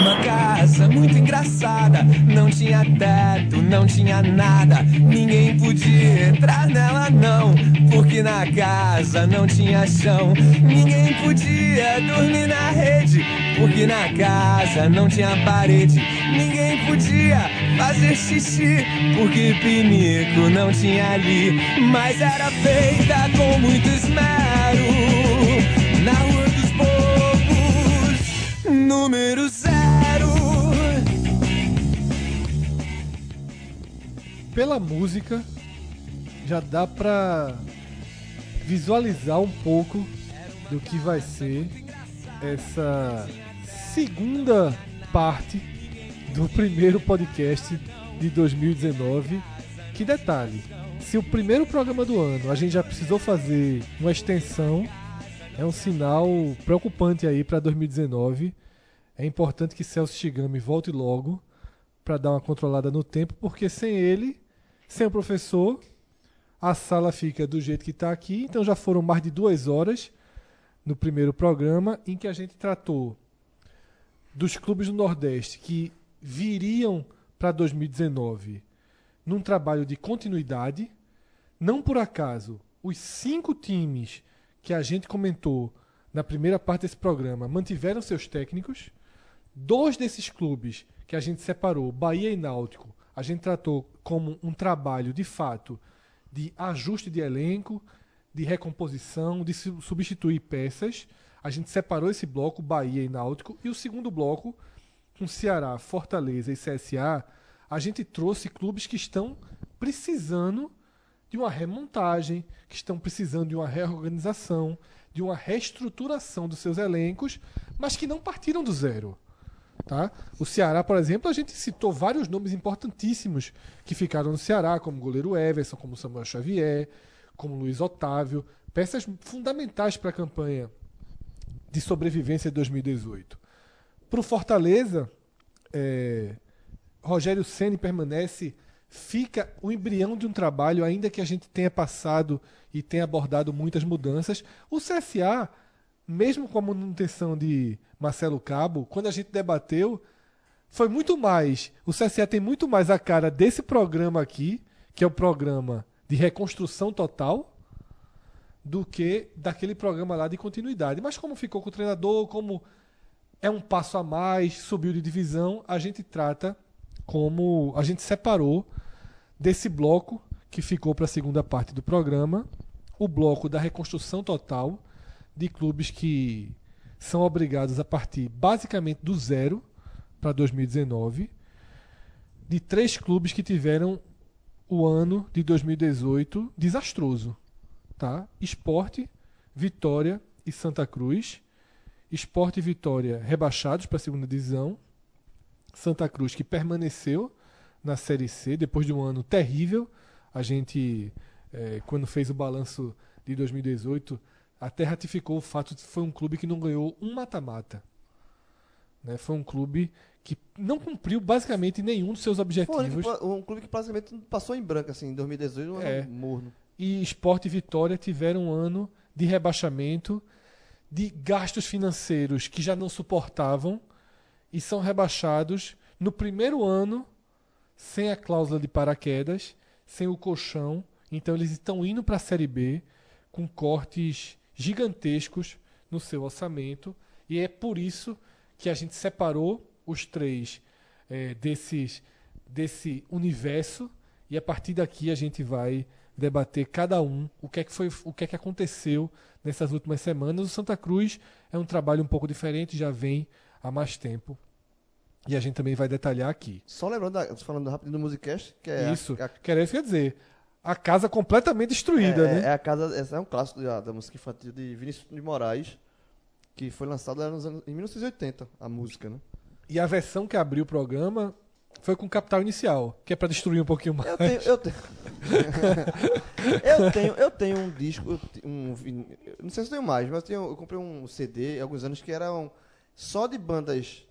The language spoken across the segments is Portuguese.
Uma casa muito engraçada, não tinha teto, não tinha nada. Ninguém podia entrar nela, não, porque na casa não tinha chão. Ninguém podia dormir na rede, porque na casa não tinha parede. Ninguém podia fazer xixi, porque pinico não tinha ali. Mas era feita com muito esmero número zero. Pela música, já dá pra visualizar um pouco do que vai ser essa segunda parte do primeiro podcast de 2019. Que detalhe, se o primeiro programa do ano a gente já precisou fazer uma extensão, é um sinal preocupante aí para 2019. É importante que Celso Shigami volte logo para dar uma controlada no tempo, porque sem ele, sem o professor, a sala fica do jeito que está aqui. Então já foram mais de duas horas no primeiro programa em que a gente tratou dos clubes do Nordeste que viriam para 2019 num trabalho de continuidade. Não por acaso, os cinco times que a gente comentou na primeira parte desse programa mantiveram seus técnicos. Dois desses clubes que a gente separou, Bahia e Náutico, a gente tratou como um trabalho de fato de ajuste de elenco, de recomposição, de su- substituir peças. A gente separou esse bloco, Bahia e Náutico, e o segundo bloco, com Ceará, Fortaleza e CSA, a gente trouxe clubes que estão precisando de uma remontagem, que estão precisando de uma reorganização, de uma reestruturação dos seus elencos, mas que não partiram do zero. Tá? O Ceará, por exemplo, a gente citou vários nomes importantíssimos que ficaram no Ceará, como o goleiro Everson, como Samuel Xavier, como Luiz Otávio, peças fundamentais para a campanha de sobrevivência de 2018. Para o Fortaleza, é, Rogério Ceni permanece, fica o embrião de um trabalho, ainda que a gente tenha passado e tenha abordado muitas mudanças. O CSA, mesmo com a manutenção de Marcelo Cabo, quando a gente debateu, foi muito mais. O CSA tem muito mais a cara desse programa aqui, que é o programa de reconstrução total, do que daquele programa lá de continuidade. Mas como ficou com o treinador, como é um passo a mais, subiu de divisão, a gente trata como a gente separou desse bloco que ficou para a segunda parte do programa, o bloco da reconstrução total de clubes que são obrigados a partir basicamente do zero para 2019, de três clubes que tiveram o ano de 2018 desastroso, tá? Esporte, Vitória e Santa Cruz. Esporte e Vitória rebaixados para a segunda divisão. Santa Cruz que permaneceu na Série C depois de um ano terrível. A gente, eh, quando fez o balanço de 2018, até ratificou o fato de que foi um clube que não ganhou um mata-mata. Né? Foi um clube que não cumpriu basicamente nenhum dos seus Foi objetivos. que- um clube que basicamente passou em branco, assim, em 2018, um É. ano morno. e Sport e Vitória tiveram um ano de rebaixamento, de gastos financeiros que já não suportavam e são rebaixados no primeiro ano sem a cláusula de paraquedas, sem o colchão. Então eles estão indo para a Série B com cortes gigantescos no seu orçamento e é por isso que a gente separou os três eh, desses desse universo e a partir daqui a gente vai debater cada um o que é que foi o que é que aconteceu nessas últimas semanas. O Santa Cruz é um trabalho um pouco diferente, já vem há mais tempo. E a gente também vai detalhar aqui. Só lembrando, da- falando rapidinho do Musicast, que é a- Isso. a, Que era isso que eu ia dizer. A casa completamente destruída, é, né? é a casa, essa é um clássico da, da música infantil de Vinícius de Moraes, que foi lançada nos anos, em 1980, a música, né? E a versão que abriu o programa foi com capital inicial, que é pra destruir um pouquinho mais. Eu tenho, eu tenho, eu tenho, eu tenho um disco, um, não sei se eu tenho mais, mas eu, tenho, eu comprei um CD há alguns anos que era um- só de bandas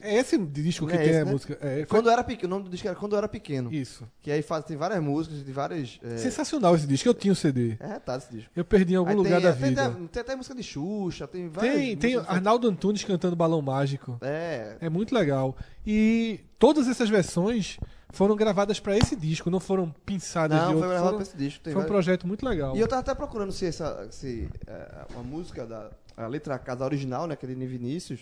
É esse disco que É tem esse, a né? música. É, foi- Quando eu era pequeno, o nome do disco era Quando eu era pequeno. Isso. Que aí faz, tem várias músicas de várias. É, Sensacional esse disco. Eu tinha o CD. é retado esse disco. Eu perdi em algum Aí lugar tem, da tem, vida. Tem, tem até música de Xuxa, tem várias. Tem, tem Arnaldo Antunes cantando Balão Mágico. É. É muito legal. E todas essas versões foram gravadas pra esse disco, não foram pinçadas Não, de foi outro. gravado Foram, pra esse disco. Tem foi um projeto muito legal. E eu tava até procurando se essa. Se, é, uma música da. A letra casa original, né? Aquele Vinícius.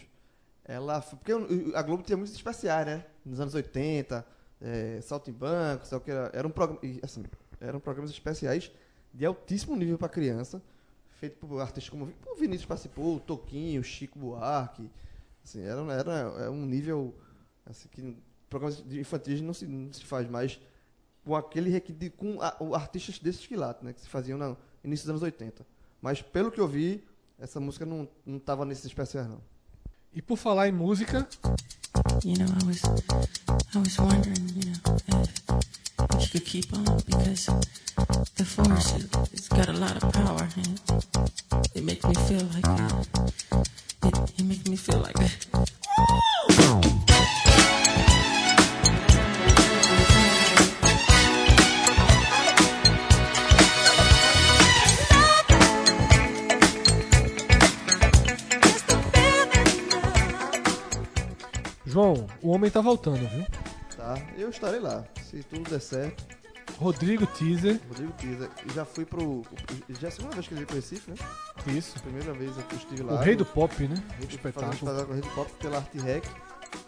Ela. Porque a Globo tinha muitos especiais, né? Nos anos 80, é, Salto em Banco, sei o que era. Era um programa. Assim, eram programas especiais de altíssimo nível pra criança. Feito por artistas como o Vinícius participou, o Toquinho, Chico Buarque. Assim, era, era, era um nível. Assim, que programas de infantis não se, não se faz mais com aquele requinte com a- artistas desses quilates, né, que se faziam no início dos anos 80. Mas pelo que eu vi, essa música não não tava nesses especiais não. E por falar em música, You know, I was, I was wondering, you know, if, you could keep on because the force it, it's got a lot of power and it makes me feel like it, it makes me feel like o homem tá voltando, viu? Tá? Eu estarei lá, se tudo der certo. Rodrigo Teaser, Rodrigo Pisa, já fui pro já é a segunda vez que ele veio pro Recife, né? isso. Primeira vez eu estive lá. O rei do pop, né? Fazendo Espetáculo. com o Rei do Pop pela Arte Rec.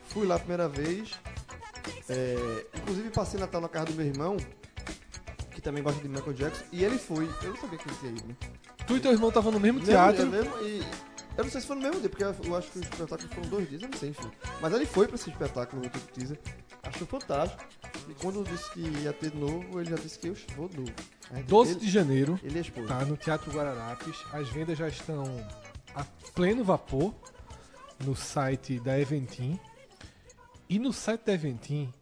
Fui lá a primeira vez. É, inclusive passei Natal na casa do meu irmão, que também gosta de Michael Jackson, e ele foi. Eu não sabia que ele tinha ido, né? Tu e teu irmão estavam no mesmo teatro. dia mesmo, e eu não sei se foi no mesmo dia, porque eu acho que os espetáculos foram dois dias, eu não sei, enfim. Mas ele foi pra esse espetáculo, o Rodrigo Teaser, achou fantástico. E quando eu disse que ia ter de novo, ele já disse que eu vou de novo. A gente- 12 ele, de janeiro, ele esposa. tá? No Teatro Guararapes. As vendas já estão a pleno vapor no site da Eventim. E no site da Eventim,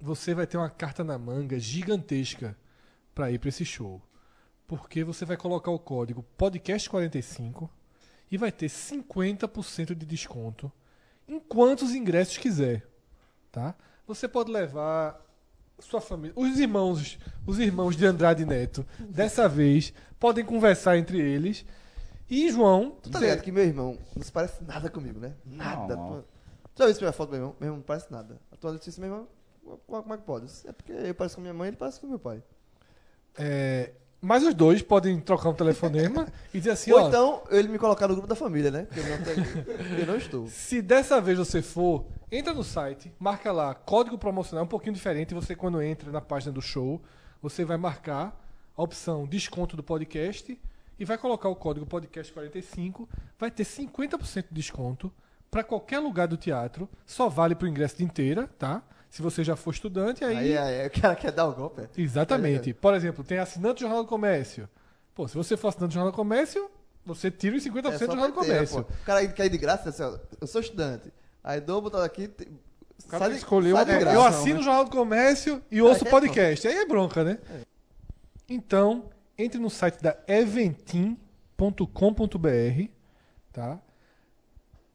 você vai ter uma carta na manga gigantesca para ir para esse show. Porque você vai colocar o código podcast45 e vai ter 50% de desconto em quantos ingressos quiser, tá? Você pode levar sua família, os irmãos, os irmãos de Andrade Neto, dessa vez podem conversar entre eles. E João, Tu tá ligado que meu irmão não se parece nada comigo, né? Nada. Não. Tu... Tu já viu minha foto do meu irmão? Meu irmão não parece nada. A tua disse, meu irmão, como é que pode? É porque eu pareço com minha mãe, ele parece com meu pai. é, mas os dois podem trocar um telefonema e dizer assim, Ou ó, então, ele me colocar no grupo da família, né? Porque eu não, tenho- eu não estou. Se dessa vez você for, entra no site, marca lá código promocional, um pouquinho diferente. Você, quando entra na página do show, você vai marcar a opção desconto do podcast e vai colocar o código podcast45. Vai ter 50% de desconto para qualquer lugar do teatro. Só vale para o ingresso de inteira, tá? Se você já for estudante, aí. Aí, aí, o cara quer dar o golpe. é. Exatamente. Por exemplo, tem assinante do Jornal do Comércio. Pô, se você for assinante do Jornal do Comércio, você tira os 50% É do Jornal do Comércio. pô. O cara quer ir de graça, assim, ó, eu sou estudante. Aí dou botar aqui. O cara sai de- que escolher sai de é, graça, Eu assino né? o Jornal do Comércio e ouço o é, podcast. Aí é bronca, né? Então, entre no site da eventim.com.br, tá?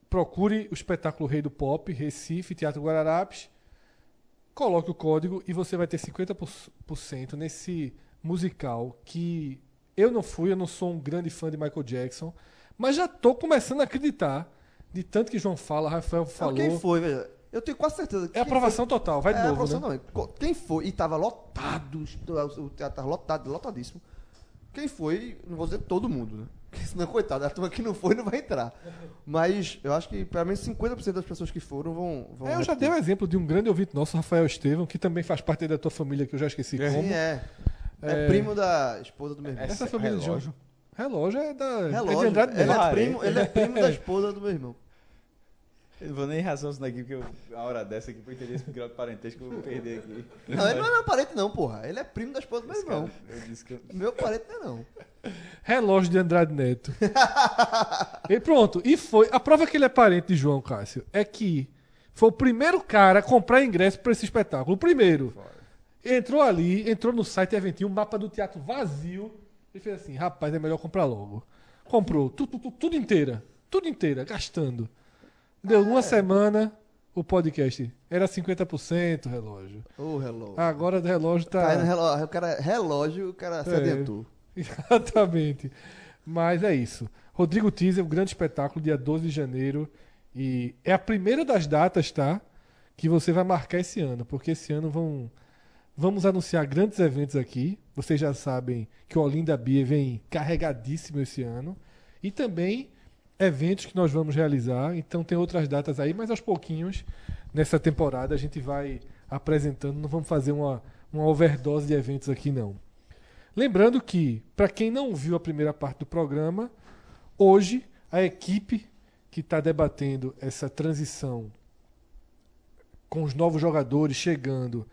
Procure o espetáculo Rei do Pop, Recife, Teatro Guararapes. Coloque o código e você vai ter 50% nesse musical que eu não fui, eu não sou um grande fã de Michael Jackson, mas já tô começando a acreditar de tanto que João fala, Rafael Não, falou. Quem foi, velho? Eu tenho quase certeza. que É aprovação total, vai foi, de é novo, aprovação né? não. Quem foi, e tava lotado, o teatro tava lotado, lotadíssimo. Quem foi, não vou dizer todo mundo, né? Porque senão, coitado, a turma que não foi não vai entrar. Mas eu acho que pelo menos 50% das pessoas que foram vão. vão É, eu já repetir. dei um exemplo de um grande ouvinte nosso, Rafael Estevam, que também faz parte da tua família, que eu já esqueci como. Sim, é. é. É. primo da esposa do meu irmão. Essa família de João. relógio. Relógio é da. é de Relógio. Andrade Ele é, primo, ele é primo da esposa do meu irmão. Eu não vou nem raciocinar aqui, porque eu, a hora dessa aqui, pra entender esse grau de parentesco, eu vou perder aqui. Não, ele não é meu parente, não, porra. Ele é primo da esposa do meu irmão. cara, eu disse que eu... Meu parente não é, não. Relógio de Andrade Neto. e pronto. E foi. A prova que ele é parente de João Cássio é que foi o primeiro cara a comprar ingresso para esse espetáculo. O primeiro. Entrou ali, entrou no site Eventinho, um mapa do teatro vazio. E fez assim: rapaz, é melhor comprar logo. Comprou. Tudo, tudo, tudo inteira. Tudo inteira, gastando. Deu uma semana, o podcast era 50% relógio. Ô, relógio. Agora o relógio tá. Tá indo relógio, o cara, relógio, o cara se É. adiantou. Exatamente. Mas é isso. Rodrigo Teaser, um grande espetáculo, dia 12 de janeiro. E é a primeira das datas, tá? Que você vai marcar esse ano. Porque esse ano vão, vamos anunciar grandes eventos aqui. Vocês já sabem que o Olinda Bia vem carregadíssimo esse ano. E também eventos que nós vamos realizar. Então tem outras datas aí, mas aos pouquinhos, nessa temporada, a gente vai apresentando. Não vamos fazer uma, uma overdose de eventos aqui, não. Lembrando que, para quem não viu a primeira parte do programa, hoje a equipe que está debatendo essa transição com os novos jogadores chegando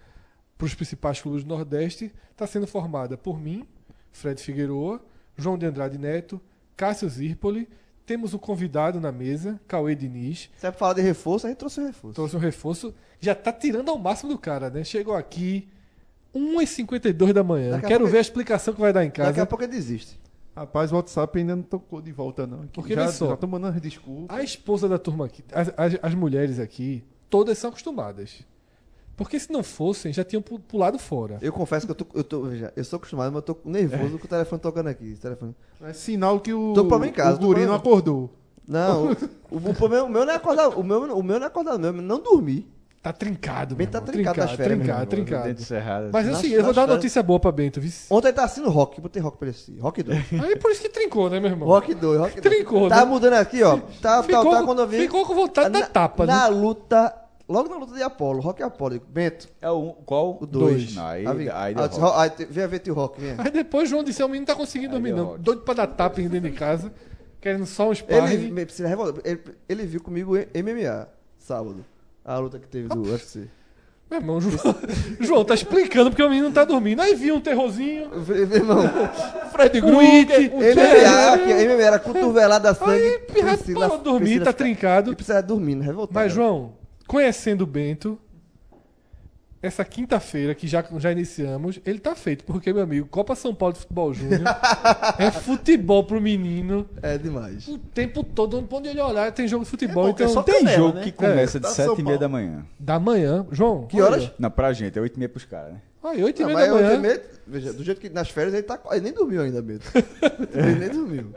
para os principais clubes do Nordeste está sendo formada por mim, Fred Figueroa, João de Andrade Neto, Cássio Zirpoli. Temos um convidado na mesa, Cauê Diniz. Se é pra falar de reforço, a gente trouxe um reforço. Trouxe um reforço. Já tá tirando ao máximo do cara, né? Chegou aqui 1h52 da manhã. Daqui Quero pouco- ver a explicação que vai dar em casa. Daqui a pouco ele desiste. Rapaz, o WhatsApp ainda não tocou de volta, não. Porque já, só. já tô mandando as desculpas. A esposa da turma aqui, as, as- as mulheres aqui, todas são acostumadas. Porque se não fossem, já tinham pu- pulado fora. Eu confesso que eu tô, eu tô, veja, eu sou acostumado, mas eu tô nervoso com o telefone tocando aqui. esse telefone. É sinal que o, Tô problema em casa, o guri não acordou. Não, o, o, problema- o meu não é acordar, o meu, o meu não é acordar, o meu é não dormir. Tá trincado, meu tá trincado nas férias, trincado, meu irmão. trincado. Dente cerrado. Mas é o Nas- seguinte, eu vou dar uma férias- notícia boa pra Bento, viu? Ontem ele tá assistindo rock, botei rock pra ele assistir. Rock 2. Aí por isso que trincou, né, meu irmão? Rock 2, Rock 2. Trincou, Tá né? mudando aqui, ó. Tá, ficou, tá, tá quando eu vi. ficou com vontade da na, tapa, Na né? luta, logo na luta de Apolo, Rock e Apolo. Digo, Bento, É o um, qual? o 2. Não, aí, aí, deu rock. aí, Vem ver teu rock, vem. Aí depois João disse, o menino não tá conseguindo Aí dormir, não. rock. Doido pra dar tapa dentro de casa, querendo só um Ele, sparring. revoltar. ele, ele viu comigo MMA, sábado. A luta que teve do UFC. Meu irmão, João, João tá explicando porque o menino não tá dormindo. Aí viu um terrorzinho, Meu irmão, Fred Krueger, MMA, MMA era cotovelada sangue. Aí, pirra, dormir, tá fica- trincado. Ele precisa dormir, não revoltar. Mas, João, conhecendo o Bento, essa quinta-feira que já, já iniciamos, ele tá feito. Porque, meu amigo, Copa São Paulo de Futebol Júnior é futebol pro menino É demais. o tempo todo. Onde ele olhar, tem jogo de futebol. bom, então, é só Tem Canela, jogo né? que começa É, de tá 7 São e meia da manhã. da manhã. João, Que horas? olha. Não, pra gente, é 8 e meia pros caras, né? Aí, 8 e meia mas da manhã. também, veja, do jeito que nas férias ele tá. Ele nem dormiu ainda, Beto. ele nem dormiu.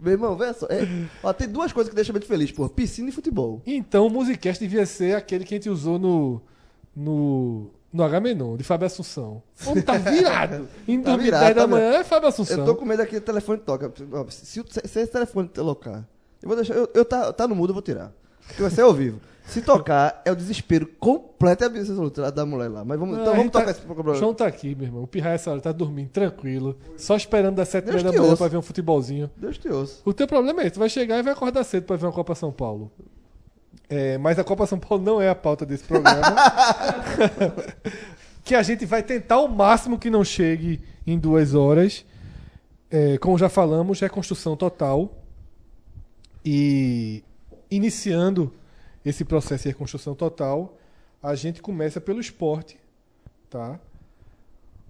Meu irmão, veja só. é- ó, tem duas coisas que deixam Beto feliz, pô. Piscina e futebol. Então, o Musicast devia ser aquele que a gente usou no. no. no H-Menon, de Fábio Assunção. Homem tá virado. Em Tá dormir virado, 10 da tá manhã é Fábio Assunção. Eu tô com medo aqui do telefone toca. Se, o- se esse telefone tocar, eu vou deixar. Eu, eu tá, tá no mudo, eu vou tirar. Porque vai ser ao vivo. Se tocar, é o desespero completo e absoluto da mulher lá. Mas vamos, Não, então vamos tá- tocar esse programa. João tá aqui, meu irmão. O Pirraia essa hora tá dormindo tranquilo, só esperando das 7 Deus da manhã ouça. pra ver um futebolzinho. Deus te ouça. O teu problema é esse, tu vai chegar e vai acordar cedo pra ver uma Copa São Paulo. É, mas a Copa São Paulo não é a pauta desse programa. que a gente vai tentar ao máximo que não chegue em duas horas. É, como já falamos, reconstrução total. E iniciando esse processo de reconstrução total, a gente começa pelo esporte, tá?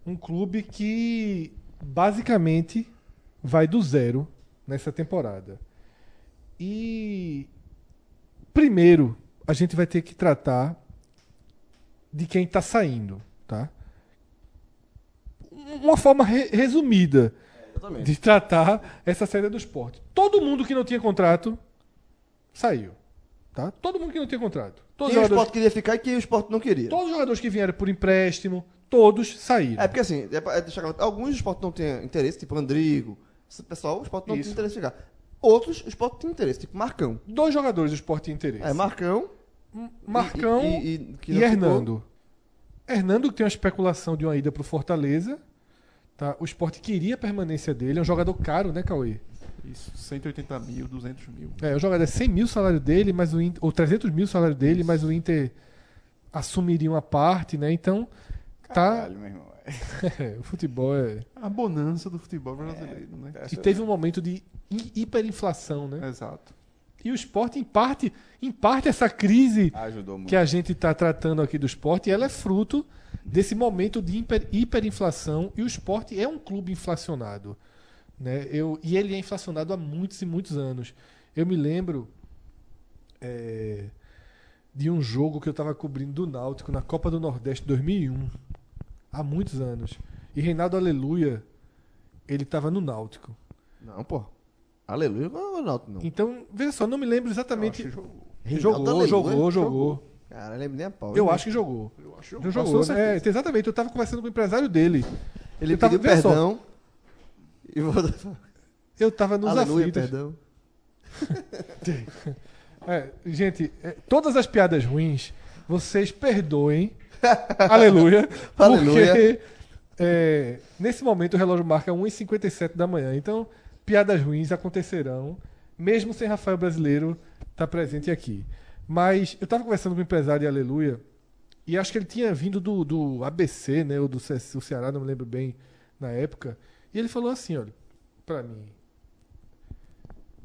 Um clube que basicamente vai do zero nessa temporada. E primeiro a gente vai ter que tratar de quem está saindo, tá? Uma forma re- resumida de tratar essa saída do esporte. Todo mundo que não tinha contrato saiu, tá? Todo mundo que não tinha contrato. Todos os Quem o esporte queria ficar e quem o esporte não queria. todos os jogadores que vieram por empréstimo, todos saíram. É porque assim, é é deixar alguns esportes não têm interesse, tipo Andrigo. Esse pessoal, o esporte não Isso. tem interesse em ficar. Outros, o esporte tem interesse, tipo Marcão. Dois jogadores do esporte tinha interesse. É, Marcão. Marcão e, e, e, e- ficou. Hernando. Hernando tem uma especulação de uma ida pro Fortaleza. Tá? O esporte queria a permanência dele. É um jogador caro, né, Cauê? Isso, 180 mil, 200 mil. É, o jogador é 100 mil salário dele, mas o Inter, ou 300 mil salário dele, mas o Inter assumiria uma parte, né? Então, tá. Caralho, meu irmão. o futebol é. A bonança do futebol brasileiro, né? E teve um momento de hi- hiperinflação, né? Exato. E o esporte, em parte, em parte, essa crise Ajudou muito. que a gente está tratando aqui do esporte, ela é fruto desse momento de hiper- hiperinflação e o esporte é um clube inflacionado. Né? Eu, e ele é inflacionado há muitos e muitos anos. Eu me lembro, é, de um jogo que eu tava cobrindo do Náutico na Copa do Nordeste 2001, há muitos anos. E Reinaldo Aleluia, ele tava no Náutico. Não, pô. Aleluia, não é o Náutico, não. Então, veja só, não me lembro exatamente. Reinaldo Jogou, Aleluia, jogou, jogou. Cara, eu lembro nem a pau. Eu Ele- acho que jogou. Eu acho que jogou, né? É, exatamente. Eu tava conversando com o empresário dele. Ele eu tava- pediu só, perdão. E. Eu tava nos Aleluia, aflitos. perdão. É, gente, é, todas as piadas ruins, vocês perdoem. aleluia. Aleluia. Porque é, nesse momento o relógio marca 1h57 da manhã. Então, piadas ruins acontecerão, mesmo sem Rafael Brasileiro estar presente aqui. Mas eu tava conversando com o empresário de Aleluia, e acho que ele tinha vindo do, do ABC, né? Ou do Ce- do Ceará, não me lembro bem na época. E ele falou assim: olha, pra mim.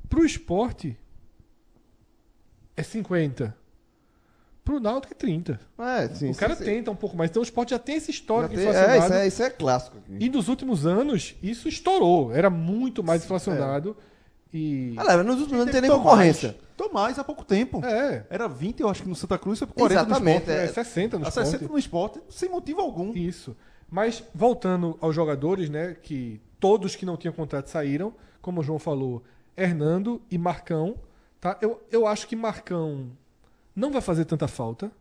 Pro esporte é 50. Pro Náutico é 30. É, sim, o sim, cara sim. tenta um pouco mais. Então o esporte já tem esse histórico tem- É, inflacionado. isso é, isso é clássico. E nos últimos anos, isso estourou. Era muito mais inflacionado. E. Ah, leva, nos últimos anos não tem nem concorrência. Tomás há pouco tempo. É. Era 20, eu acho que no Santa Cruz, foi 40 Exatamente, no É, é. 60 no esporte. A esporte. 60 no esporte, sem motivo algum. Isso. Mas voltando aos jogadores, né? Que todos que não tinham contrato saíram, como o João falou, Hernando e Marcão. Tá? Eu, eu acho que Marcão não vai fazer tanta falta.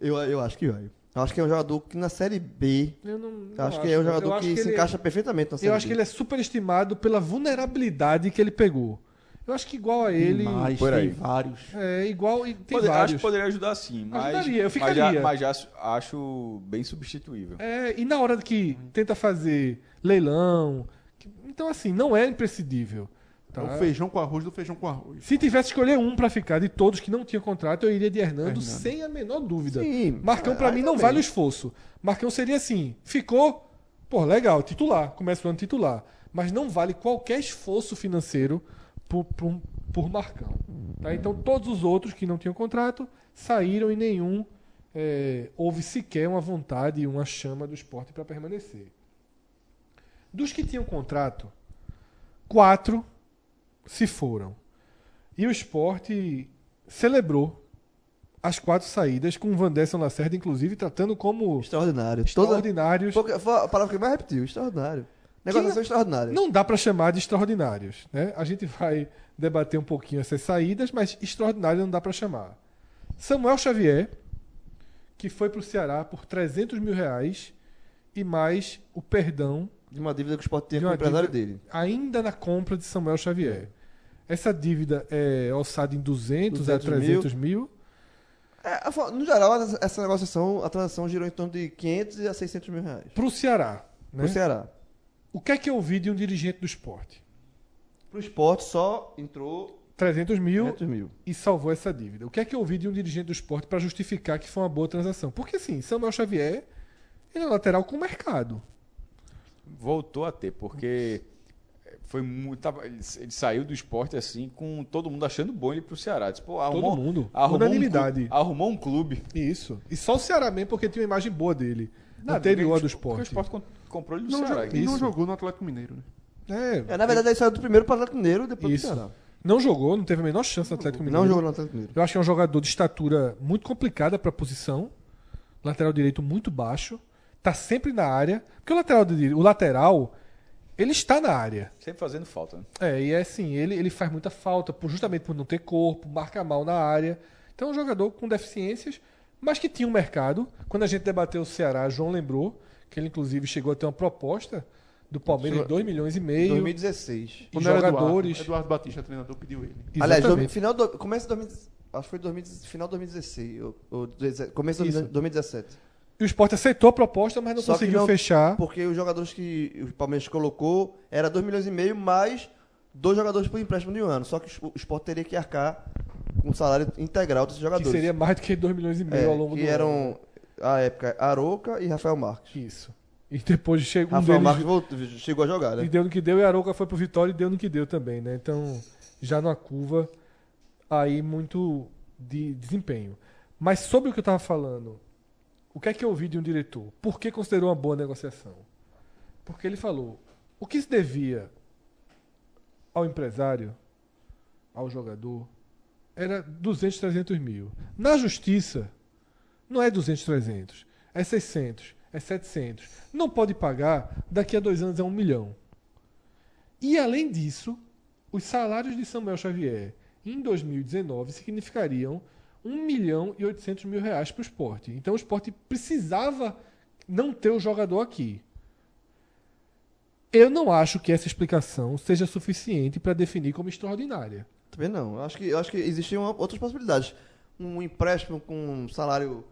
Eu, eu acho que vai. Eu acho que é um jogador que na Série B. Eu não, Eu não acho que é um jogador Eu acho que, se ele- encaixa perfeitamente na Série Eu B. acho que ele é superestimado pela vulnerabilidade que ele pegou. Eu acho que igual a ele. Mas Por aí. tem vários. É, igual. e Tem Pode- acho vários. que poderia ajudar sim, mas, Ajudaria, eu mas, ficaria. já, mas já acho bem substituível. É, e na hora que tenta fazer leilão. Então, assim, não é imprescindível. É Tá? o feijão com arroz do feijão com arroz. Se tivesse que escolher um pra ficar de todos que não tinham contrato, eu iria de Hernando, Hernando. sem a menor dúvida. Sim, Marcão, pra aí mim, não também. vale o esforço. Marcão seria assim: ficou, pô, legal, titular, começa o ano titular. Mas não vale qualquer esforço financeiro por, por, por Marcão. tá? Então, todos os outros que não tinham contrato saíram e nenhum é, houve sequer uma vontade, uma chama do esporte para permanecer. Dos que tinham contrato, quatro se foram. E o esporte celebrou as quatro saídas, com o Vanderson Lacerda, inclusive, tratando como Extraordinário. Toda... extraordinários. Pouca- foi a palavra que mais repetiu, extraordinário. Negociação extraordinária. Não dá para chamar de extraordinários. Né? A gente vai debater um pouquinho essas saídas, mas extraordinário não dá para chamar. Samuel Xavier, que foi para o Ceará por 300 mil reais e mais o perdão De uma dívida que o Sport tinha com o empresário dele. ainda na compra de Samuel Xavier. Essa dívida é orçada em 200, a 200 mil. 300 mil. É, a fo- no geral, essa negociação, a transação girou em torno de 500 a 600 mil reais. Para o Ceará. Né? Pro Ceará. O que é que eu vi de um dirigente do esporte? Pro Sport só entrou 300 mil 500 mil. e salvou essa dívida. O que é que eu vi de um dirigente do esporte para justificar que foi uma boa transação? Porque assim, Samuel Xavier ele é lateral com mercado. Voltou a ter, porque foi muito. tava- ele, ele saiu do esporte assim, com todo mundo achando bom ele pro Ceará. Disse, pô, arrumou, Todo mundo. Arrumou Unanimidade. Um, clube- arrumou um clube. Isso. E só o Ceará mesmo, porque tinha uma imagem boa dele. Não, anterior porque- do porque esporte. O esporte comprou ele do Não, Ceará. jo- e não jogou no Atlético Mineiro, né? É, É, na verdade, ele saiu do primeiro para o Atlético Mineiro, depois Isso. do Ceará. não jogou, não teve a menor chance no Atlético Mineiro. Não jogou no Atlético Mineiro. Eu acho que é um jogador de estatura muito complicada para a posição. Lateral direito muito baixo. Tá sempre na área. Porque o lateral, o lateral ele está na área. Sempre fazendo falta. Né? É, e é assim, ele, ele faz muita falta, por, justamente por não ter corpo, marca mal na área. Então é um jogador com deficiências, mas que tinha um mercado. Quando a gente debateu o Ceará, João lembrou que ele inclusive chegou a ter uma proposta do Palmeiras de Chegou- 2 milhões e meio. 2016. E Quando jogadores. Eduardo, Eduardo Batista, treinador, pediu ele. Aliás, do, Exatamente. final do, começo de 2000, acho que foi 2000, final de 2016, ou, ou começo de Isso. 2017. E o Sport aceitou a proposta, mas não Só que conseguiu não- fechar. Porque os jogadores que o Palmeiras colocou era 2 milhões e meio mais dois jogadores por empréstimo de um ano. Só que o Sport teria que arcar com o salário integral desses Que jogadores. seria mais do que 2 milhões e meio É, ao longo que do ano. À época, Aroca e Rafael Marques. Isso. E depois chegou um Rafael deles Marques voltou, chegou a jogar, e né? deu no que deu, e a Arouca foi pro Vitória e deu no que deu também, né? Então, já numa curva aí muito de desempenho. Mas sobre o que eu tava falando, o que é que eu ouvi de um diretor? Por que considerou uma boa negociação? Porque ele falou, o que se devia ao empresário, ao jogador, era 200, 300 mil. Na justiça, não é 200, 300. É 600, é 700. Não pode pagar, daqui a dois anos é um milhão. E além disso, os salários de Samuel Xavier em 2019 significariam 1 milhão e 800 mil reais para o esporte. Então o esporte precisava não ter o jogador aqui. Eu não acho que essa explicação seja suficiente para definir como extraordinária. Também não. Eu acho que, eu acho que existiam outras possibilidades. Um empréstimo com um salário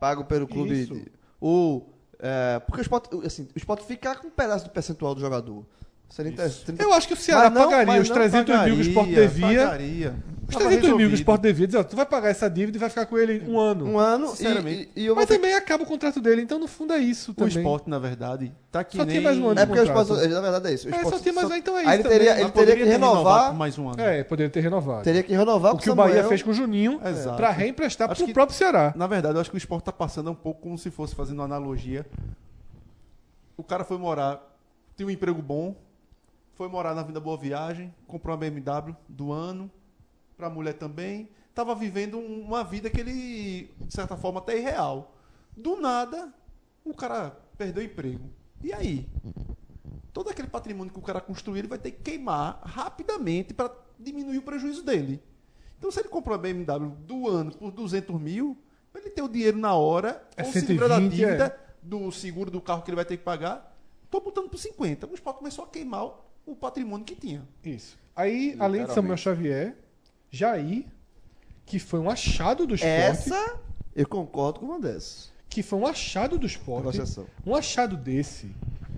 pago pelo clube. Isso. ou. é, porque o Sport, assim, o Sport ficar com um pedaço do percentual do jogador. Seria interessante. 30 Eu acho que o Ceará Mas não- pagaria os não 300 mil que o Sport Pagaria, devia. pagaria. Os Tava 300 mil que o. Sport devia, dizer, ó, tu vai pagar essa dívida e vai ficar com ele um ano. Um ano Sinceramente. e, e Mas ter- também acaba o contrato dele, então no fundo é isso O também. esporte, na verdade, tá que Só nem... tem mais um ano É porque o. Sport, na verdade é isso. O É, Sport só tem mais um, então é isso Aí ele teria, ele teria que renovar. mais um ano. É, poderia ter renovado. Teria que renovar o com que o Bahia fez com o Juninho Exato. para reemprestar Acho pro que- próprio Ceará. Na verdade, eu acho que o esporte tá passando um pouco como se fosse fazendo uma analogia. O cara foi morar, tem um emprego bom, foi morar na Vinda Boa Viagem, comprou uma BMW do ano, pra mulher também. Tava vivendo um- uma vida que ele, de certa forma, até irreal. Do nada, o cara perdeu o emprego. E aí? Todo aquele patrimônio que o cara construiu, ele vai ter que queimar rapidamente para diminuir o prejuízo dele. Então, se ele comprou a BMW do ano por 200 mil, pra ele ter o dinheiro na hora, É ou se livrar da 120, dívida, é. do seguro do carro que ele vai ter que pagar, tô botando por 50. O esporte começou a queimar o- patrimônio que tinha. Isso. Aí, além de. Samuel Xavier, Jair, que foi um achado do esporte, Essa, eu concordo com uma dessas. que foi um achado do esporte, Negociação. um achado desse,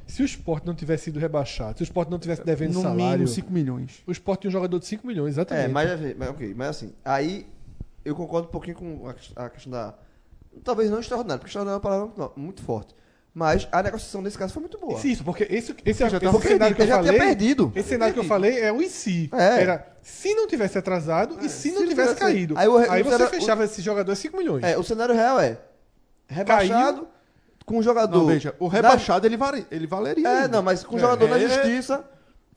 se o esporte não tivesse sido rebaixado, se o esporte não tivesse devendo no salário, mínimo 5 milhões. o esporte tinha um jogador de 5 milhões, exatamente. É, mas, mas ok, mas assim, aí eu concordo um pouquinho com a, a questão da. Talvez não extraordinário, porque extraordinário é uma palavra muito forte. Mas a negociação nesse caso foi muito boa. Isso, porque esse, esse, já esse cenário que eu já falei. tinha perdido. Esse cenário que eu falei é o e se. É. Era se não tivesse atrasado e se não não tivesse tivesse- caído. Aí Aí, o- o você cenário- fechava esse jogador a 5 milhões. É, o cenário real é rebaixado com o jogador. Não, veja, o na- rebaixado ele, vale- ele valeria. É, ainda. não, mas com o É, jogador na é- justiça,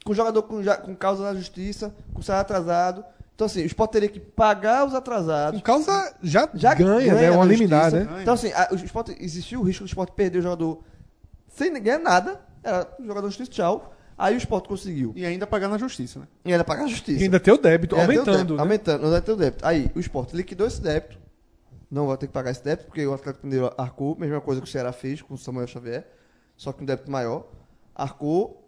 com o jogador com, com causa na justiça, com salário atrasado. Então, assim, o Sport teria que pagar os atrasados. Com causa já, Já ganha, né? na Uma liminar, né? Então, assim, a- o Sport, existiu o risco do Sport perder o jogador sem ganhar nada. Era o jogador na justiça, tchau. Aí o Sport conseguiu. E ainda pagar na justiça, né? E ainda pagar a justiça. E ainda tem o débito, tem o aumentando. débito, né? Aumentando, não vai ter o débito. Aí o Sport liquidou esse débito. Não vai ter que pagar esse débito, porque o Atlético Mineiro arcou. Mesma coisa que o Ceará fez com o Samuel Xavier, só que um débito maior. Arcou.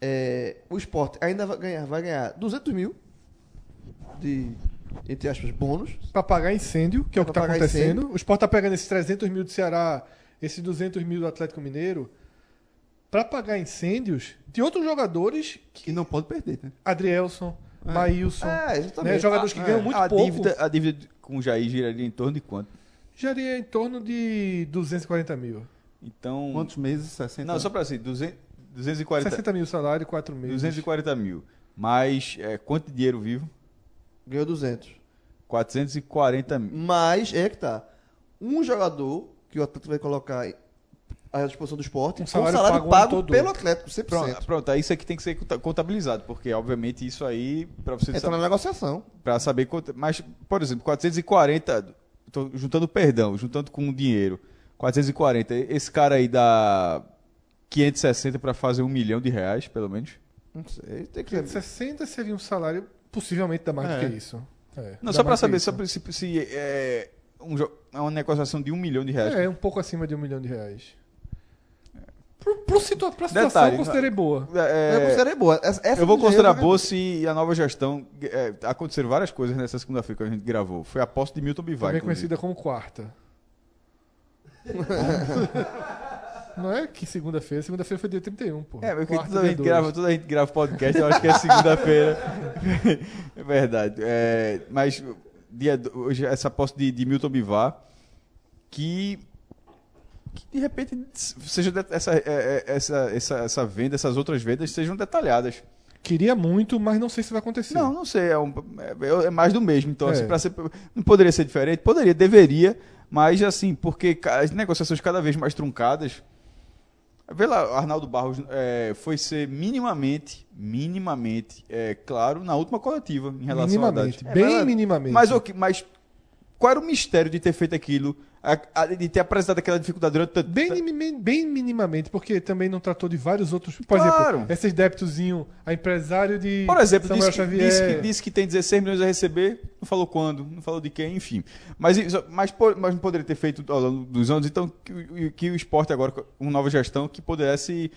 É, o Sport ainda vai ganhar, vai ganhar 200 mil de, entre aspas, bônus. Pra pagar incêndio, que é o que tá pagar acontecendo. incêndio. O Sport tá pegando esses 300 mil do Ceará, esses 200 mil do Atlético Mineiro, pra pagar incêndios de outros jogadores Que que. não pode perder, né? Adrielson, Maílson. É, exatamente. né, jogadores que Ah, ganham é. muito a, pouco. dívida, a dívida com o Jair giraria em torno de quanto? Geraria em torno de 240 mil. Então. Quantos meses? 60? Não, só pra assim, 200, 240, 60 mil salário, 4 meses. 240 mil. Mas é, quanto de dinheiro vivo? Ganhou 200. 440 mil. Mas é que tá. Um jogador que o Atlético vai colocar à disposição do esporte, Um salário salário pago o pago, pelo Atlético, 100%. Pronto, pronto, isso aqui tem que ser conta- contabilizado, porque obviamente isso aí, pra você Entra saber, na negociação. pra saber quanto. Mas, por exemplo, 440, tô juntando perdão, juntando com o dinheiro. 440, esse cara aí dá 560 pra fazer um milhão de reais, pelo menos. Não sei, tem que Porque ser. 60 seria um salário, possivelmente dá mais É. do que isso. É, Não, só que saber, só pra, se, se é, um, é uma negociação de um milhão de reais. É, um pouco acima de um milhão de reais. Pro, pro situa pra situação, Detalhe, eu considerei boa. É, eu considerei boa. Essa, eu vou considerar Diego, boa se a nova gestão. É, aconteceram várias coisas nessa segunda-feira que a gente gravou. Foi a posse de Milton Bivar. Também conhecida como quarta. Não é que segunda-feira, segunda-feira foi dia 31, pô. É, porque toda a, gente grava, toda a gente grava podcast, eu acho que é segunda-feira. é verdade. É, mas dia, hoje essa posse de, de Milton Bivar, que, que de repente seja essa, é, é, essa, essa, essa venda, essas outras vendas sejam detalhadas. Queria muito, mas não sei se vai acontecer. Não, não sei, é, um- é- é mais do mesmo. Então, É. assim, ser, não poderia ser diferente? Poderia, deveria, mas assim, porque as negociações cada vez mais truncadas, Vê lá, Arnaldo Barros é, foi ser minimamente, minimamente, é, claro, na última coletiva em relação minimamente. a Haddad. bem mas- minimamente. Mas, o que- mas qual era o mistério de ter feito aquilo, a- a- de ter apresentado aquela dificuldade durante tanto Bem, minimi- bem minimamente, porque também não tratou de vários outros. Por Claro. exemplo, esses débitozinho a empresário de Por exemplo, Samuel disse que, disse, que, disse que tem 16 milhões a receber, não falou quando, não falou de quem, enfim. Mas, mas, mas não poderia ter feito ao longo dos anos, então que, o- que o esporte agora, com uma nova gestão, que pudesse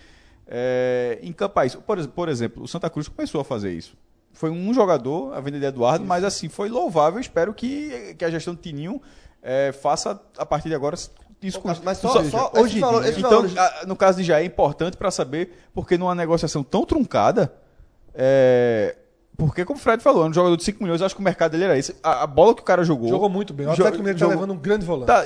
é, encampar isso. Por, por exemplo, o Santa Cruz começou a fazer isso. Foi um jogador, a venda de Eduardo, mas assim, foi louvável. Espero que, que a gestão de Tininho é, faça, a partir de agora, isso com Mas só, Só- só hoje esses Então, a- no caso de Jair, é importante para saber, porque numa negociação tão truncada, é, porque como o Fred falou, é um jogador de 5 milhões, eu acho que o mercado dele era esse. A, a bola que o cara jogou. Jogou muito bem. O Atlético Mineiro está levando um grande volante. tá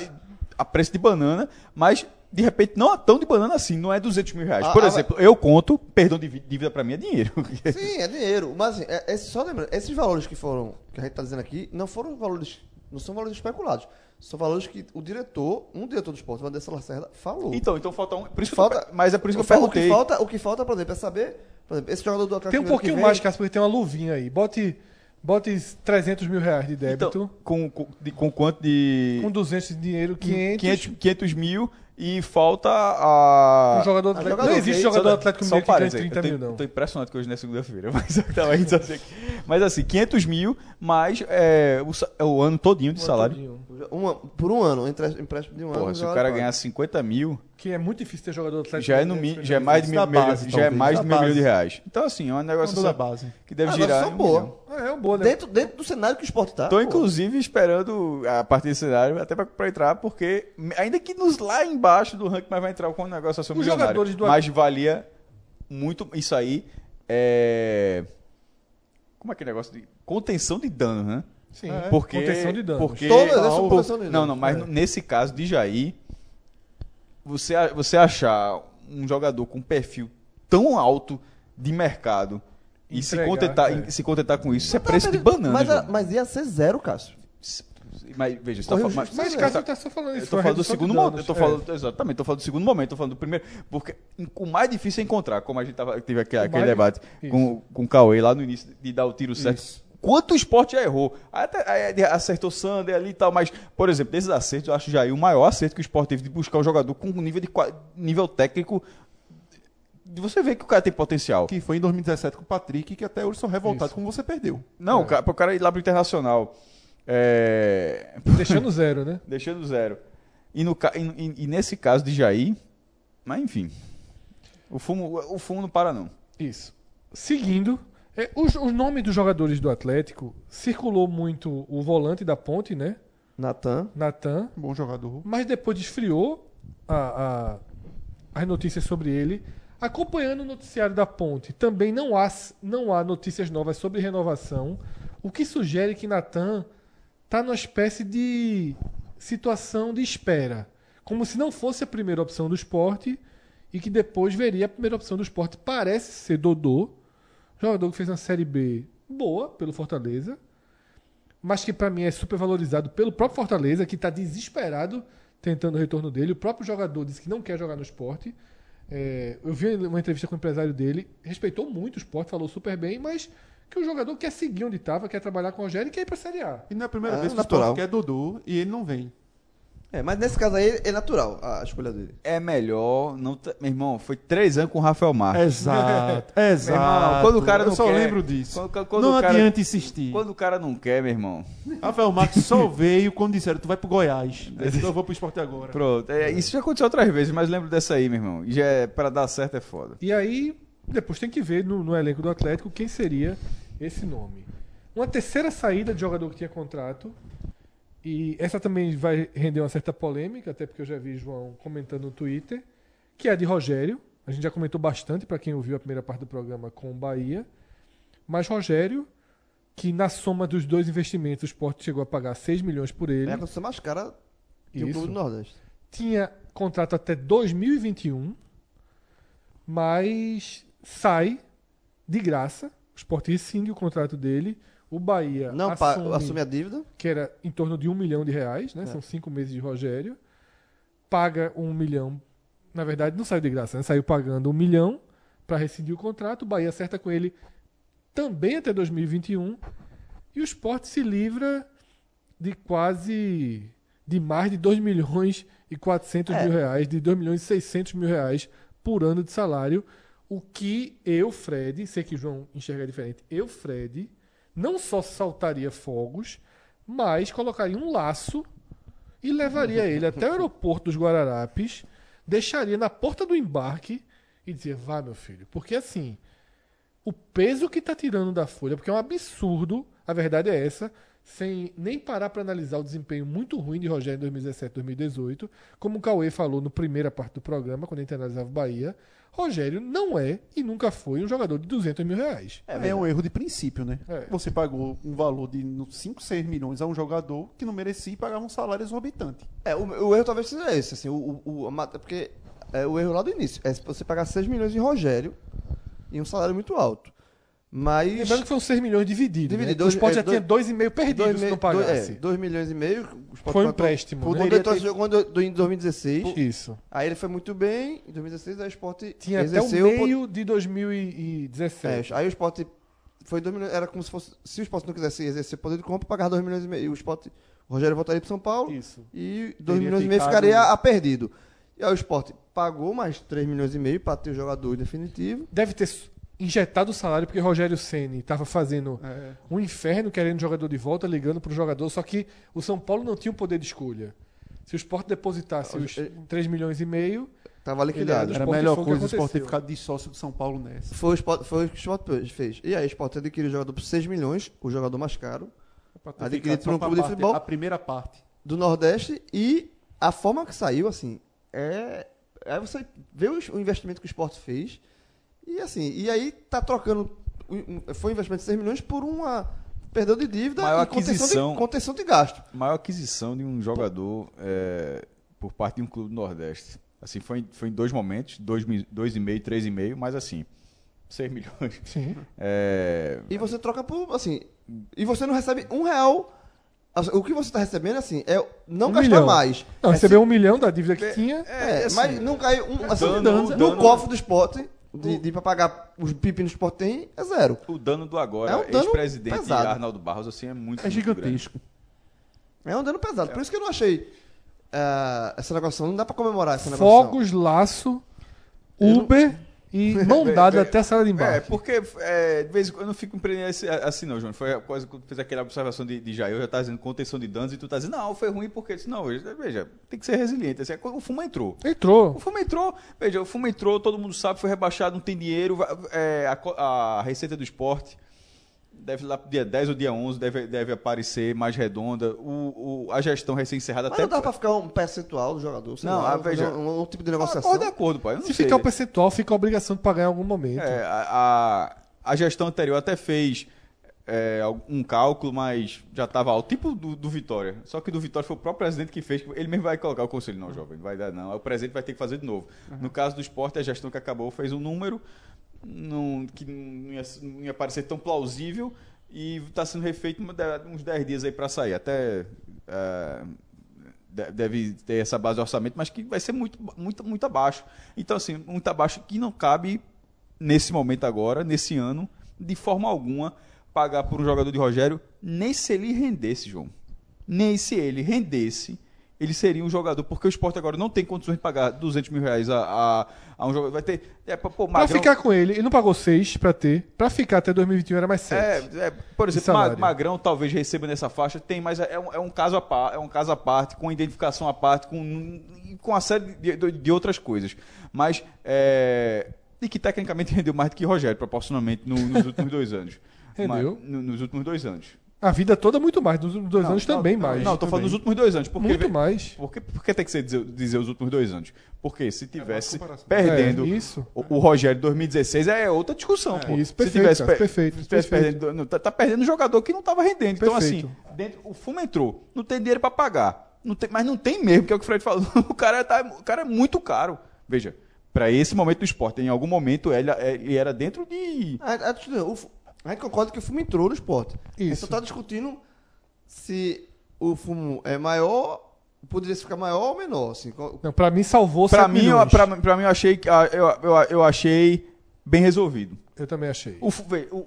a preço de banana, mas de repente não é tão de banana assim, não é 200 mil reais. Ah, Por ah, exemplo, eu conto, perdão de vi- dívida para mim é dinheiro. Sim, é dinheiro. Mas assim, é, é só lembrando, esses valores que foram, que a gente tá dizendo aqui, não foram valores, não são valores especulados. São valores que o diretor, um diretor do esporte, o Vanderson Lacerda, falou. então, então falta um. Por isso que Falta- eu mas é por isso que eu perguntei. O que falta, o que falta, por exemplo, é saber, por exemplo, esse jogador do Atlético Tem um pouquinho que mais, vem- Cássio, porque tem uma luvinha aí. Bote, bote 300 mil reais de débito. Então, com, com, de- com quanto de. com 200 de dinheiro, 500. 500, 500 mil e falta a. Um jogador do Atlético. jogador, não existe ok. jogador do Atlético Mineiro que aí, 30 eu mil, tô, não. Tô impressionado que hoje não é segunda-feira, mas, tá, mas, assim, 500 mil mais é, o, é o ano todinho de salário. Todinho. uma- por um ano, empréstimo de um Porra, ano. se o cara ganhar 50 mil, Que é muito difícil ter jogador do Atlético já é, no, mi- já é mais de mil, milho- base, já é mais de mil milhões de reais. Então, assim, é um negócio da base. que deve Ah, girar. em só um boa. milhão. Ah, é um bom, né? Dentro, dentro do cenário que o esporte tá. Tô, pô. inclusive, esperando a partir desse cenário até pra, pra entrar, porque ainda que nos lá embaixo do ranking, mas vai entrar com um negócio assim, Os jogadores do Mas valia muito isso aí. É... Como é que é negócio de contenção de dano, né? Sim. É. Porque, Contenção de danos. Porque, Todas essas Por- são contenção de Não, não, mas É. nesse caso de Jair, você, a- você achar um jogador com perfil tão alto de mercado e se Entregar, contentar, é. se contentar com isso, isso é Tá, preço de mas- banana. Mas, a- mas ia ser zero, Cássio. Mas veja, você tá falando- justo, Mas Sim, Cássio eu tá só falando isso. eu tô falando do segundo momento. Eu tô É. falando, exatamente, tô falando do segundo momento, tô falando do primeiro. Porque o mais difícil é encontrar, como a gente tava, teve aquele, aquele mais- debate isso. com, com o Cauê lá no início de dar o tiro certo. Isso. Quanto o esporte já errou? Aí Até, acertou Sander ali e tal, mas, por exemplo, desses acertos, eu acho já aí o maior acerto que o esporte teve de buscar um jogador com um nível, de, nível técnico. De você ver que o cara tem potencial. Que foi em 2017 com o Patrick, que até hoje são revoltados como você perdeu. Não, É. o cara, pro cara ir lá pro internacional. É, Deixando zero, né? deixando zero. E, no, e- e nesse caso de Jair, mas enfim. O fumo, o fumo não para, não. Isso. Seguindo, é, os, os nomes dos jogadores do Atlético circulou muito o volante da ponte, né? Natan. Natan. Bom jogador. Mas depois esfriou a- a- as notícias sobre ele. Acompanhando o noticiário da Ponte, também não há, não há notícias novas sobre renovação, o que sugere que Natan está numa espécie de situação de espera. Como se não fosse a primeira opção do esporte e que depois veria a primeira opção do esporte. Parece ser Dodô, jogador que fez uma Série B boa pelo Fortaleza, mas que para mim é super valorizado pelo próprio Fortaleza, que está desesperado tentando o retorno dele. O próprio jogador disse que não quer jogar no esporte. É, eu vi uma entrevista com o empresário dele, respeitou muito o esporte, falou super bem, mas que o jogador quer seguir onde estava, quer trabalhar com o Rogério e quer ir para a Série A. E não é a primeira Ah, vez que o Sport quer Dodô e ele não vem. É, mas nesse caso aí é natural a escolha dele. É melhor. Não ter- Meu irmão, foi três anos com o Rafael Marques. Exato, exato. irmão, quando o cara não Eu só quer- lembro disso. Quando- quando não o cara- adianta insistir. Quando o cara não quer, meu irmão. Rafael Marques só veio quando disseram, tu vai pro Goiás. Então eu vou pro esporte agora. Pronto. É, isso já aconteceu outras vezes, mas lembro dessa aí, meu irmão. E já é, pra dar certo é foda. E aí, depois tem que ver no, no elenco do Atlético quem seria esse nome. Uma terceira saída de jogador que tinha contrato. E essa também vai render uma certa polêmica, até porque eu já vi João comentando no Twitter, que é a de Rogério. A gente já comentou bastante para quem ouviu a primeira parte do programa com o Bahia. Mas Rogério, que na soma dos dois investimentos o Sport chegou a pagar 6 milhões por ele. É a mais cara que o. Clube do Nordeste. tinha contrato até 2021, mas sai de graça. O Sport rescinde o contrato dele. O Bahia Não assume, assume a dívida. que era em torno de um milhão de reais, né? É. São cinco meses de Rogério. Paga um milhão na verdade, não saiu de graça, né? Saiu pagando um milhão para rescindir o contrato. O Bahia acerta com ele também até 2021. E o Sport se livra de quase. de mais de 2 milhões e 400 É. mil reais, de 2 milhões e 600 mil reais por ano de salário. O que eu, Fred, sei que o João enxerga diferente, eu, Fred, não só saltaria fogos, mas colocaria um laço e levaria ele até o aeroporto dos Guararapes, deixaria na porta do embarque e dizia: vá, meu filho. Porque assim, o peso que tá tirando da folha, porque é um absurdo, a verdade é essa, sem nem parar para analisar o desempenho muito ruim de Rogério em 2017 2018, como o Cauê falou no primeira parte do programa, quando a gente analisava o Bahia, Rogério não é e nunca foi um jogador de 200 mil reais. É, um erro de princípio, né? É. Você pagou um valor de 5, 6 milhões a um jogador que não merecia e pagava um salário exorbitante. É, o, o erro talvez seja esse, assim, o, o, a porque é o erro lá do início. É você pagar 6 milhões em Rogério e um salário muito alto. Mas. Lembrando que foram 6 milhões divididos. Dividido, né? dois- o Sport é, já dois- tinha 2,5 perdidos se não pagasse. é, 2 milhões e meio. o Foi um empréstimo, Quando né? o Ele ter- jogou em do- em 2016. Isso. Aí ele foi muito bem. Em 2016, aí o Sport Tinha até o exerceu meio de É, 2017. aí o Sport foi 2 milhões. Era como se fosse. Se o Sport não quisesse exercer poder de compra, pagava 2 milhões e meio. O Sport. O Rogério voltaria para São Paulo. Isso. E 2 Teria milhões e meio ficaria a perdido. E aí o Sport pagou mais 3 milhões e meio para ter o jogador definitivo. Deve ter injetado o salário porque Rogério Ceni estava fazendo É. um inferno querendo jogador de volta, ligando para o jogador, só que o São Paulo não tinha o poder de escolha. Se o Sport depositasse os Ele- 3 milhões e meio, Tava Ele liquidado. era Era a melhor coisa o Sport ter ficado de sócio do São Paulo nessa. Foi o, Sport, foi o que o Sport fez. E aí o Sport adquiriu o jogador por 6 milhões, o jogador mais caro, ter Adquirido por um clube de parte- futebol. A primeira parte. do Nordeste. E a forma que saiu, assim, é. Aí você vê o, o investimento que o Sport fez. E assim, e aí tá trocando. Foi um investimento de 6 milhões por uma. Perdão de dívida Maior e contenção aquisição. de, contenção de gasto. Maior aquisição de um jogador é, por parte de um clube do Nordeste. Assim, foi, em- foi em dois momentos, dois, mi- dois e meio, três e meio, mas assim, 6 milhões. sim. É, E você troca por, assim, e você não recebe um real. Assim, O que você está recebendo, assim, é não Um gastar milhão. mais. Não, é recebeu um milhão da dívida que tinha. É, assim, mas não cai um. Assim, dano- no dano- cofre do esporte, de, de pra pagar os pepinos que tem, é zero. o dano do agora, É um dano ex-presidente pesado. Arnaldo Barros, assim, é muito É muito grande. gigantesco. É um dano pesado. Por isso que eu não achei ah, essa negociação. Não dá pra comemorar essa negociação. Fogos, laço, Eu não- Uber e mão dada até a sala de É, embarque. porque é, de vez em quando eu não fico empreendendo assim, não, João. Foi a coisa que fez aquela observação de, de Jair, eu já tá dizendo contenção de danos e tu tá dizendo, não, foi ruim porque. Disse, Não, veja, tem que ser resiliente. Assim, o fumo entrou. Entrou. O fumo entrou, veja, o fumo entrou, todo mundo sabe, foi rebaixado, não tem dinheiro. é, a, a receita do esporte deve lá pro dia 10 ou dia 11 deve, deve aparecer mais redonda. O, o- a gestão recém-encerrada Mas até. não dá pra ficar um percentual do jogador. sei Não, lá, ah, veja- Um, um tipo de negociação. acordo é acordo, pai. eu não Se sei. ficar o percentual, fica a obrigação de pagar em algum momento. É, a, a, a gestão anterior até fez é, um cálculo, mas já estava alto. Tipo do, do Vitória. Só que do Vitória foi o próprio presidente que fez. Ele mesmo vai colocar o conselho. Não, jovem, não vai dar não. O presidente vai ter que fazer de novo. No caso do esporte, a gestão que acabou fez um número não- que não ia, não ia parecer tão plausível e está sendo refeito uns 10 dias aí para sair. Até... é, de- deve ter essa base de orçamento, mas que vai ser muito, muito, muito abaixo. Então, assim, muito abaixo que não cabe nesse momento agora, nesse ano, de forma alguma, pagar por um jogador de Rogério, nem se ele rendesse, João. Nem se ele rendesse, ele seria um jogador, porque o esporte agora não tem condições de pagar 200 mil reais a, a, a um jogador. Vai ter. É, pô, Pra Magrão- ficar com ele, ele não pagou 6 pra ter. Pra ficar até 2021 era mais 7. é, é, por exemplo, Ma-. Magrão talvez receba nessa faixa, tem, mas é um, é um caso à parte, é um caso à parte, com identificação à parte, com, com uma série de, de- de outras coisas. Mas é, e que tecnicamente rendeu mais do que Rogério, proporcionalmente, no- nos últimos dois anos. Rendeu. Mas, no- nos últimos dois anos. A vida toda muito mais. Nos últimos dois Não, anos não, também não, mais. Não, tô falando nos últimos dois anos. Porque, Muito mais. Por que, por que tem que ser dizer, dizer os últimos dois anos? Porque se tivesse comparação. perdendo É, isso. o, o Rogério de 2016 é outra discussão. pô. Isso, se perfeito, tivesse, cara, pe- perfeito, se tivesse perfeito. perdendo, tá, tá perdendo jogador que não estava rendendo. Então, Perfeito. assim, dentro, o fumo entrou. Não tem dinheiro para pagar. Não tem, mas não tem mesmo, que é o que o Fred falou. O cara, tá, o cara é muito caro. Veja, para esse momento do esporte, em algum momento ele, ele era dentro de. A, a- o fu- a gente concorda que o fumo entrou no esporte. A gente Isso. só tá discutindo se o fumo é maior poderia ficar maior ou menor? Assim, Não, pra mim salvou Pra 7 mim, eu, pra, pra mim, eu achei, que- ah, eu, eu, eu achei bem resolvido. Eu também achei. O, vê, o-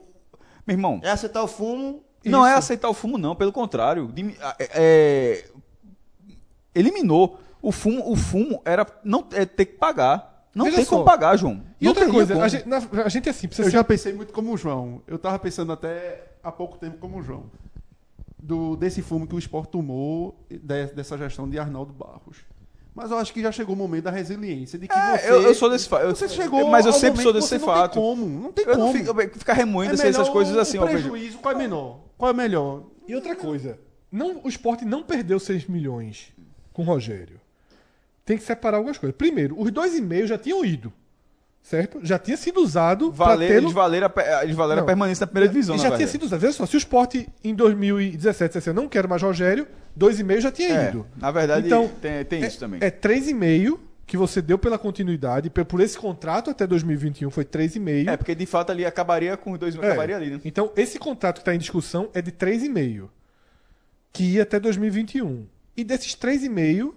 meu irmão, é aceitar o fumo. não é isso. aceitar o fumo, não. Pelo contrário. É- é, eliminou. O fumo, o fumo era não é, ter que pagar. Não Veja tem só. como pagar, João. E Não outra coisa, a gente, na- a gente assim, precisa Eu ser já pensei muito como o João. Eu tava pensando até há pouco tempo como o João. Do, desse fumo que o esporte tomou de- dessa gestão de Arnaldo Barros. Mas eu acho que já chegou o momento da resiliência. De que É, você, eu, eu sou desse fato. Eu- Você chegou mas eu ao sempre sou desse fato. Não tem como. Não tem Eu não como. fico, eu ficar remoendo É assim, essas coisas assim. O ó, prejuízo, qual é menor? Qual é melhor? E outra coisa, não, o esporte não perdeu 6 milhões com o Rogério. Tem que separar algumas coisas. Primeiro, os 2,5 já tinham ido. Certo? Já tinha sido usado Valer, tê-lo. eles valeram, eles valeram a permanência na primeira divisão, E já tinha verdade. sido usado. Veja só, se o esporte em 2017 dissesse, eu não quero mais Rogério, 2,5 já tinha É, ido. na verdade, Então, tem, tem é, isso também. É 3,5 que você deu pela continuidade, por esse contrato até 2021 foi 3,5. É, porque de fato ali acabaria com os dois, É. acabaria ali, né? Então, esse contrato que está em discussão é de 3,5, que ia até 2021. E desses 3,5,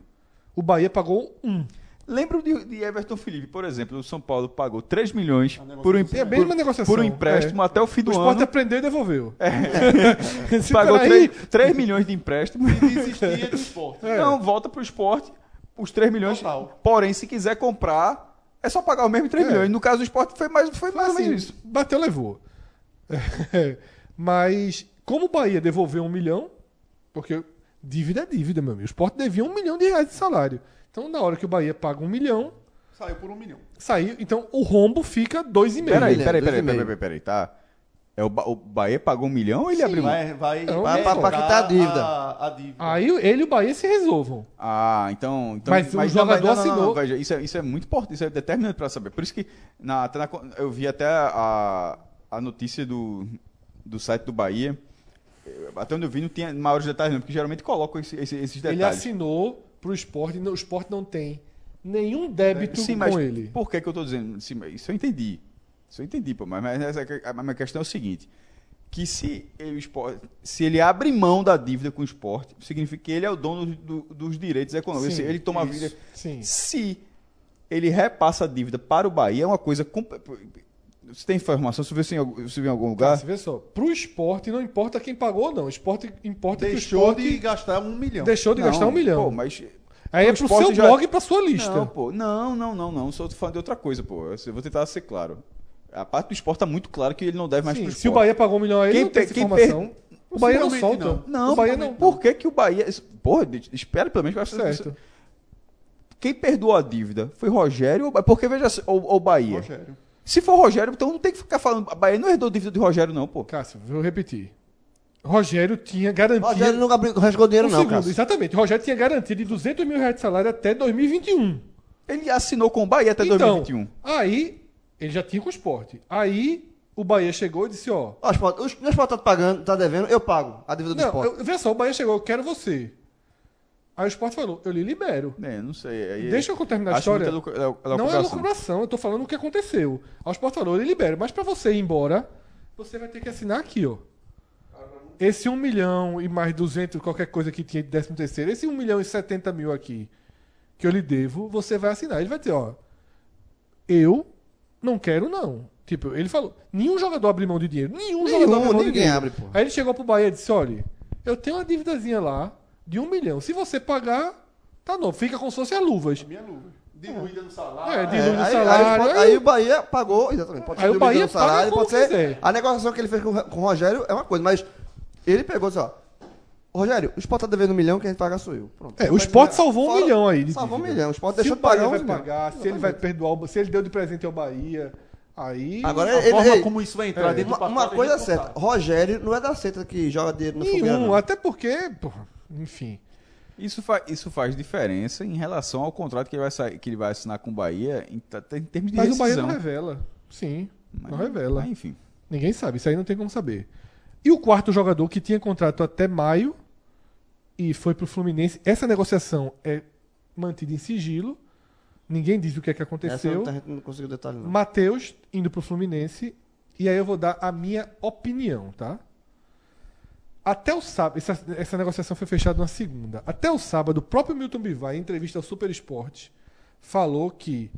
o Bahia pagou 1. Lembro de, de Everton Felipe, por exemplo, o São Paulo pagou 3 milhões por um, É a mesma por, negociação. por um empréstimo É. até o fim O do esporte ano. aprendeu e devolveu. Se Pagou peraí, 3, 3 milhões de empréstimo. Desistia do esporte. É. Não, volta pro esporte, os 3 milhões. Total. Porém, se quiser comprar, é só pagar o mesmo 3 É. milhões. No caso do esporte, foi mais, foi mais assim, isso. bateu, levou. É, Mas, como o Bahia devolveu um milhão, porque dívida é dívida, meu amigo. O esporte devia um milhão de reais de salário. Então, na hora que o Bahia paga um milhão, Saiu por um milhão. saiu. Então, o rombo fica dois e meio. Peraí, milhão, peraí, peraí, peraí, peraí, peraí, tá? É o, Ba- o Bahia pagou um milhão ou ele abriu mão? Vai, vai, Não, vai pra- pra quitar a dívida. A, a dívida. Aí ele e o Bahia se resolvam. Ah, então. então Mas o não, jogador não, não, não, assinou. veja, isso, é, isso é muito importante, isso é determinante para saber. Por isso que na, na- eu vi até a, a notícia do, do site do Bahia. Até onde eu vi não tinha maiores detalhes, não, porque geralmente colocam esse- esse- esses Ele detalhes. assinou pro esporte, não- o esporte não tem nenhum débito Sim, com ele. por que, que eu tô dizendo? Sim, isso eu entendi. Isso eu entendi, pô. Mas, mas essa- a minha questão é o seguinte: que se ele, o esporte, se ele abre mão da dívida com o esporte, significa que ele é o dono do- dos direitos econômicos. Sim, ele toma a isso, vida. sim. Se ele repassa a dívida para o Bahia, é uma coisa. Você tem informação? Você viu isso em, algum- você viu em algum Tá, lugar? você vê só, pro esporte não importa quem pagou ou não. O esporte importa que o Deixou esporte de gastar um milhão. deixou de gastar um milhão. Pô, mas. Aí é o pro esporte seu já- blog e pra sua lista. Não, pô, não, não, não, não. Só tô falando de outra coisa, pô. Eu vou tentar ser claro. A parte do esporte tá muito claro que ele não deve mais Sim, pro se o esporte. Bahia pagou um milhão aí, Quem não tem quem informação. O Bahia não solta. Não, o Bahia não. Por que, que o Bahia. Porra, de- espera pelo menos que eu acho que Certo. Quem perdoou a dívida foi Rogério ou Porque veja, ou, ou Bahia. Rogério. Se for Rogério, então não tem que ficar falando. A Bahia não herdou dívida de Rogério, não, pô. Cássio, vou repetir. Rogério tinha garantia. Rogério não abriu, rasgou dinheiro, um não, segundo, Cássio. exatamente. Rogério tinha garantia de 200 mil reais de salário até 2021. Ele assinou com o Bahia até então, 2021. aí, ele já tinha com o esporte. Aí, o Bahia chegou e disse, ó... Os- o esporte tá pagando, tá devendo, eu pago a dívida do Não, esporte. eu, veja só, o Bahia chegou, eu quero você. Aí o esporte falou, eu lhe libero. É, não sei. Aí, Deixa eu terminar a história. lucra- é- é Não é lucração. lucração, eu tô falando o que aconteceu. Aí o Sport falou, ele libera, mas pra você ir embora, você vai ter que assinar aqui, ó. Esse 1 milhão e mais 200, qualquer coisa que tinha de 13 terceiro, esse 1 milhão e 70 mil aqui, que eu lhe devo, você vai assinar. Ele vai dizer, ó, eu não quero não. Tipo, ele falou, nenhum jogador abre mão de dinheiro. Nenhum, jogador Nenhum, abre mão de dinheiro. abre, pô. Aí ele chegou pro Bahia e disse, olha, eu tenho uma dívidazinha lá de 1 milhão. Se você pagar, tá novo. Fica como se fosse as luvas. Minha luva. Diluída no salário. É, É, dilui no aí, salário. aí aí- aí o Bahia pagou, exatamente. Pode Aí ser o Bahia no salário, pode ser. quiser. A negociação que ele fez com, com o Rogério é uma coisa, mas ele pegou assim, ó. Rogério, o Sport tá devendo um milhão, quem paga sou eu. Pronto. É, o Sport salvou um Fora- milhão aí. de Salvou um milhão. O Sport Se deixou de pagar Bahia um vai pagar, se ele vai perdoar, o- se ele deu de presente ao Bahia, aí. Agora, A ele, forma ele- como isso vai entrar É. dentro do uma, pacote. uma a coisa é certa. Rogério não é da seta que joga dinheiro no Fogueira, nenhum, não. até porque, porra, enfim. Isso, fa isso faz diferença em relação ao contrato que ele vai, que ele vai assinar com o Bahia em, em termos de Mas o Bahia rescisão. não revela. Sim, Mas- não revela. mas, enfim. Ninguém sabe, isso aí não tem como saber. E o quarto jogador que tinha contrato até maio e foi pro Fluminense, essa negociação é mantida em sigilo. Ninguém diz o que é que Essa aconteceu. não, a gente não conseguiu detalhe, não. Matheus indo pro Fluminense. E aí eu vou dar a minha opinião, tá? Até o sábado, essa, essa negociação foi fechada na segunda. Até o sábado, o próprio Milton Bivar, em entrevista ao Super Esporte, falou que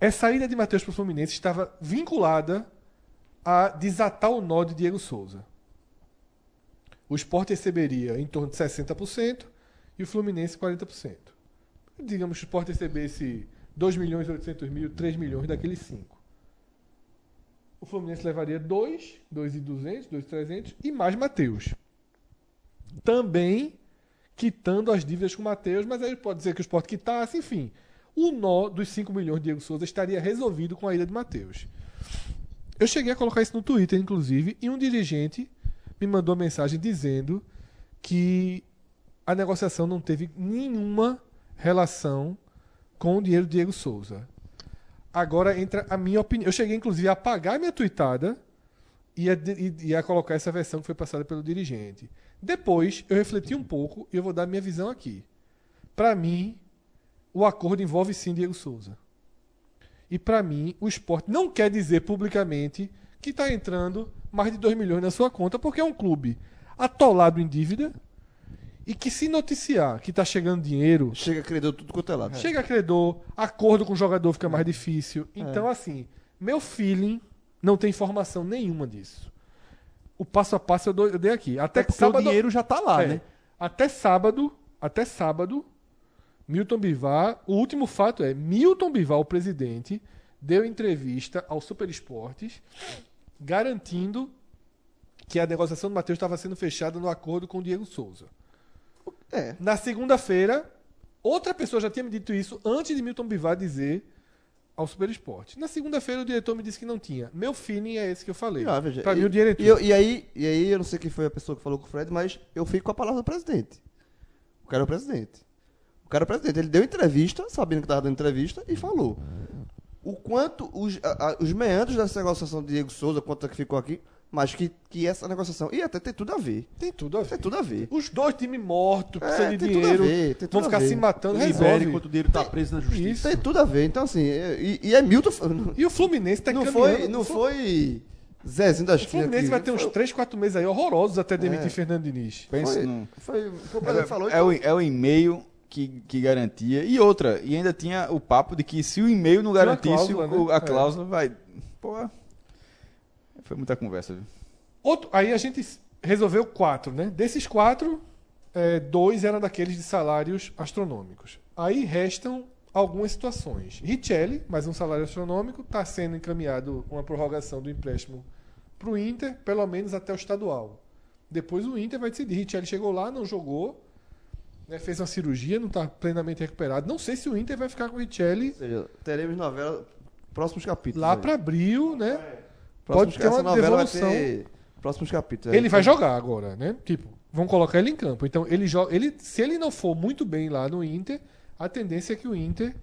essa ida de Matheus para o Fluminense estava vinculada a desatar o nó de Diego Souza. O Sport receberia em torno de 60% e o Fluminense 40%. Digamos que o Sport recebesse 2 milhões e 800 mil, 3 milhões daqueles 5. O Fluminense levaria 2, 2 e 200, 2 e 300 e mais Matheus. Também quitando as dívidas com o Matheus, mas aí pode dizer que o Sport quitasse, enfim. O nó dos 5 milhões de Diego Souza estaria resolvido com a ida de Matheus. Eu cheguei a colocar isso no Twitter, inclusive, e um dirigente me mandou uma mensagem dizendo que a negociação não teve nenhuma relação com o dinheiro do Diego Souza. Agora entra a minha opinião. Eu cheguei, inclusive, a apagar minha tweetada e a, e, e a colocar essa versão que foi passada pelo dirigente. Depois, eu refleti um pouco e eu vou dar minha visão aqui. Para mim, o acordo envolve sim Diego Souza. E para mim, o esporte não quer dizer publicamente que está entrando mais de 2 milhões na sua conta, porque é um clube atolado em dívida e que se noticiar que está chegando dinheiro, Chega credor tudo quanto é lado. chega credor, acordo com o jogador fica mais difícil. Então, assim, meu feeling não tem informação nenhuma disso. O passo a passo eu, dou- eu dei aqui. Até porque sábado, o dinheiro já tá lá, é, né? Até sábado, até sábado, Milton Bivar, o último fato é, Milton Bivar, o presidente, deu entrevista ao Super Esportes garantindo que a negociação do Matheus estava sendo fechada no acordo com o Diego Souza. É. Na segunda-feira, outra pessoa já tinha me dito isso antes de Milton Bivar dizer ao Super Esporte. Na segunda-feira o diretor me disse que não tinha. Meu feeling é esse que eu falei. Ah, veja, Pra e, mim o dinheiro e, eu- e aí, e aí, eu não sei quem foi a pessoa que falou com o Fred, mas eu fico com a palavra do presidente. O cara é o presidente. O cara é o presidente. Ele deu entrevista, sabendo que estava dando entrevista, e falou. O quanto os, a- a- os meandros dessa negociação de Diego Souza, quanto é que ficou aqui, mas que, que essa negociação. E até tem tudo a ver. Tem tudo a ver. Tem tudo a ver. Os dois times mortos, É, precisam de tem tudo a dinheiro, ver, tem tudo vão a ficar ver. se matando, resolve. enquanto o dinheiro tá preso na justiça. Isso. Tem tudo a ver. Então, assim, é- e, e é Milton. E o Fluminense tá não encaminhando. foi, não foi Zezinho da O esquina. Fluminense que- vai ter uns foi- 3, 4 meses aí horrorosos até demitir É. Fernando Diniz. Pensa Foi, num- foi, que falou. é, o, é o e-mail que, que garantia. E outra, e ainda tinha o papo de que se o e-mail não garantisse, cláusula, o- né? a É. cláusula vai. Pô. Foi muita conversa, viu? Outro, aí a gente resolveu quatro, né? Desses quatro, é, dois eram daqueles de salários astronômicos. Aí restam algumas situações. Richelli, mais um salário astronômico, está sendo encaminhado uma prorrogação do empréstimo para o Inter, pelo menos até o estadual. Depois o Inter vai decidir. Richelli chegou lá, não jogou, né, fez uma cirurgia, não está plenamente recuperado. Não sei se o Inter vai ficar com o Richelli Ou seja, teremos novela, próximos capítulos. lá para abril, né? Próximos- pode ter uma devolução. ter próximos capítulos. Ele vai jogar agora, né? Tipo, vão colocar ele em campo. Então, ele joga, ele, se ele não for muito bem lá no Inter, a tendência é que o Inter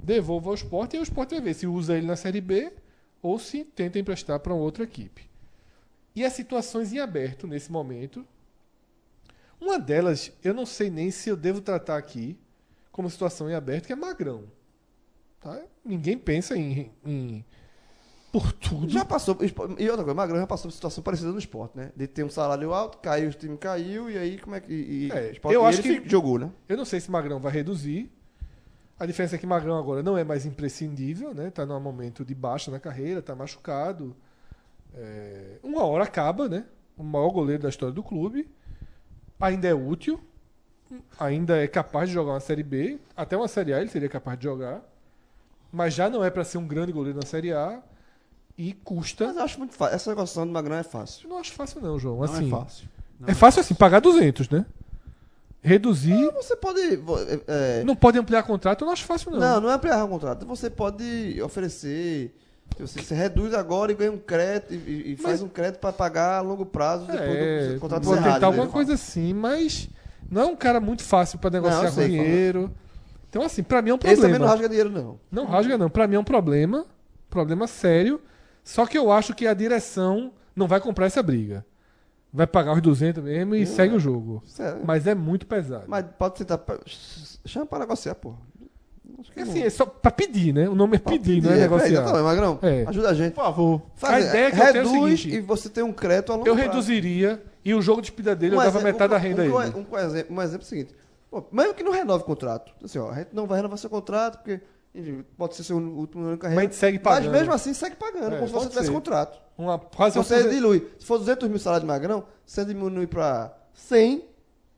devolva ao Sport e aí o Sport vai ver se usa ele na Série B ou se tenta emprestar para outra equipe. E as situações em aberto nesse momento. Uma delas, eu não sei nem se eu devo tratar aqui como situação em aberto, que é Magrão. Tá? Ninguém pensa em, em por tudo. Já passou. E outra coisa, Magrão já passou por situação parecida no esporte, né? De ter um salário alto, caiu, o time caiu, e aí como é que. E, É, o Sport- eu acho que- jogou, né? Eu não sei se Magrão vai reduzir. A diferença é que Magrão agora não é mais imprescindível, né? Tá num momento de baixa na carreira, tá machucado. É, Uma hora acaba, né? O maior goleiro da história do clube. Ainda é útil. Ainda é capaz de jogar uma Série B. Até uma Série A ele seria capaz de jogar. Mas já não é para ser um grande goleiro na Série A. E custa. Mas eu acho muito fácil. Essa negociação do Magrão é fácil. Eu não acho fácil, não, João. Não Assim, é fácil. Não É fácil assim, pagar 200, né? Reduzir. Você pode. é, é, Não pode ampliar contrato, eu não acho fácil, não. não, não é ampliar o contrato. Você pode oferecer. Você, você reduz agora e ganha um crédito e, e faz Mas- um crédito para pagar a longo prazo depois É, do contrato vou tentar alguma coisa assim, mas não é um cara muito fácil pra negociar Não, com sei, dinheiro. Então, assim, pra mim é um Esse também problema. não Não, rasga dinheiro, não. rasga, não. Pra mim é um problema. Problema sério. Só que eu acho que a direção não vai comprar essa briga. Vai pagar os 200 mesmo e segue o jogo. Sério. Mas é muito pesado. Mas pode tentar. Chama para negociar, pô. Acho que Porque, não. assim, é só pra pedir, né? O nome é Pra pedir, não é peraí, negociar. Exatamente, Magrão. É. Ajuda a gente. Por favor. Faz- A ideia que eu tenho é o reduz seguinte, e você tem um crédito a longo Eu prazo. reduziria E o jogo de despedida dele, eu dava exemplo- metade da um- renda um, a ele. Um, um exemplo, um exemplo seguinte. Pô, mesmo que não renove o contrato. Assim, ó, a gente não vai renovar seu contrato, porque pode ser seu último ano de carreira. Mas a gente segue pagando. Mas mesmo assim segue pagando, É, como se você tivesse ser. contrato. Uma, quase uma Você aposent- dilui. Se for 200 mil salário de magrão, você diminui para 100,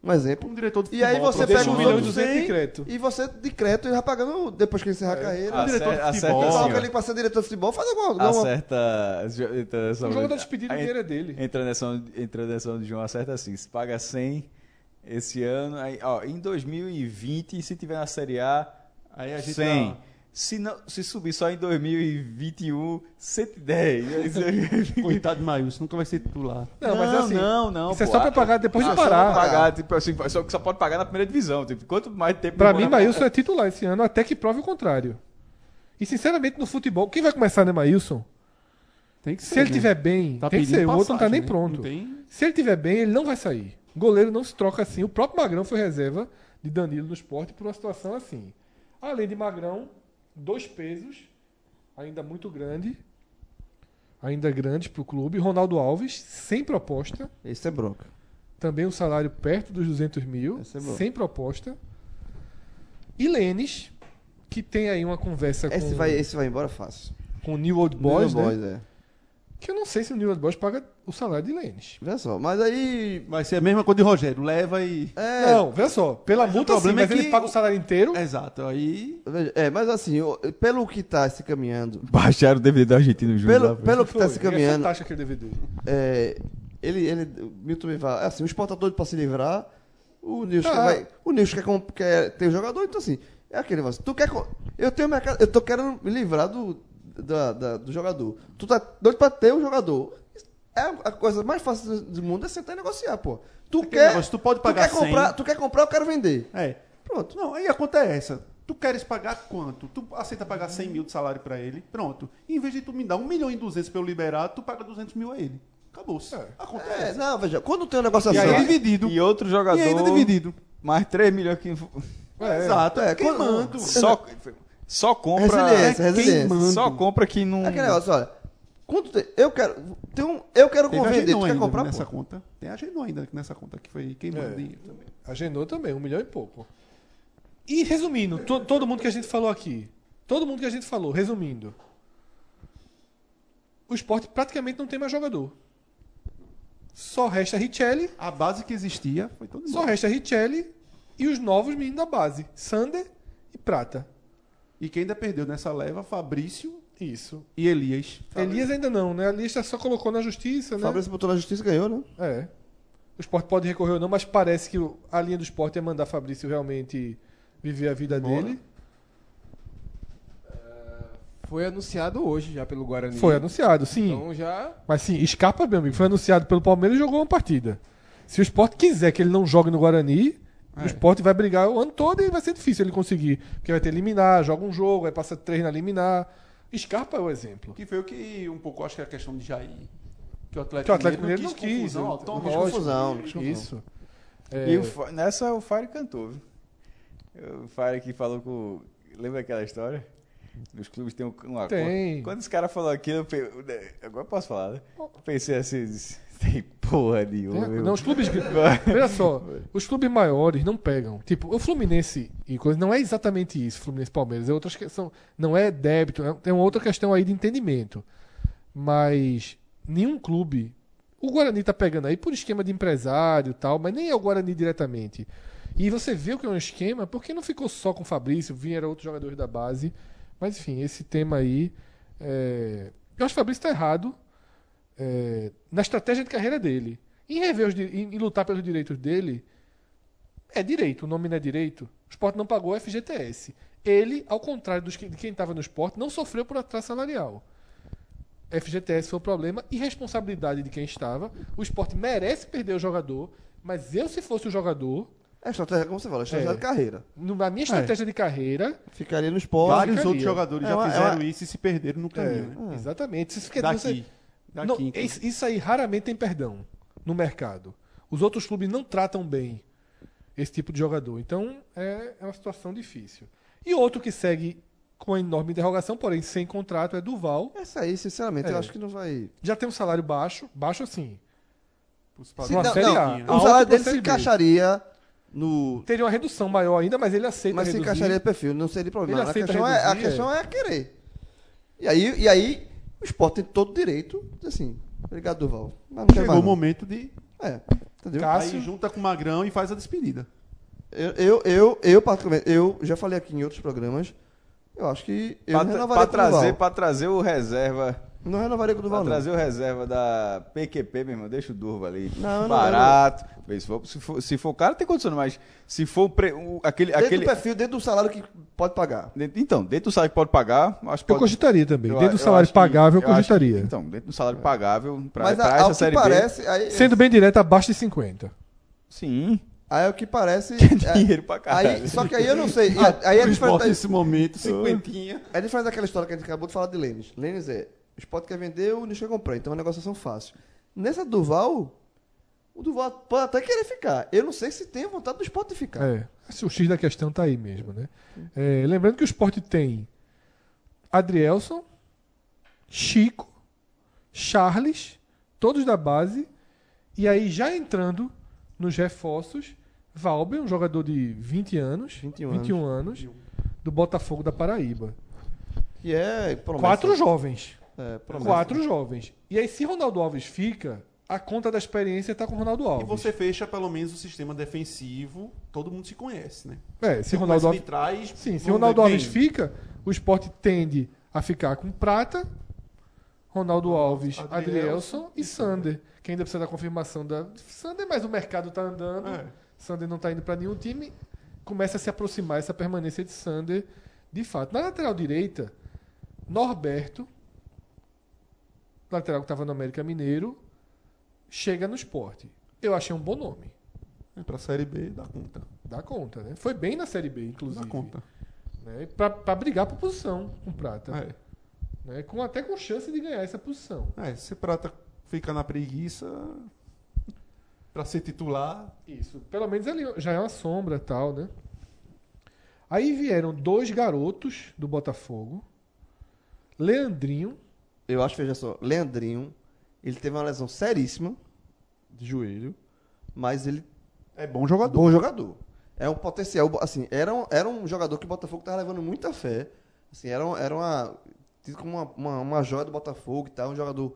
um exemplo. Um diretor de E aí futebol, você pega um milhão e outros 200 de 100 crédito. e você de crédito e vai pagando depois que encerrar a carreira. Acerta- diretor de acerta futebol, assim, Coloca ele pra ser diretor de futebol, faz alguma, alguma Acerta. nessa- O jogo da despedida, dinheiro é dele. Entra nessa, entra nessa o João acerta assim: se paga 100 esse ano, aí, ó, em 2020, se tiver na Série A, Aí a gente 100. dá- Se, não, se subir só em 2021, 110. Coitado de Maílson, nunca vai ser titular. Não, mas é assim. não, não. Isso é pô. só pra pagar depois de Ah, só parar. pagar, tipo assim, só, só pode pagar na primeira divisão. Tipo, quanto mais tempo. Pra demora mim, Maílson é titular esse ano, até que prove o contrário. E sinceramente, no futebol, quem vai começar, né, Maílson? Tem que ser. Se ele né? tiver bem, Tá tem que ser. O outro não tá passagem, nem né? pronto. Não tem- Se ele tiver bem, ele não vai sair. Goleiro não se troca assim. O próprio Magrão foi reserva de Danilo no esporte por uma situação assim. Além de Magrão, dois pesos, ainda muito grande. Ainda grande pro clube. Ronaldo Alves, sem proposta. Isso é bronca. Também um salário perto dos 200 mil, Esse é sem proposta. E Lênis, que tem aí uma conversa Esse com, vai, esse vai embora fácil. com o New Old Boys, New né? Boys, é. Que eu não sei se o New Old Boys paga o salário de Lênis. Vê só, mas aí. Vai ser a mesma coisa de Rogério. Leva e. É, Não, veja só. Pela Mas o multa sim, mas é ele que- paga o salário inteiro. Exato. Aí. é, mas assim, o- pelo que tá se caminhando. Baixaram o DVD do Argentino Júnior. Pelo, lá, pelo que tá Foi, se e É caminhando. fantástico aquele DVD. É, ele, ele, o Milton me vai. Assim, o tá doido pra se livrar. O Nilson Ah. vai. O Nilson quer, quer ter o jogador, então assim. É aquele negócio. Tu quer. Eu tenho mercado. Eu tô querendo me livrar do, da- da- do jogador. Tu tá doido pra ter o jogador. É a coisa mais fácil do mundo é sentar e negociar, pô. Tu Aquele quer. negócio, tu pode pagar quer comprar, 100. Tu quer comprar, eu quero vender. É. Pronto. Não, aí a conta é essa. Tu queres pagar quanto? Tu aceita pagar 100 mil de salário pra ele? Pronto. Em vez de tu me dar 1 milhão e 200 pra eu liberar, tu paga 200 mil a ele. Acabou-se. É. A conta é, É, não, veja, quando tem um negócio E assim. aí ó, dividido. E outro jogador. E ainda dividido. Mais 3 milhões que. É, Exato. é, É, queimando. Só, só compra. Resiliência, é resiliência. queimando. Só compra que não. É aquele negócio, olha. Quando tem- eu quero. Tem um, eu quero Teve a tu quer ainda comprar? nessa pô? conta. Tem a Genon ainda nessa conta que foi queimando É. dinheiro também. Agendou também, um milhão e pouco. E resumindo, to- todo mundo que a gente falou aqui. Todo mundo que a gente falou, resumindo. O esporte praticamente não tem mais jogador. Só resta Richelli, A base que existia foi todo só resta Richelli e os novos meninos da base, Sander e Prata. E quem ainda perdeu nessa leva, Fabrício Isso. e Elias. Elias ainda não, né? Elias só colocou na justiça, né? Fabrício botou na justiça e ganhou, né? É. O esporte pode recorrer ou não, mas parece que a linha do esporte é mandar Fabrício realmente viver a vida Bora. dele. Foi anunciado hoje já pelo Guarani. Foi anunciado, sim. Então já. Mas sim, Scarpa, meu amigo, foi anunciado pelo Palmeiras e jogou uma partida. Se o esporte quiser que ele não jogue no Guarani, o É. esporte vai brigar o ano todo e vai ser difícil ele conseguir. Porque vai ter liminar, joga um jogo, aí passa três na liminar. Scarpa é o exemplo. Que foi o que um pouco acho que é a questão de Jair. Que o Atlético, Que o Atlético Mineiro não quis. confusão, ó, toma, confusão, não. Isso. É, E o nessa o Fire cantou, viu? O Fire que falou com. Lembra aquela história? Nos clubes tem um, um acordo. Tem. Quando esse cara falou aquilo, eu pe- agora eu posso falar, né? Eu pensei assim, disse, tem porra nenhuma. Tem-. Não, os clubes. Veja só, os clubes maiores não pegam. Tipo, o Fluminense e coisa não é exatamente isso, Fluminense Palmeiras. É outras questão, não é débito, é- tem uma outra questão aí de entendimento. Mas nenhum clube. O Guarani tá pegando aí por esquema de empresário e tal, mas nem é o Guarani diretamente. E você vê o que é um esquema, porque não ficou só com o Fabrício, vieram outros jogadores da base. Mas enfim, esse tema aí. é, Eu acho que o Fabrício tá errado é, na estratégia de carreira dele. Em rever os, em, em lutar pelos direitos dele, é direito, o nome não é direito. O esporte não pagou FGTS. Ele, ao contrário dos que- de quem estava no esporte, não sofreu por atraso salarial. FGTS foi o problema e responsabilidade de quem estava. O esporte merece perder o jogador, mas eu, se fosse o jogador, É estratégia, como você fala, estratégia É. de carreira. na minha estratégia de carreira, Ficaria no esporte. Vários ficaria. outros jogadores É já uma- é fizeram uma- isso e se perderam no é, caminho. né? exatamente. Isso, dizer, Daqui. você- Daqui. Não, inclusive. isso, aí raramente tem perdão no mercado. Os outros clubes não tratam bem esse tipo de jogador. Então é, é uma situação difícil. E outro que segue com enorme interrogação, porém sem contrato, é Duval. Essa aí, sinceramente, É. eu acho que não vai. Já tem um salário baixo, baixo assim. Se- Uma não, Série não, A. o salário dele se encaixaria no. Teria uma redução maior ainda, mas ele aceita Mas se reduzir. encaixaria perfil, não seria problema. Ele A questão, é, a reduzir, questão é querer. E aí, e aí o esporte tem todo o direito de dizer assim, obrigado, Duval. Mas não Chegou mais, o não. momento de. É, entendeu? Cássio. Aí junta com o Magrão e faz a despedida. Eu, eu, eu, eu, particularmente, eu já falei aqui em outros programas, eu acho que eu Pra, renovaria pra Duval. trazer, pra trazer o reserva. Não renovaria com o Pra Duval, não. trazer o reserva da PQP, meu irmão, deixa o Durva ali. Não, não, Barato. Vê, Se for, se, for, se for caro, tem condição, mas se for o pre- o- aquele. Dentro aquele do perfil, dentro do salário que pode pagar. dentro- então, dentro do salário que pode pagar, acho que Eu pode. cogitaria também. eu- Dentro do eu salário acho que- pagável, eu acho que- cogitaria. então, dentro do salário pagável, pra, Mas pra a, essa que série B. parece, aí, Sendo bem direto, abaixo de 50. Sim. aí é o que parece... dinheiro pra caralho. Aí, só que aí eu não sei. e a- Aí é diferente, nesse momento, cinquentinha. é diferente daquela história que a gente acabou de falar de Lênis. Lênis é, o Sport quer vender, o Nicho quer comprar. Então é uma negociação fácil. Nessa Duval, o Duval pode até querer ficar. Eu não sei se tem vontade do Sport de ficar. É. O X da questão tá aí mesmo, né? É, lembrando que o esporte tem Adrielson, Chico, Charles, todos da base, e aí já entrando nos reforços, Valber, um jogador de 20 anos, 21 21 anos, do Botafogo da Paraíba. Que é promessa. Quatro jovens. É. Quatro jovens. E aí, se Ronaldo Alves fica, a conta da experiência tá com o Ronaldo E Alves. você fecha pelo menos o sistema defensivo, todo mundo se conhece, né? É, se Ronaldo Alves trás, Sim, se Ronaldo ver Alves fica, o esporte tende a ficar com Prata, Ronaldo Alves, Adrielson Adrielson e Sander. Que ainda precisa da confirmação da. Sander, mas o mercado tá andando. É. Sander não tá indo para nenhum time. Começa a se aproximar essa permanência de Sander de fato. Na lateral direita, Norberto, lateral que estava no América Mineiro, chega no esporte. Eu achei um bom nome. É, pra Série B, dá conta. Dá conta, né? Foi bem na Série B, inclusive. Dá conta. Né? Pra, pra brigar por posição com Prata. É. Né? Com, até com chance de ganhar essa posição. É, se Prata fica na preguiça pra ser titular, Isso. Pelo menos ali já é uma sombra tal, né? Aí vieram dois garotos do Botafogo. Leandrinho. Eu acho, veja só, Leandrinho, ele teve uma lesão seríssima de joelho, mas ele é bom jogador. bom jogador. É um potencial, assim, era um, era um jogador que o Botafogo estava levando muita fé. Assim, era, era uma tido como uma, uma, uma joia do Botafogo e tal, um jogador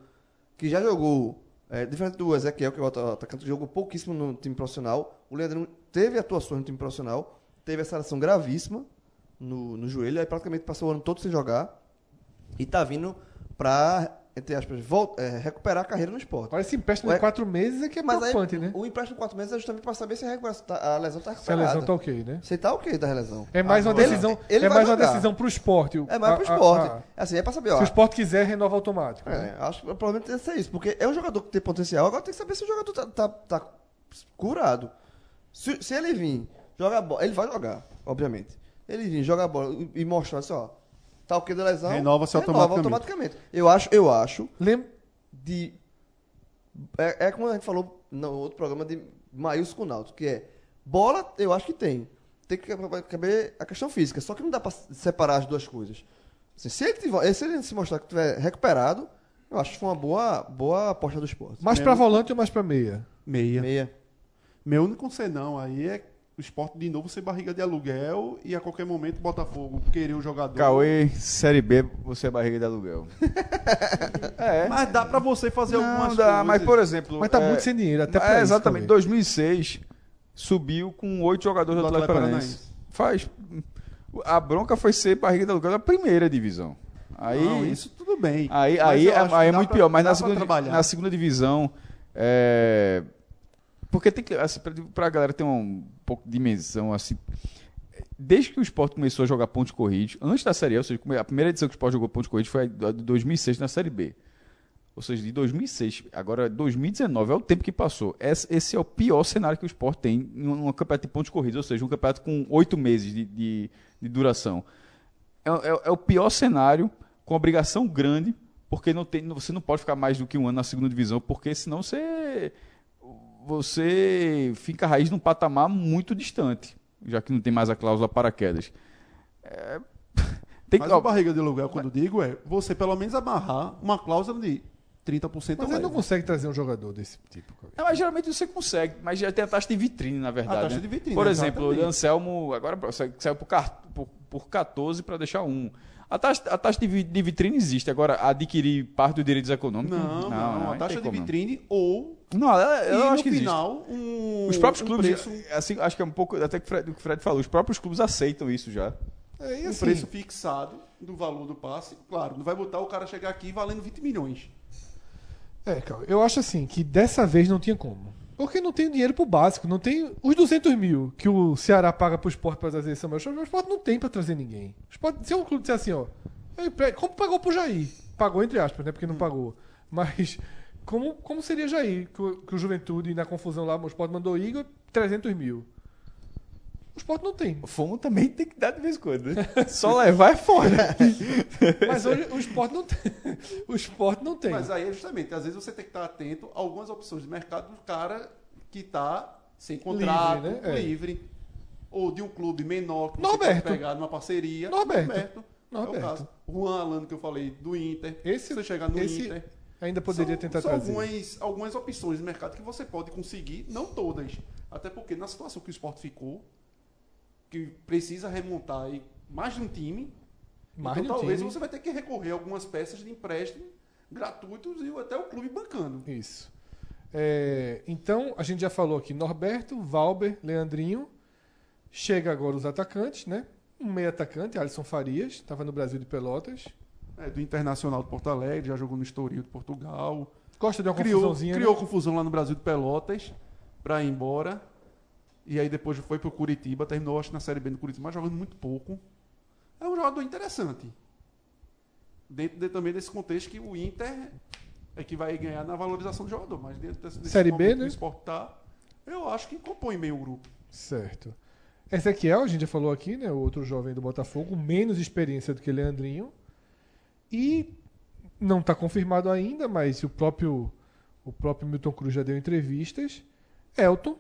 que já jogou, é, diferente do Ezequiel, que é o atacante, que jogou pouquíssimo no time profissional. O Leandrinho teve atuações no time profissional, teve essa lesão gravíssima no, no joelho, aí praticamente passou o ano todo sem jogar e tá vindo pra, entre aspas, vol- é, recuperar a carreira no esporte. Olha, esse empréstimo Ué, de quatro meses é que é Mas aí, preocupante, né? o empréstimo de quatro meses é justamente para saber se a, tá- a lesão está Se a recuperada. lesão tá ok, né? Você tá ok da lesão. É mais uma Agora- decisão, Ele- ele é mais uma jogar. decisão pro esporte. É mais pro A- a- esporte. a- Assim, é pra saber, se ó. o esporte quiser, renova automático. né? É, acho que provavelmente deve ser isso. Porque é um jogador que tem potencial, agora tem que saber se o jogador tá, tá, tá curado. Se, se ele vir jogar bola, ele vai jogar, obviamente. Ele vir jogar bola e- e mostrar assim, ó, tá ok da lesão. Renova-se renova automaticamente. Eu acho, eu acho Lem- de. É, é como a gente falou no outro programa de Maílson com Náutico, que é bola, eu acho que tem. Tem que caber- a questão física. Só que não dá pra separar as duas coisas. Assim, se, ele tiver, se ele se mostrar que estiver recuperado, eu acho que foi uma boa, boa aposta do esporte. mais pra volante ou mais pra meia? Meia. Meia. Meu único senão aí é o esporte de novo ser barriga de aluguel e a qualquer momento o Botafogo querer o jogador. Cauê, Série B, você é barriga de aluguel. é. Mas dá pra você fazer Não, algumas dá, coisas. mas por exemplo. Mas tá é, muito sem dinheiro, até é, isso, Exatamente. Cauê. 2006 subiu com oito jogadores do Do Atlético Atlético Paranaense. Faz. A bronca foi ser barriga de aluguel da primeira divisão. Aí, Não, isso tudo bem. aí, Mas aí, eu é, aí é muito pra- pior. Mas na segunda, na segunda divisão. É, porque tem que. Assim, pra, pra galera ter um pouco de dimensão, assim. Desde que o esporte começou a jogar pontos corridos, antes da Série A, ou seja, a primeira edição que o esporte jogou pontos corridos foi a de 2006 na Série B. Ou seja, de 2006, agora 2019, é o tempo que passou. Esse, é o pior cenário que o esporte tem em um campeonato de pontos corridos, ou seja, um campeonato com oito meses de, de, de duração. É, é- é o pior cenário, com obrigação grande, porque não tem, você não pode ficar mais do que um ano na segunda divisão, porque senão você, você fica a raiz num patamar muito distante, já que não tem mais a cláusula paraquedas. É, tem Mas que, o barriga de aluguel, quando eu digo, é você pelo menos amarrar uma cláusula de 30% Mas ele não levo. consegue trazer um jogador desse tipo. Não, mas geralmente você consegue, mas já tem a taxa de vitrine, na verdade. A taxa né? de vitrine, Por exemplo, o exatamente. Anselmo agora sa- saiu por, por 14 para deixar um. A taxa, a taxa de, de vitrine existe. Agora, adquirir parte dos direitos econômicos. Não, não, a aí taxa tem de vitrine ou Não, eu, e acho no que existe. final um Os próprios um clubes, preço, assim, acho que é um pouco até que o Fred, o que o Fred falou, os próprios clubes aceitam isso já. É, e um assim, preço fixado do valor do passe. Claro, não vai botar o cara chegar aqui valendo 20 milhões. É, cara, eu acho assim que dessa vez não tinha como. Porque não tem dinheiro pro básico, não tem os 200 mil que o Ceará paga pro esporte pra trazer Samuel Xavier, o esporte não tem pra trazer ninguém. O esporte, se um clube disser assim, ó, "Ei, pre- como pagou pro Jair? Pagou entre aspas, né? Porque não pagou. Mas como, como seria Jair? Que o, que o Juventude, na confusão lá, o esporte mandou Igor, 300 mil. O esporte não tem. O FOMO também tem que dar de vez em quando. né? Só levar é foda. Mas hoje o esporte não tem. O esporte não tem. Mas aí é justamente, às vezes você tem que estar atento a algumas opções de mercado do cara que está sem contrato, Livre, né? É. livre, ou de um clube menor que você Norberto. pode pegar numa parceria. Norberto. É o Norberto. caso. Juan Alano que eu falei, do Inter. Esse- você chegar no esse Inter. Ainda poderia são, tentar são trazer. algumas, algumas opções de mercado que você pode conseguir, não todas. Até porque na situação que o esporte ficou, que precisa remontar aí mais de um time, Mais então um talvez time. você vai ter que recorrer a algumas peças de empréstimo gratuitos e até o clube bancando. Isso. É, então, a gente já falou aqui: Norberto, Valber, Leandrinho. Chega agora os atacantes, né? Um meio atacante, Alisson Farias, estava no Brasil de Pelotas. É, do Internacional de Porto Alegre, já jogou no Estoril de Portugal. Gosta de uma Criou, confusãozinha. criou né? confusão lá no Brasil de Pelotas pra ir embora. E aí depois foi pro Curitiba, terminou acho na Série B do Curitiba, mas jogando muito pouco. É um jogador interessante. Dentro de- também desse contexto que o Inter é que vai ganhar na valorização do jogador. Mas dentro desse, desse Série B, né? o Sport tá, eu acho que compõe bem o grupo. Certo. Ezequiel, a gente já falou aqui, né? O outro jovem do Botafogo, menos experiência do que Leandrinho. E não está confirmado ainda, mas o próprio, o próprio Milton Cruz já deu entrevistas. Elton,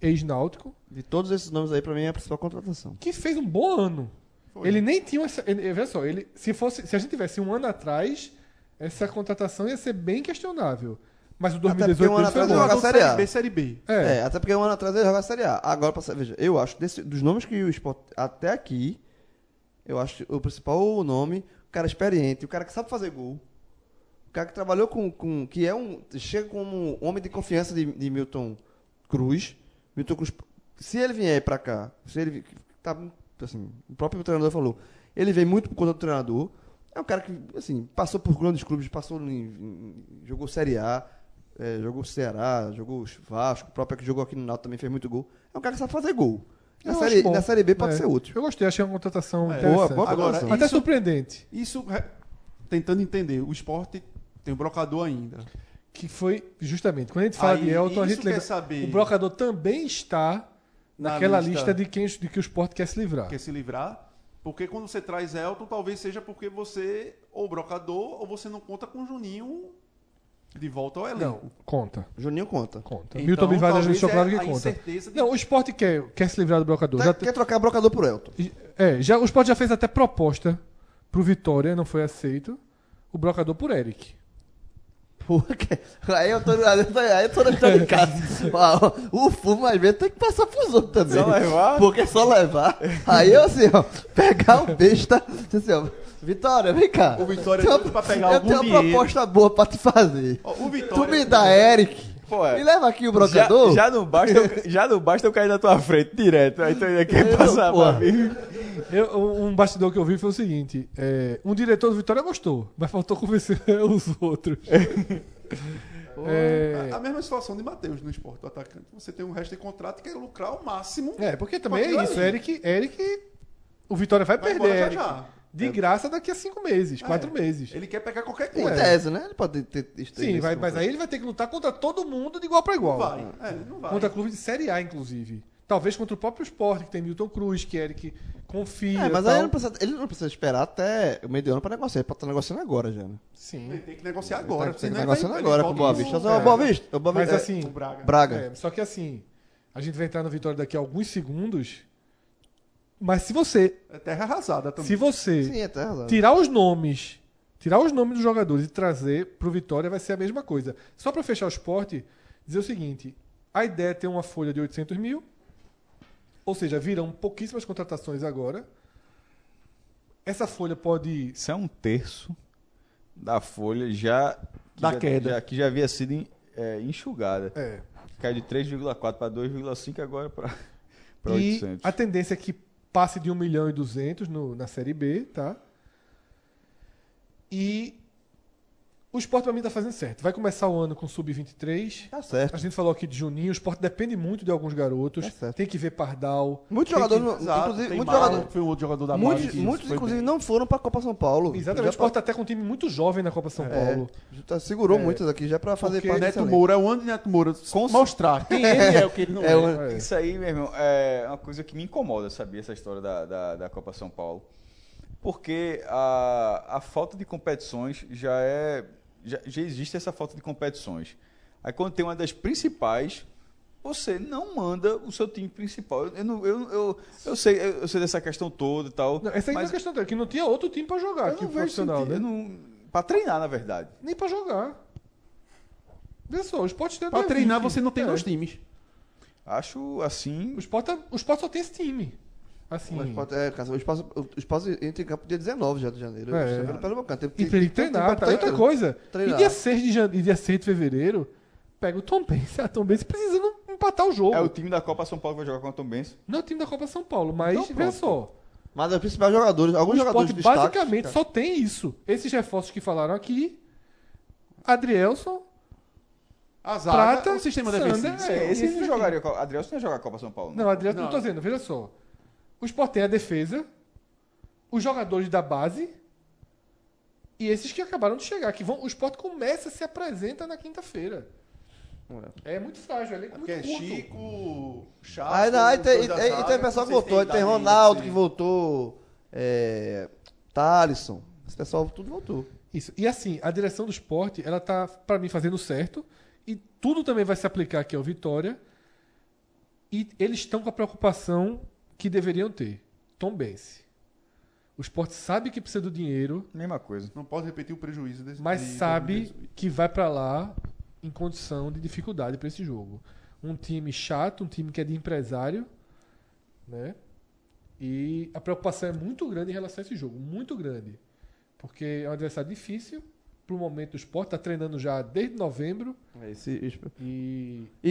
ex-náutico, De todos esses nomes aí, pra mim, é a principal contratação. que fez um bom ano. Foi. Ele nem tinha essa. Ele, veja só, ele, se, fosse, se a gente tivesse um ano atrás, essa contratação ia ser bem questionável. Mas o porque 2018 um ano atrás bom. ele joga Série A. B, Série B. É, É, até porque um ano atrás ele jogava a Série A. Agora, pra, veja, eu acho, desse- dos nomes que o Sport até aqui, eu acho o principal nome, o cara experiente, o cara que sabe fazer gol, o cara que trabalhou com, com que é um, chega como um homem de confiança de, de Milton Cruz. Milton Cruz, se ele vier pra cá, se ele, tá, assim, o próprio treinador falou, ele vem muito por conta do treinador, é um cara que, assim, passou por grandes clubes, passou em, em- jogou Série A, é, jogou Ceará, jogou Vasco, o próprio que jogou aqui no Náutico também fez muito gol. É um cara que sabe fazer gol. Na, série, na série B pode É. ser útil. Eu gostei, achei uma contratação É, interessante. boa Agora, contratação. Até isso- surpreendente. Isso, tentando entender, o esporte tem um brocador ainda. Que foi, justamente, quando a gente fala Aí, de Elton, a gente quer lembra. saber- O brocador também está Na naquela lista. lista, de, quem, de que o esporte quer se livrar. quer se livrar. Porque quando você traz Elton, talvez seja porque você, ou brocador, ou você não conta com o Juninho de volta ao elenco. Não, conta. Juninho conta. Conta. Então, Milton Bivar já deixou claro é que a conta. de- Não, o esporte quer, quer se livrar do brocador. Tá- Já quer trocar brocador por Elton. é, já, o esporte já fez até proposta pro Vitória, não foi aceito. O brocador por Eric. Aí eu tô, aí eu tô, na de casa. O fumo às vezes tem que passar pros outros também. Só levar? Porque é só levar. Aí eu assim, ó, pegar o besta. Assim, ó, Vitória, vem cá. O Vitória Tem é uma- pra pegar Eu tenho uma proposta boa pra te fazer. Ó, O Tu Vitória. me dá Eric. Pô, é. Me leva aqui o Já, brocador. já não basta eu, já não basta eu cair na tua frente direto. Aí tu ainda quer Eu, passar pra mim. Eu- um bastidor que eu vi foi o seguinte: é, um diretor do Vitória gostou, mas faltou convencer os outros. É, A a mesma situação de Matheus no esporte, o atacante. Você tem um resto de contrato e quer lucrar ao máximo. é, porque também é isso. ali. Eric, Eric, o Vitória vai, Vai perder embora já Eric. já. de graça daqui a cinco meses, quatro É, meses. Ele quer pegar qualquer Em coisa. tese, né? Ele pode ter. ter Sim, vai, mas aí ele vai ter que lutar contra todo mundo de igual para Não igual. vai. É, não vai. Contra clube de Série A, inclusive. Talvez contra o próprio esporte, que tem Milton Cruz, que Eric confia. É, mas tal. aí ele não, precisa, ele não precisa esperar até o meio de ano pra negociar. Ele pode estar negociando agora já, né? Sim. Ele tem que negociar agora. Ele tá senão ele negociando agora com o Boa Vista. é. o Boa Vista. O Boa Mas Vista- assim, O Braga. Braga. É, só que assim, a gente vai entrar no Vitória daqui a alguns segundos. Mas se você, É terra arrasada também. se você Sim, até razão. tirar os nomes Tirar os nomes dos jogadores e trazer pro Vitória vai ser a mesma coisa. Só para fechar o esporte, dizer o seguinte: a ideia é ter uma folha de 800 mil, ou seja, virão pouquíssimas contratações agora. Essa folha pode. Isso é um terço da folha já que Da já, queda. já- que já havia sido é, enxugada. É. Caiu de 3,4 para 2,5 agora para para E 800. a tendência é que passe de 1 milhão e 200 no, na Série B, tá? E o Sport pra mim tá fazendo certo. Vai começar o ano com Sub-23. Tá certo. A gente falou aqui de Juninho. O Sport depende muito de alguns garotos. Tá certo. Tem que ver Pardal. Muitos jogadores, que- inclusive, muitos jogadores, foi um outro jogador da muitos, base muitos inclusive, bem. não foram pra Copa São Paulo. Exatamente. O Já pra- Sport tá até com um time muito jovem na Copa São É, Paulo. já segurou É. muitos aqui já pra fazer Porque parte Neto. Moura é o ano de Neto Moura. Mostrar quem ele é, o que ele não é. É, o- É. Isso aí, meu irmão, é uma coisa que me incomoda, sabia, essa história da, da, da Copa São Paulo. Porque a, a falta de competições já é. Já, já existe essa falta de competições. Aí quando tem uma das principais, você não manda o seu time principal. Eu, não- eu, eu, eu, sei, eu sei dessa questão toda e tal. Não, essa aí é mas a questão que não tinha outro time pra jogar eu aqui, não profissional, sentido, né? não, pra treinar, na verdade. Nem pra jogar. Vê só, o Sport tem Pra até treinar 20. você não tem É. dois times. Acho assim. O Sport, tá- o Sport só tem esse time. Assim. O Sport, é, o espaço, o espaço entra em campo dia 19 já de janeiro. É. No Pernambucano. Tem- E tem- pra ele tem- treinar, tem- tá? tem- Outra coisa. treinar. E dia 6 de, jane... e dia 6 de fevereiro, pega o Tom Benz. A Tom Benz precisa não empatar o jogo. É o time da Copa São Paulo que vai jogar contra o Tom Benz. Não é o time da Copa São Paulo, mas Então, vê só. Mas os principais jogadores, O alguns jogadores esporte basicamente cara. só tem isso. Esses reforços que falaram aqui. Adrielson, A zaga, Prata, o sistema Sander, defensivo. É, esse esse não jogaria. Adriel não ia jogar a Copa São Paulo. Não, Adriano, não, Não. tô dizendo, veja só. O Sport tem a defesa, os jogadores da base e esses que acabaram de chegar. Que vão, o Sport começa, se apresenta na quinta-feira. É muito frágil, ele é muito Porque é curto. Chico, Chaco... Aí, não, aí tem, aí zaga, tem pessoal que voltou, tem Ronaldo que voltou, é, Thalisson, esse pessoal tudo voltou. Isso. E assim, a direção do esporte, ela tá, pra mim, fazendo certo. E tudo também vai se aplicar aqui ao Vitória. E eles estão com a preocupação que deveriam ter. Tom Bense. O esporte sabe que precisa do dinheiro, Mesma coisa. Não pode repetir o prejuízo desse mas de sabe 2018. que vai pra lá em condição de dificuldade pra esse jogo. Um time chato, um time que é de empresário, né? E a preocupação é muito grande em relação a esse jogo, muito grande. Porque é um adversário difícil pro momento do esporte, tá treinando já desde novembro É, esse- e e,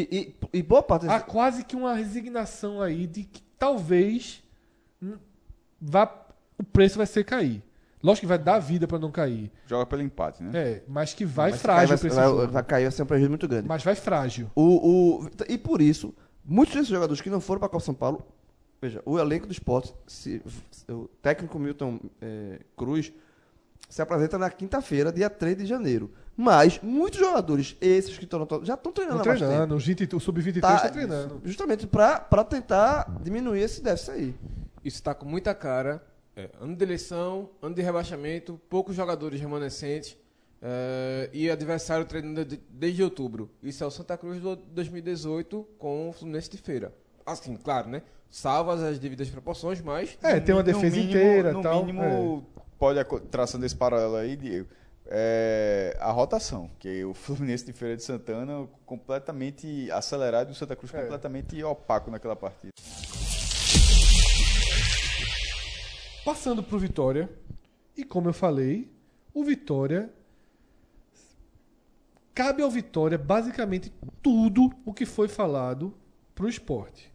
e, e boa parte há quase que uma resignação aí de que talvez vá o preço vai ser cair. Lógico que vai dar vida pra não cair. Joga pelo empate, né? É, mas que vai mas frágil vai, esse vai, jogo. vai cair, vai ser um prejuízo muito grande. Mas vai frágil. O, o, e por isso, muitos desses jogadores que não foram para a Copa São Paulo, veja, o elenco do esporte, se- o técnico Milton é, Cruz, se apresenta na quinta-feira, dia 3 de janeiro. Mas muitos jogadores, esses que estão no- já estão treinando Estão há treinando, os 20 o sub-23 Tá, está treinando. Justamente para tentar diminuir esse déficit aí. Isso tá com muita cara. É, ano de eleição, ano de rebaixamento, poucos jogadores remanescentes é, e adversário treinando de- desde outubro. Isso é o Santa Cruz do 2018 com o Fluminense de Feira. Assim, claro, né? Salvas as devidas proporções, mas É, tem uma No defesa mínimo- inteira No tal. mínimo, pode, aco- traçando esse paralelo aí, Diego, é, a rotação, que o Fluminense de Feira de Santana completamente acelerado e o Santa Cruz É. completamente opaco naquela partida. Passando pro Vitória. E como eu falei, o Vitória. Cabe ao Vitória basicamente tudo o que foi falado pro esporte.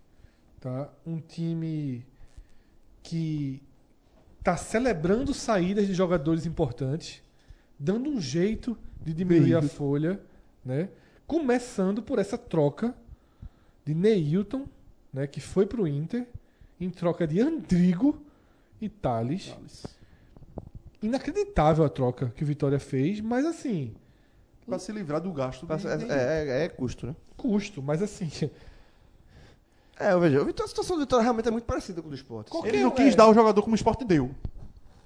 Tá? Um time que tá celebrando saídas de jogadores importantes, dando um jeito de diminuir a folha, né? Começando por essa troca de Neilton, né, que foi pro Inter, em troca de Andrigo e Thales. Inacreditável a troca que o Vitória fez, mas assim, Pra se livrar do gasto. de- É, de- é- é- é custo, né? custo, mas assim, É, eu vejo, a situação do Vitória realmente é muito parecida com a do esporte. Qual- Ele não quis é. dar o jogador como o esporte deu.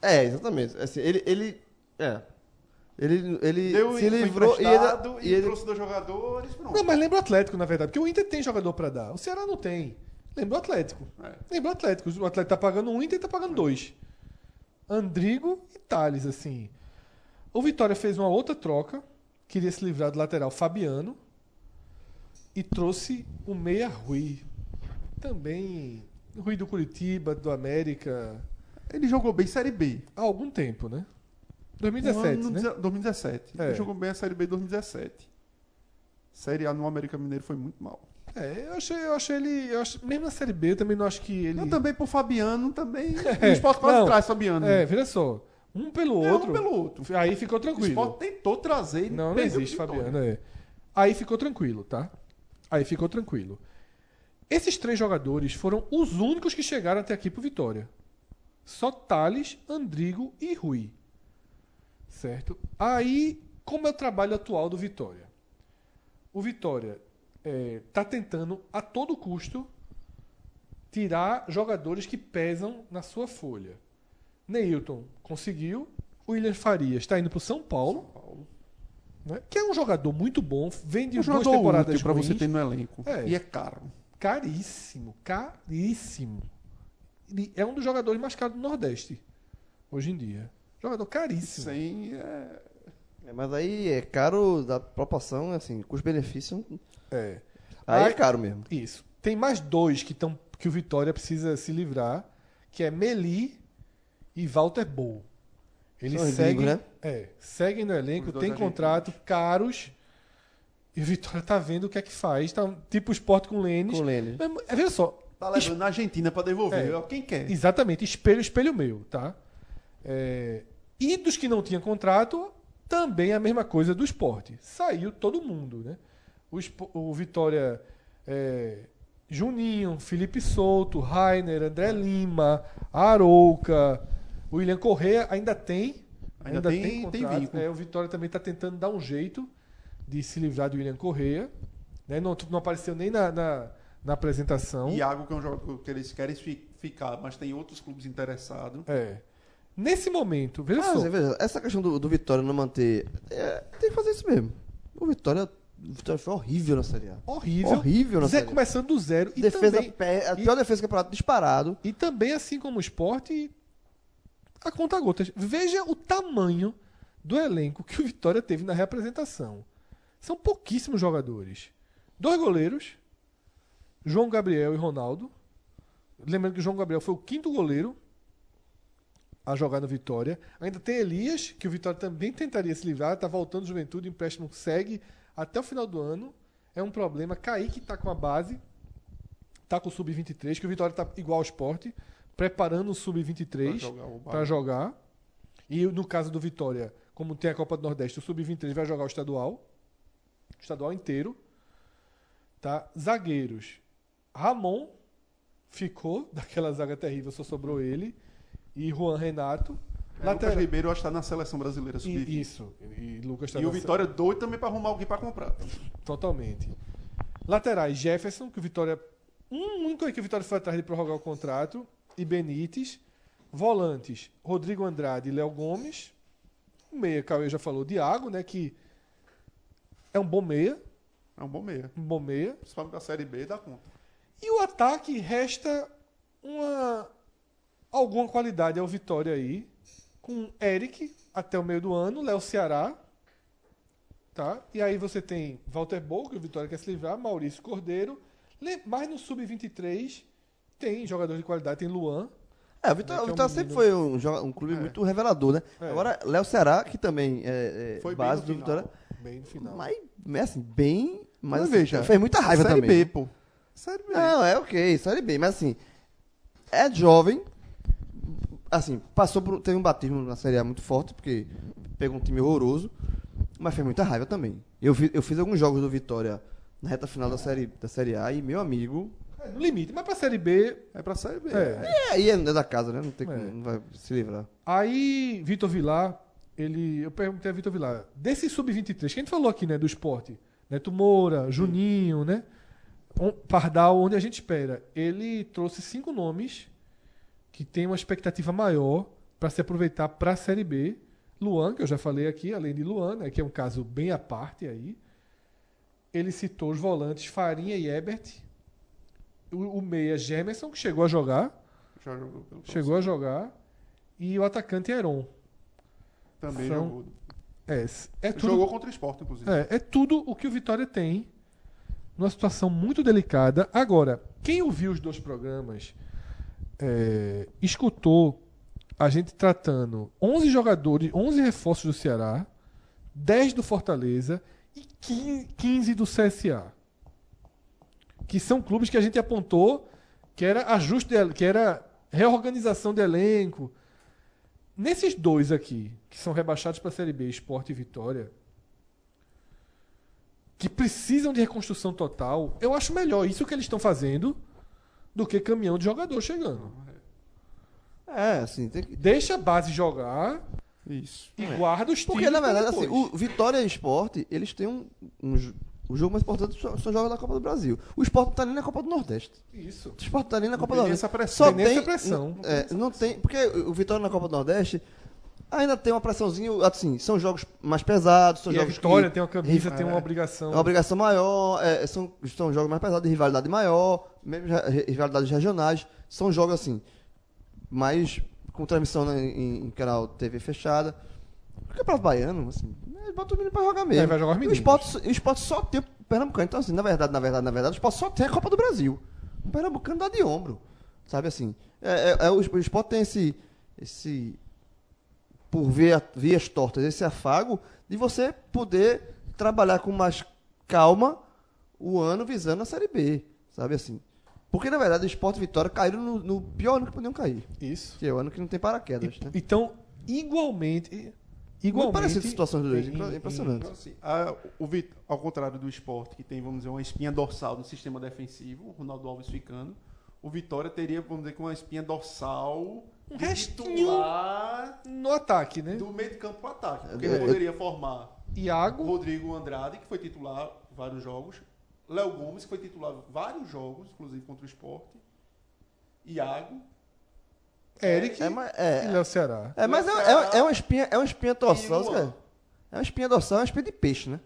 É, exatamente. Assim, ele, ele. É. Ele, ele Deu se livrou e ele, e, e ele- trouxe dois jogadores. Pronto. Não, mas lembra o Atlético, na verdade, porque o Inter tem jogador pra dar. O Ceará não tem. Lembra o Atlético. É. Lembra o Atlético. O Atlético tá pagando um, o Inter tá pagando dois. Andrigo e Thales, assim. O Vitória fez uma outra troca, queria se livrar do lateral Fabiano e trouxe o Meia Rui. Também Rui do Curitiba, do América, Ele jogou bem Série B. há algum tempo, né? Um 2017, ano, né? 2017. É. Ele jogou bem a Série B em 2017. Série A no América Mineiro foi muito mal. É, eu achei, eu achei ele. Eu acho, mesmo na Série B, eu também não acho que ele. Eu também, por Fabiano, também. É, o esporte quase não. traz Fabiano. É, veja só. Um pelo É, um outro. pelo outro. Aí ficou O tranquilo. esporte tentou trazer e Não, não existe, pro. Fabiano. É. Aí ficou tranquilo, tá? Aí ficou tranquilo. Esses três jogadores foram os únicos que chegaram até aqui pro Vitória. Só Thales, Andrigo e Rui. Certo? Aí, como é o trabalho atual do Vitória? O Vitória está tentando, a todo custo, tirar jogadores que pesam na sua folha. Neilton conseguiu. William Farias está indo para o São Paulo né? que é um jogador muito bom, vem de Um duas temporadas ruins, você ter no elenco. É. E é caro. caríssimo, caríssimo. Ele é um dos jogadores mais caros do Nordeste hoje em dia. Jogador caríssimo. Sem. É... É, mas aí é caro da proporção, assim, custo-benefício. É. Aí Aí- é caro mesmo. Isso. Tem mais dois que, tão, que o Vitória precisa se livrar, que é Meli e Walter Bow. Eles São seguem, né? é, seguem no elenco, tem contrato, caros. E o Vitória tá vendo o que é que faz. Tá, tipo o esporte com o Lênis. Com o Lênis. Mas, é, veja só, Tá levando na Argentina pra devolver. É. É. Quem quer? Exatamente, espelho, espelho meu, tá? É, e dos que não tinham contrato, também a mesma coisa do esporte. Saiu todo mundo, né? O, o Vitória, é, Juninho, Felipe Souto, Rainer, André Lima, Arouca, William Correa ainda tem. Ainda tem- tem contrato. vínculo. É, o Vitória também está tentando dar um jeito de se livrar do William Correa. Né? Não, não apareceu nem na, na, na apresentação. Iago, que é um jogador que eles querem fi- ficar, mas tem outros clubes interessados. É. Nesse momento, veja Ah, só. veja, essa questão do, do Vitória não manter. é, tem que fazer isso mesmo. O Vitória, o Vitória foi horrível na Série A. Horrível. Horrível na Zé Série A. começando do zero. E defesa também, pé, a e- pior defesa do campeonato disparado. e também, assim como o esporte, a conta gotas. Veja o tamanho do elenco que o Vitória teve na reapresentação. São pouquíssimos jogadores. Dois goleiros, João Gabriel e Ronaldo. Lembrando que o João Gabriel foi o quinto goleiro a jogar no Vitória. Ainda tem Elias, que o Vitória também tentaria se livrar, está voltando Juventude, o empréstimo segue até o final do ano. É um problema. Kaique está com a base, está com o Sub-23, que o Vitória está igual ao esporte, preparando o Pra Sub-23 jogar o para jogar. E no caso do Vitória, como tem a Copa do Nordeste, o Sub-23 vai jogar o estadual. O estadual inteiro. Tá? Zagueiros. Ramon ficou daquela zaga terrível, só sobrou ele. E Juan Renato. É, Lucas Ribeiro, eu acho que tá na seleção brasileira sub E, isso. E Lucas tá E o Vitória doido também pra arrumar alguém pra comprar. Totalmente. Laterais, Jefferson, que o Vitória. Um único aí que o Vitória foi atrás de prorrogar o contrato. E Benítez. Volantes, Rodrigo Andrade e Léo Gomes. O meia, Cauê já falou, Diago, né? Que é um bom meia. É um bom meia. Um bom meia. Principalmente da Série B, dá conta. E o ataque resta uma alguma qualidade ao Vitória aí, com Eric até o meio do ano, Léo Ceará, tá? E aí você tem Walter Bol, que o Vitória quer se livrar, Maurício Cordeiro, Le- mas no sub-23 tem jogador de qualidade, tem Luan, É, o Vitória, É, que é o um Vitória sempre foi um, um clube É. muito revelador, né? É. Agora, Léo Ceará, que também é, é Foi base do final. Vitória, bem no final. mas, assim, bem. Mas Mas assim, veja, fez muita raiva Série também. B, pô. Série B. Não, é ok, Série B, mas assim, é jovem, assim, passou por, teve um batismo na Série A muito forte, porque pegou um time horroroso, mas fez muita raiva também. Eu, vi- eu fiz alguns jogos do Vitória na reta final da Série, da série A e, meu amigo, É, no limite, mas pra Série B, É pra Série B. é. é, aí é da casa, né? Não, tem como, É. não vai se livrar. Aí, Vitor Vilar, ele, eu perguntei a Vitor Vilar, desse sub-23, que a gente falou aqui, né, do esporte, Neto Moura, Juninho, né, Pardal, onde a gente espera, ele trouxe cinco nomes que tem uma expectativa maior para se aproveitar para a Série B. Luan, que eu já falei aqui, além de Luan, né, que é um caso bem à parte aí. Ele citou os volantes Farinha e Ebert. O, o meia Gemerson, que chegou a jogar. Já jogou pelo Chegou a jogar. E o atacante Heron. Também São- jogou. É, é tudo, Jogou contra o esporte, inclusive. é, é tudo o que o Vitória tem numa situação muito delicada. Agora, quem ouviu os dois programas é, escutou a gente tratando 11 jogadores, 11 reforços do Ceará, 10 do Fortaleza e 15, 15 do CSA. Que são clubes que a gente apontou que era ajuste, de, que era reorganização de elenco. Nesses dois aqui, que são rebaixados para a Série B, Esporte e Vitória, que precisam de reconstrução total, eu acho melhor isso que eles estão fazendo do que caminhão de jogador chegando. É, assim, tem que. Deixa a base jogar Isso. e guarda os Porque, tiros na pra verdade, assim, o Vitória e Esporte, eles têm um. um o jogo mais importante são jogos da Copa do Brasil. O Esporte não tá nem na Copa do Nordeste. Isso. O Esporte tá nem na Copa do tem Nordeste. essa pressão. Só Tem tem. essa pressão. É, não tem. Porque o Vitória na Copa do Nordeste ainda tem uma pressãozinha. Assim, são jogos mais pesados, são E a jogos Vitória que, tem uma camisa, É. tem uma obrigação. É uma obrigação maior, é, são, são jogos mais pesados, de rivalidade maior, mesmo rivalidades regionais. São jogos assim, mais com transmissão né, em, em canal TV fechada. O Campeonato Baiano, assim, é, bota o menino pra jogar mesmo. É, vai jogar os o meninos. esporte, o esporte só tem o Pernambucano. Então, assim, na verdade, na verdade, na verdade, o esporte só tem a Copa do Brasil. O Pernambucano dá de ombro. Sabe assim? É, é- é, o, o esporte tem esse. esse por via, vias tortas, esse afago de você poder trabalhar com mais calma o ano visando a Série B, sabe assim? Porque, na verdade, o Esporte e Vitória caíram no, no pior ano que podiam cair, Isso. que é o ano que não tem paraquedas, E- né? Então, igualmente. Muito Igualmente. parecidas as situações dos dois, em- impressionante. Então, assim, a- o ao contrário do esporte, que tem, vamos dizer, uma espinha dorsal no sistema defensivo, o Ronaldo Alves ficando, o Vitória teria, vamos dizer, com uma espinha dorsal Um restinho. No ataque, né? do meio de campo para ataque. Porque É, ele é, poderia formar Iago. Rodrigo Andrade, que foi titular vários jogos, Léo Gomes, que foi titular vários jogos, inclusive contra o esporte, Iago, Eric É, mas, e é, Léo Ceará. é, mas é, é, é uma espinha, é uma espinha dorsal, E cara. É uma espinha dorsal, é uma espinha de peixe, né?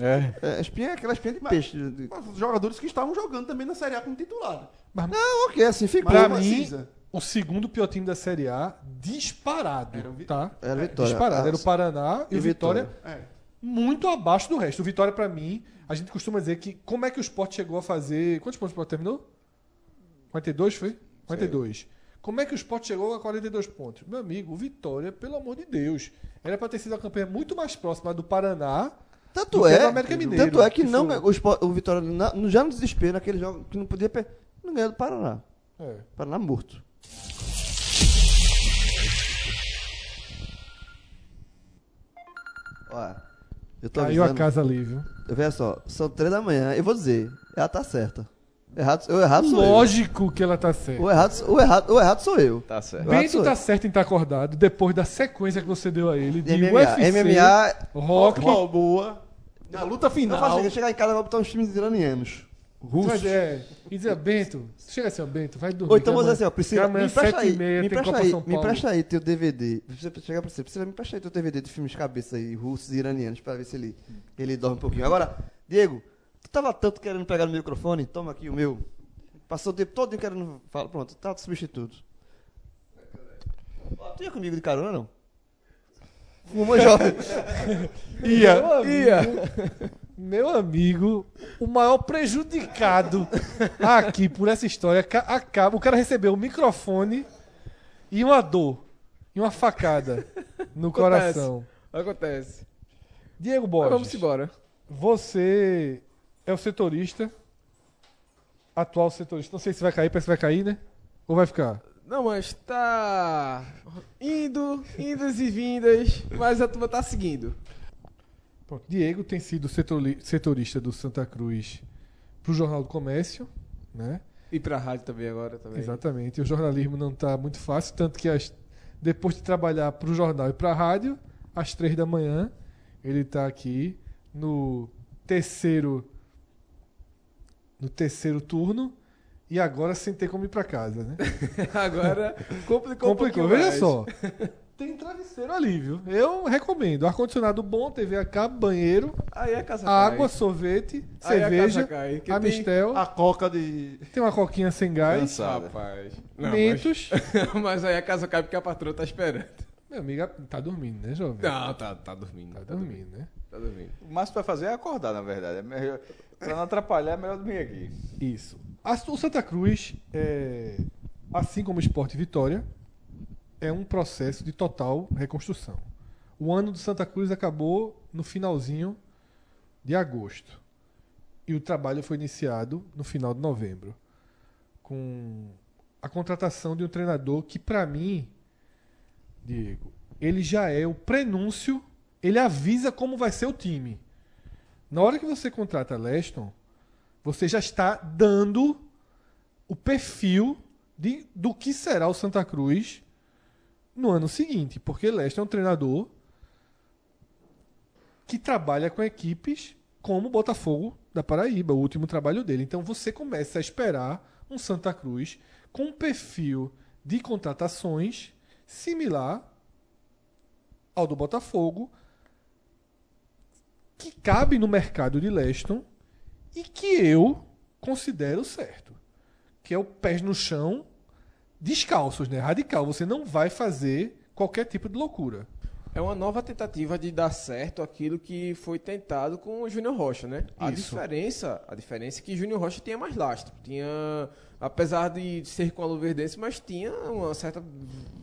É. É, a espinha é aquela espinha de Mas- peixe. mas os jogadores que estavam jogando também na Série A como titular. Não, ok, assim, ficou. Pra Mas mim. O segundo pior time da Série A, disparado. Era o Vi- tá? Era o Vitória. Disparado. Era o Paraná e, e o Vitória, É. muito abaixo do resto. O Vitória, pra mim, a gente costuma dizer que como é que o Sport chegou a fazer. Quantos pontos o Sport terminou? 42 foi? 42. Como é que o Sport chegou a 42 pontos? Meu amigo, o Vitória, pelo amor de Deus. Era pra ter sido a campanha muito mais próxima do Paraná. Tanto do é, América Mineiro, tanto é que, que não, o, Sport- o Vitória na- já no desespero, naquele jogo que não podia perder, não ganhou do Paraná. É. Paraná morto. Olha, eu tô Caiu a avisando. casa ali, viu? Veja só, são três da manhã, eu vou dizer, ela tá certa. Errado, o errado sou Lógico que ela tá eu. certa. O errado, o, errado, o errado sou eu. Tá certo. Eu Bento tá certo em estar acordado depois da sequência que você deu a ele de MMA, UFC, MMA rock. Balboa, na luta final. eu chegar em casa e vou botar uns times iranianos. Russos. Mas é, e dizer, Bento, chega assim, ó, Bento, vai dormir. Ou então dizer amanhã- assim, ó, Priscila, me empresta aí, meia me empresta aí, me empresta aí teu DVD. Você chegar pra você, Priscila, me empresta aí teu DVD de filmes cabeça aí, russos e iranianos, pra ver se ele, ele dorme um pouquinho. Agora, Diego, tu tava tanto querendo pegar no microfone, toma aqui o meu. Passou o tempo todo querendo falar, pronto, tá de substituto. Tu ia comigo de carona, não? Fumou jovem. Ia, ia. Meu amigo, o maior prejudicado aqui por essa história ca- acaba. O cara recebeu um microfone e uma dor. E uma facada no Acontece. coração. Acontece. Diego Mas Borges, vamos embora. você é o setorista, atual setorista. Não sei se vai cair, parece que vai cair, né? Ou vai ficar? Não, mas tá indo, indas e vindas, mas a turma tá seguindo. Pronto, Diego tem sido setori- setorista do Santa Cruz pro Jornal do Comércio, né? E pra rádio também agora também. Exatamente. O jornalismo não está muito fácil, tanto que as- depois de trabalhar para o jornal e para a rádio, às três da manhã, ele está aqui no terceiro no terceiro turno e agora sem ter como ir para casa, né? Agora complicou, Complicou. um Veja mais. só. Tem travesseiro ali, viu? Eu recomendo. Ar-condicionado bom, TV a cabo, banheiro, Aí a casa água, cai. sorvete, Aí a cerveja, casa cai, que tem- Amistel, A coca de. tem uma coquinha sem gás, Cansada. Rapaz. Não, mentos. mas... mas aí a casa cai porque a patroa tá esperando. Meu amigo tá dormindo, né, jovem? Não, tá, tá dormindo. Tá dormindo, né? Tá dormindo. O máximo vai fazer é acordar, na verdade. É melhor, pra não atrapalhar, é melhor dormir aqui. Isso. A- O Santa Cruz, é, assim como o Esporte Vitória, é um processo de total reconstrução. O ano do Santa Cruz acabou no finalzinho de agosto. E o trabalho foi iniciado no final de novembro. Com a contratação de um treinador que, para mim, Diego, ele já é o prenúncio, ele avisa como vai ser o time. Na hora que você contrata Leston, você já está dando o perfil de, do que será o Santa Cruz no ano seguinte. Porque Leston é um treinador que trabalha com equipes como o Botafogo da Paraíba, o último trabalho dele. Então você começa a esperar um Santa Cruz com um perfil de contratações similar ao do Botafogo, que cabe no mercado de Leston e que eu considero certo. Que é o pés no chão, descalços, né? Radical. Você não vai fazer qualquer tipo de loucura. É uma nova tentativa de dar certo aquilo que foi tentado com o Júnior Rocha, né? A Isso. diferença, a diferença é que Júnior Rocha tinha mais lastro, tinha apesar de ser com a Luverdense, mas tinha uma certa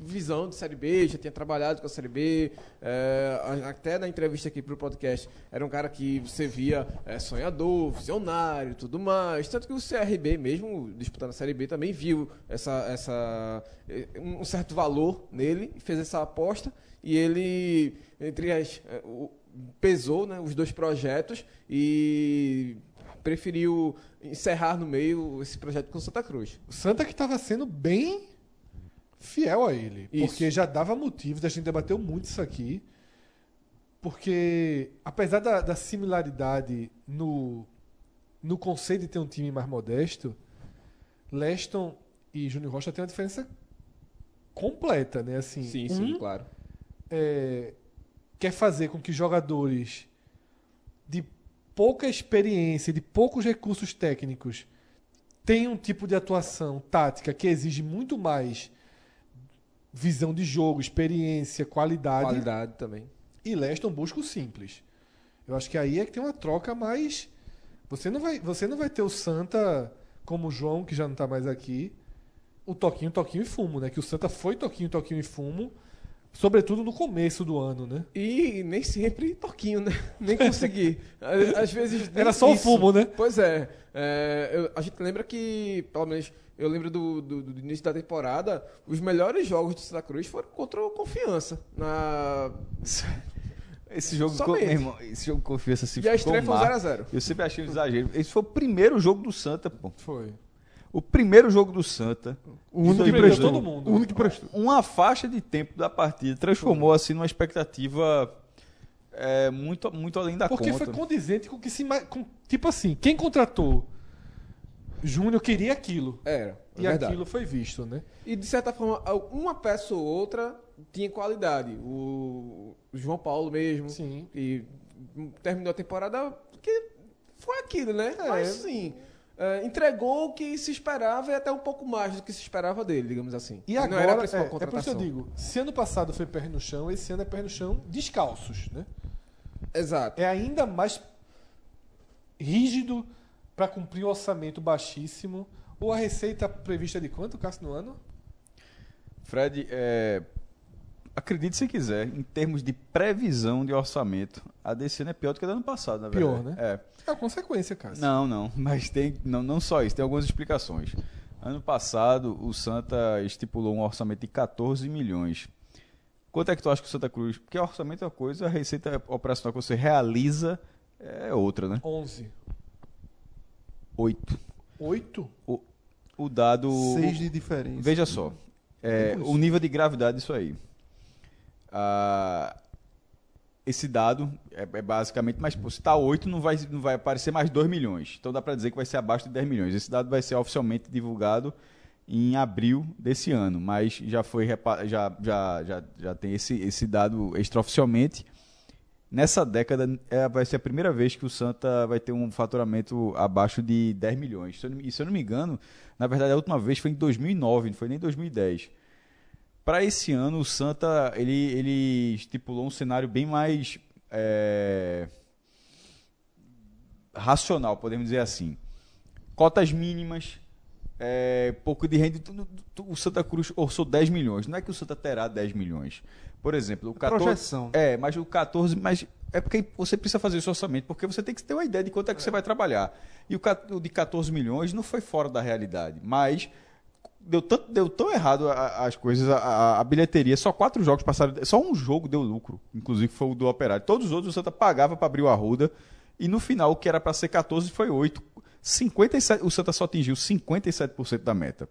visão de Série B, já tinha trabalhado com a Série B, é, até na entrevista aqui pro podcast, era um cara que você via é, sonhador, visionário tudo mais, tanto que o CRB mesmo, disputando a Série B, também viu essa, essa, eh, um certo valor nele, fez essa aposta, e ele, entre as, o- pesou né, os dois projetos e preferiu encerrar no meio esse projeto com Santa Cruz. O Santa que estava sendo bem fiel a ele. Isso. Porque já dava motivos, a gente debateu muito isso aqui. Porque, apesar da, da similaridade no, no conceito de ter um time mais modesto, Leston e Júnior Rocha têm uma diferença completa, né? Assim, Sim, um sim, claro. é, quer fazer com que jogadores de pouca experiência, de poucos recursos técnicos, tenham um tipo de atuação tática que exige muito mais visão de jogo, experiência, qualidade. Qualidade também. E Leston busca o simples. Eu acho que aí é que tem uma troca mais. Você não vai, você não vai ter o Santa como o João, que já não está mais aqui, o toquinho, toquinho e fumo, né? Que o Santa foi toquinho, toquinho e fumo, sobretudo no começo do ano, né? E nem sempre toquinho, né? Nem consegui. Às vezes. Era só o fumo, né? Pois é. É, eu- a gente lembra que, pelo menos, eu lembro do, do- do início da temporada, os melhores jogos do Santa Cruz foram contra o Confiança. Na... Esse jogo, meu irmão, esse jogo confiança se E a estreia foi um 0x0. Eu sempre achei um exagero. Esse foi o primeiro jogo do Santa, pô. Foi. O primeiro jogo do Santa. O único que prestou. todo mundo. O único que prestou. Uma faixa de tempo da partida transformou assim numa expectativa é, muito, muito além da Porque conta. foi condizente com o que se. Com, tipo assim, quem contratou Júnior queria aquilo. Era. é E verdade. aquilo foi visto, né? E de certa forma, uma peça ou outra tinha qualidade. O, o João Paulo mesmo. Sim. E terminou a temporada que foi aquilo, né? Mas sim. É, entregou o que se esperava e até um pouco mais do que se esperava dele, digamos assim. E Não agora, era a é, principal é por isso que eu contratação. digo, se ano passado foi pé no chão, esse ano é pé no chão descalços, né? Exato. É ainda mais rígido para cumprir o orçamento baixíssimo. Ou a receita prevista de quanto, Cássio, no ano? Fred, é, acredite se quiser, em termos de previsão de orçamento, a desse ano é pior do que a do ano passado, na verdade. Pior, né? É. É a consequência, Cássio. Não, não, mas tem não, não só isso, tem algumas explicações. Ano passado, o Santa estipulou um orçamento de 14 milhões. Quanto é que tu acha que o Santa Cruz... Porque orçamento é uma coisa, a receita operacional que você realiza é outra, né? 11. 8. 8? O dado... Seis de diferença. Veja só, é, o nível de gravidade disso aí. Ah, esse dado é, é basicamente, mas pô, se está 8, não vai, não vai aparecer mais 2 milhões. Então dá para dizer que vai ser abaixo de 10 milhões. Esse dado vai ser oficialmente divulgado em abril desse ano, mas já foi já, já, já, já tem esse, esse dado extraoficialmente. Nessa década é, vai ser a primeira vez que o Santa vai ter um faturamento abaixo de 10 milhões. E se eu não me engano, na verdade a última vez foi em 2009, não foi nem 2010. Para esse ano, o Santa ele, ele estipulou um cenário bem mais é, racional, podemos dizer assim. Cotas mínimas, é, pouco de renda. O Santa Cruz orçou 10 milhões. Não é que o Santa terá 10 milhões. Por exemplo, o 14. projeção. É, mas o 14. Mas é porque você precisa fazer esse orçamento, porque você tem que ter uma ideia de quanto é que você vai trabalhar. E o de 14 milhões não foi fora da realidade. Mas deu, tanto, deu tão errado a- as coisas, a, a- bilheteria, só quatro jogos passaram, só um jogo deu lucro, inclusive foi o do Operário. Todos os outros o Santa pagava para abrir o Arruda, e no final o que era para ser 14 foi 8. 57, o Santa só atingiu 57% da meta.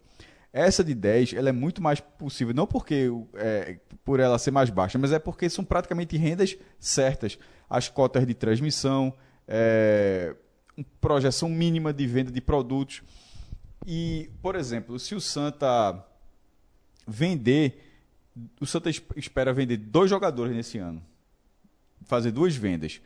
Essa de 10, ela é muito mais possível, não porque é, por ela ser mais baixa, mas é porque são praticamente rendas certas. As cotas de transmissão, é, projeção mínima de venda de produtos. E, por exemplo, se o Santa vender, o Santa es- espera vender dois jogadores nesse ano, fazer duas vendas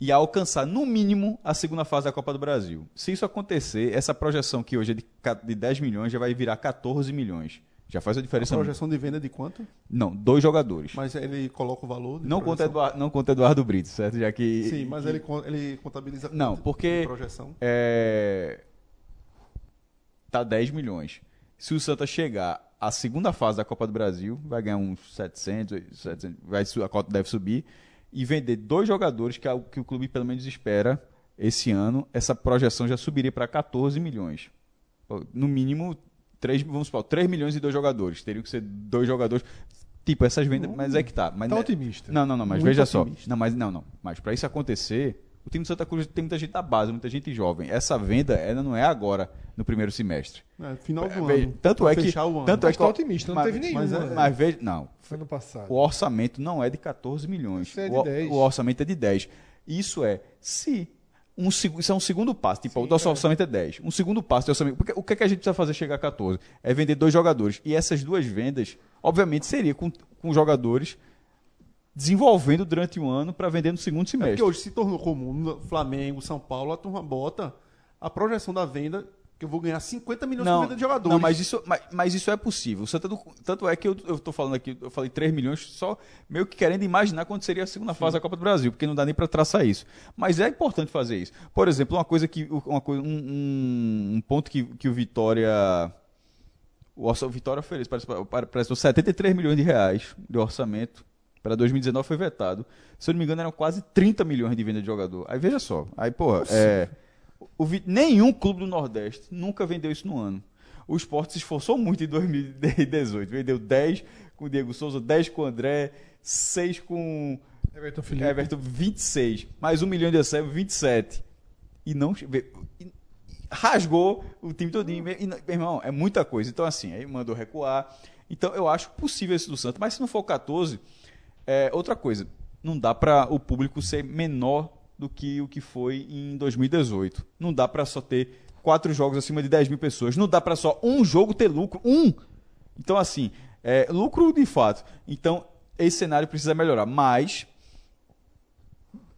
e alcançar no mínimo a segunda fase da Copa do Brasil. Se isso acontecer, essa projeção que hoje é de, ca- de 10 milhões já vai virar 14 milhões. Já faz a A diferença. projeção de venda é de quanto? Não, dois jogadores. Mas ele coloca o valor de Não conta? Eduardo, não conta Eduardo Brito, certo? Já que Sim, mas ele, ele contabiliza Não, porque- projeção. é, tá 10 milhões. Se o Santa chegar à segunda fase da Copa do Brasil, vai ganhar uns 700, 700 vai, a cota deve subir, e vender dois jogadores, que é o que o clube pelo menos espera esse ano, essa projeção já subiria para 14 milhões. No mínimo, 3, vamos supor, 3 milhões e dois jogadores. Teriam que ser dois jogadores. Tipo, essas vendas, mas é que tá. Mas Tá né- otimista. Não, não, não, mas Muito veja só. otimista. Não, mas não, não. Mas para isso acontecer, o time do Santa Cruz tem muita gente da base, muita gente jovem. Essa venda, ela não é agora, no primeiro semestre. É, final do Ve- ano. tanto é que fechar o ano. tanto é Mas que tá otimista, não teve nenhuma. mas é- né? Mas veja, não. Ano passado. O orçamento não é de 14 milhões. Isso é de o, 10. o orçamento é de 10. Isso é, se um, isso é um segundo passo. Tipo, o nosso orçamento é 10. Um segundo passo de orçamento. Porque, o que, é que a gente precisa fazer chegar a 14? É vender dois jogadores. E essas duas vendas, obviamente, seria com, com jogadores desenvolvendo durante um ano para vender no segundo É semestre. porque hoje se tornou comum no Flamengo, São Paulo, a turma bota a projeção da venda, que eu vou ganhar 50 milhões com venda de jogadores. Não, mas isso, mas, mas isso é possível. O Santa não- tanto é que eu, tô falando aqui, eu falei 3 milhões, só meio que querendo imaginar quando seria a segunda fase da Copa do Brasil, porque não dá nem para traçar isso. Mas é importante fazer isso. Por exemplo, uma coisa que. Uma coisa, um, um- um ponto que, que o Vitória. O Vitória oferece, parece, parece 73 milhões de reais de orçamento. Para 2019 foi vetado. Se eu não me engano, eram quase 30 milhões de venda de jogador. Aí veja só. Aí, porra, é. O nenhum clube do Nordeste nunca vendeu isso no ano. O Sport se esforçou muito em 2018. Vendeu 10 com o Diego Souza, 10 com o André, 6 com Everton Felipe. Everton, 26. Mais um milhão de Eusébio, 27. E não. e- rasgou o time todinho. E, meu irmão, é muita coisa. Então, assim, aí mandou recuar. Então, eu acho possível esse do Santos. Mas se não for 14, é outra coisa. Não dá para o público ser menor do que o que foi em 2018. Não dá para só ter quatro jogos acima de 10 mil pessoas. Não dá para só um jogo ter lucro. Um! Então, assim, é, lucro de fato. Então, esse cenário precisa melhorar. Mas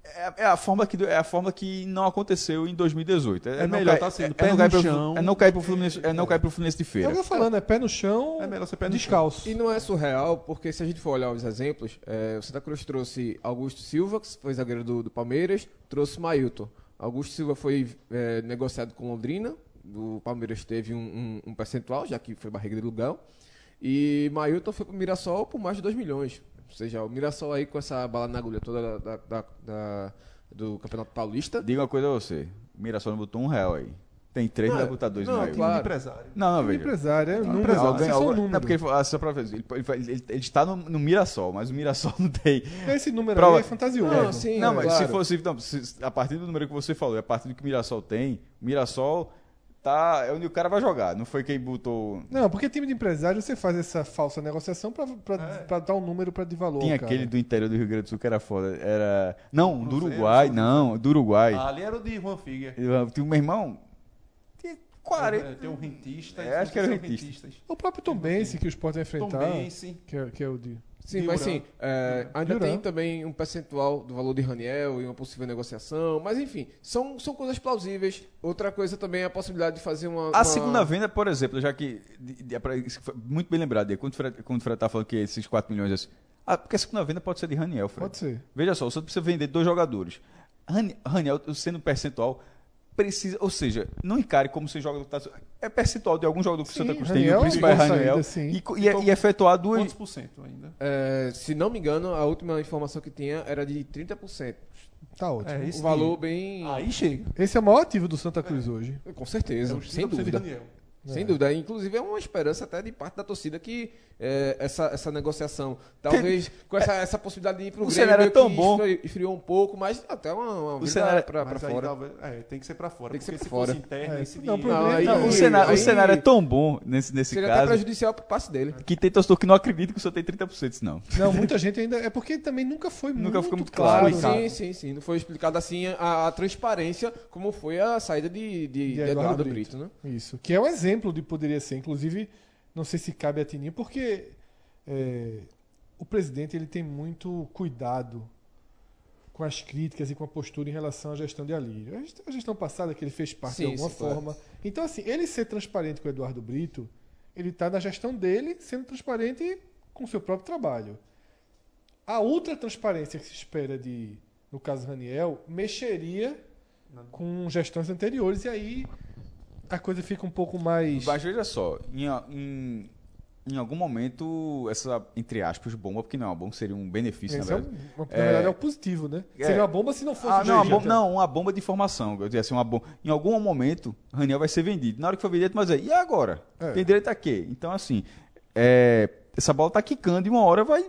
é, é a forma que é a forma que não aconteceu em 2018. É, É não melhor cair- tá sendo é, pé é não no pro- chão. é não cair pro Fluminense, é não cair pro Fluminense de É o feira. que eu tô falando, é pé no chão, É melhor ser pé no descalço. E não é surreal, porque se a gente for olhar os exemplos, é, o Santa Cruz trouxe Augusto Silva, que foi zagueiro do, do Palmeiras, trouxe Mailton. Augusto Silva foi é, negociado com Londrina, o Palmeiras teve um, um- um percentual, já que foi barriga de lugar. E Mailton foi pro Mirassol por mais de 2 milhões. Ou seja, o Mirassol aí com essa bala na agulha toda da- da- da- do Campeonato Paulista. Diga uma coisa a você. O Mirassol não botou um real aí. Tem três, Não, vai botar dois não, meio. claro. empresário. Não, não, veja. empresário, é número, Empresário, alguém- número. Não, porque ele, falou- ah, só pra ver, ele, ele, ele- ele está no, no Mirassol, mas o Mirassol não tem. Esse número Prova- aí é fantasioso. Não, sim, não, é, mas claro. se fosse. Não, se- a partir do número que você falou, a partir do que o Mirassol tem, o Mirassol tá, é onde o cara vai jogar. Não foi quem botou. Não, porque time de empresário você faz essa falsa negociação pra, pra, pra dar um número pra de valor. Tinha cara. aquele do interior do Rio Grande do Sul que era foda. Era. Não, do Uruguai. São Não, do Uruguai. Ah, ali era o de Juan tinha um meu irmão. Tinha 40. É, Tem um rentista. É, acho que era são rentista. rentistas. O próprio Tom Bense que o Sport vai Tom enfrentar. Bense. Que é, que é o de. Sim, mas sim, é, ainda Duran. tem também um percentual do valor de Raniel e uma possível negociação, mas enfim, são, são coisas plausíveis. Outra coisa também é a possibilidade de fazer uma. A uma- segunda venda, por exemplo, já que. de- de- é muito bem lembrado, Diego, quando o Fred, quando o Fred tá falando que esses 4 milhões. assim, Ah, porque a segunda venda pode ser de Raniel, Fred. Pode ser. Veja só, Santos precisa vender dois jogadores. Rani- Raniel, sendo percentual, precisa. Ou seja, não encare como se o jogador tá. É percentual de algum jogador que o Santa Cruz tem. O principal é Raniel. sim. e, co- e, e efetuar duas. Quantos por cento ainda? É, se não me engano, a última informação que tinha era de 30%. Tá ótimo. É, Um esse valor bem. Aí chega. Esse é o maior ativo do Santa Cruz hoje. Com certeza, É sem 30% de dúvida. Daniel. Sem dúvida. Inclusive, é uma esperança até de parte da torcida que é, essa, essa negociação, talvez com essa, essa possibilidade de ir pro O Grêmio, cenário é tão que bom. esfriou- um pouco, mas até uma, uma vida cenário- Mas aí fora. talvez- é, tem que ser pra fora. Tem que ser se fora. interno, É, não, aí- o, cenário, aí o cenário é tão bom nesse, nesse Seria até caso prejudicial pro passe dele. que tem torcedor que não acredita que o Santa tem 30%, disso não. Não, muita gente ainda. É porque também nunca foi Nunca muito, ficou muito claro. claro, né? Sim, sim, sim. Não foi explicado assim a, a transparência como foi a saída de, de, de Eduardo Eduardo, Brito. Brito, né? Isso. Que é um exemplo de poderia ser. Inclusive, não sei se cabe a Tininho, porque é, o presidente ele tem muito cuidado com as críticas e com a postura em relação à gestão de Alírio. A gest- A gestão passada que ele fez parte Sim, de alguma sim, claro. forma. Então, assim, ele ser transparente com o Eduardo Brito, ele está na gestão dele sendo transparente com o seu próprio trabalho. A ultra transparência que se espera de, no caso Raniel, mexeria com gestões anteriores e aí a coisa fica um pouco mais. Mas veja só, em, a- em, em algum momento, essa, entre aspas, bomba, porque não é uma bomba, seria um benefício, Esse na é um- verdade. na É. verdade é o positivo, né? É. Seria uma bomba se não fosse Ah, não, uma bomba, não, uma bomba de informação. Eu dizia assim, uma bomba. Em algum momento, Raniel vai ser vendido. Na hora que for vendido, mas aí, e agora? É. Tem direito a quê? Então, assim, é, essa bola tá quicando e uma hora vai,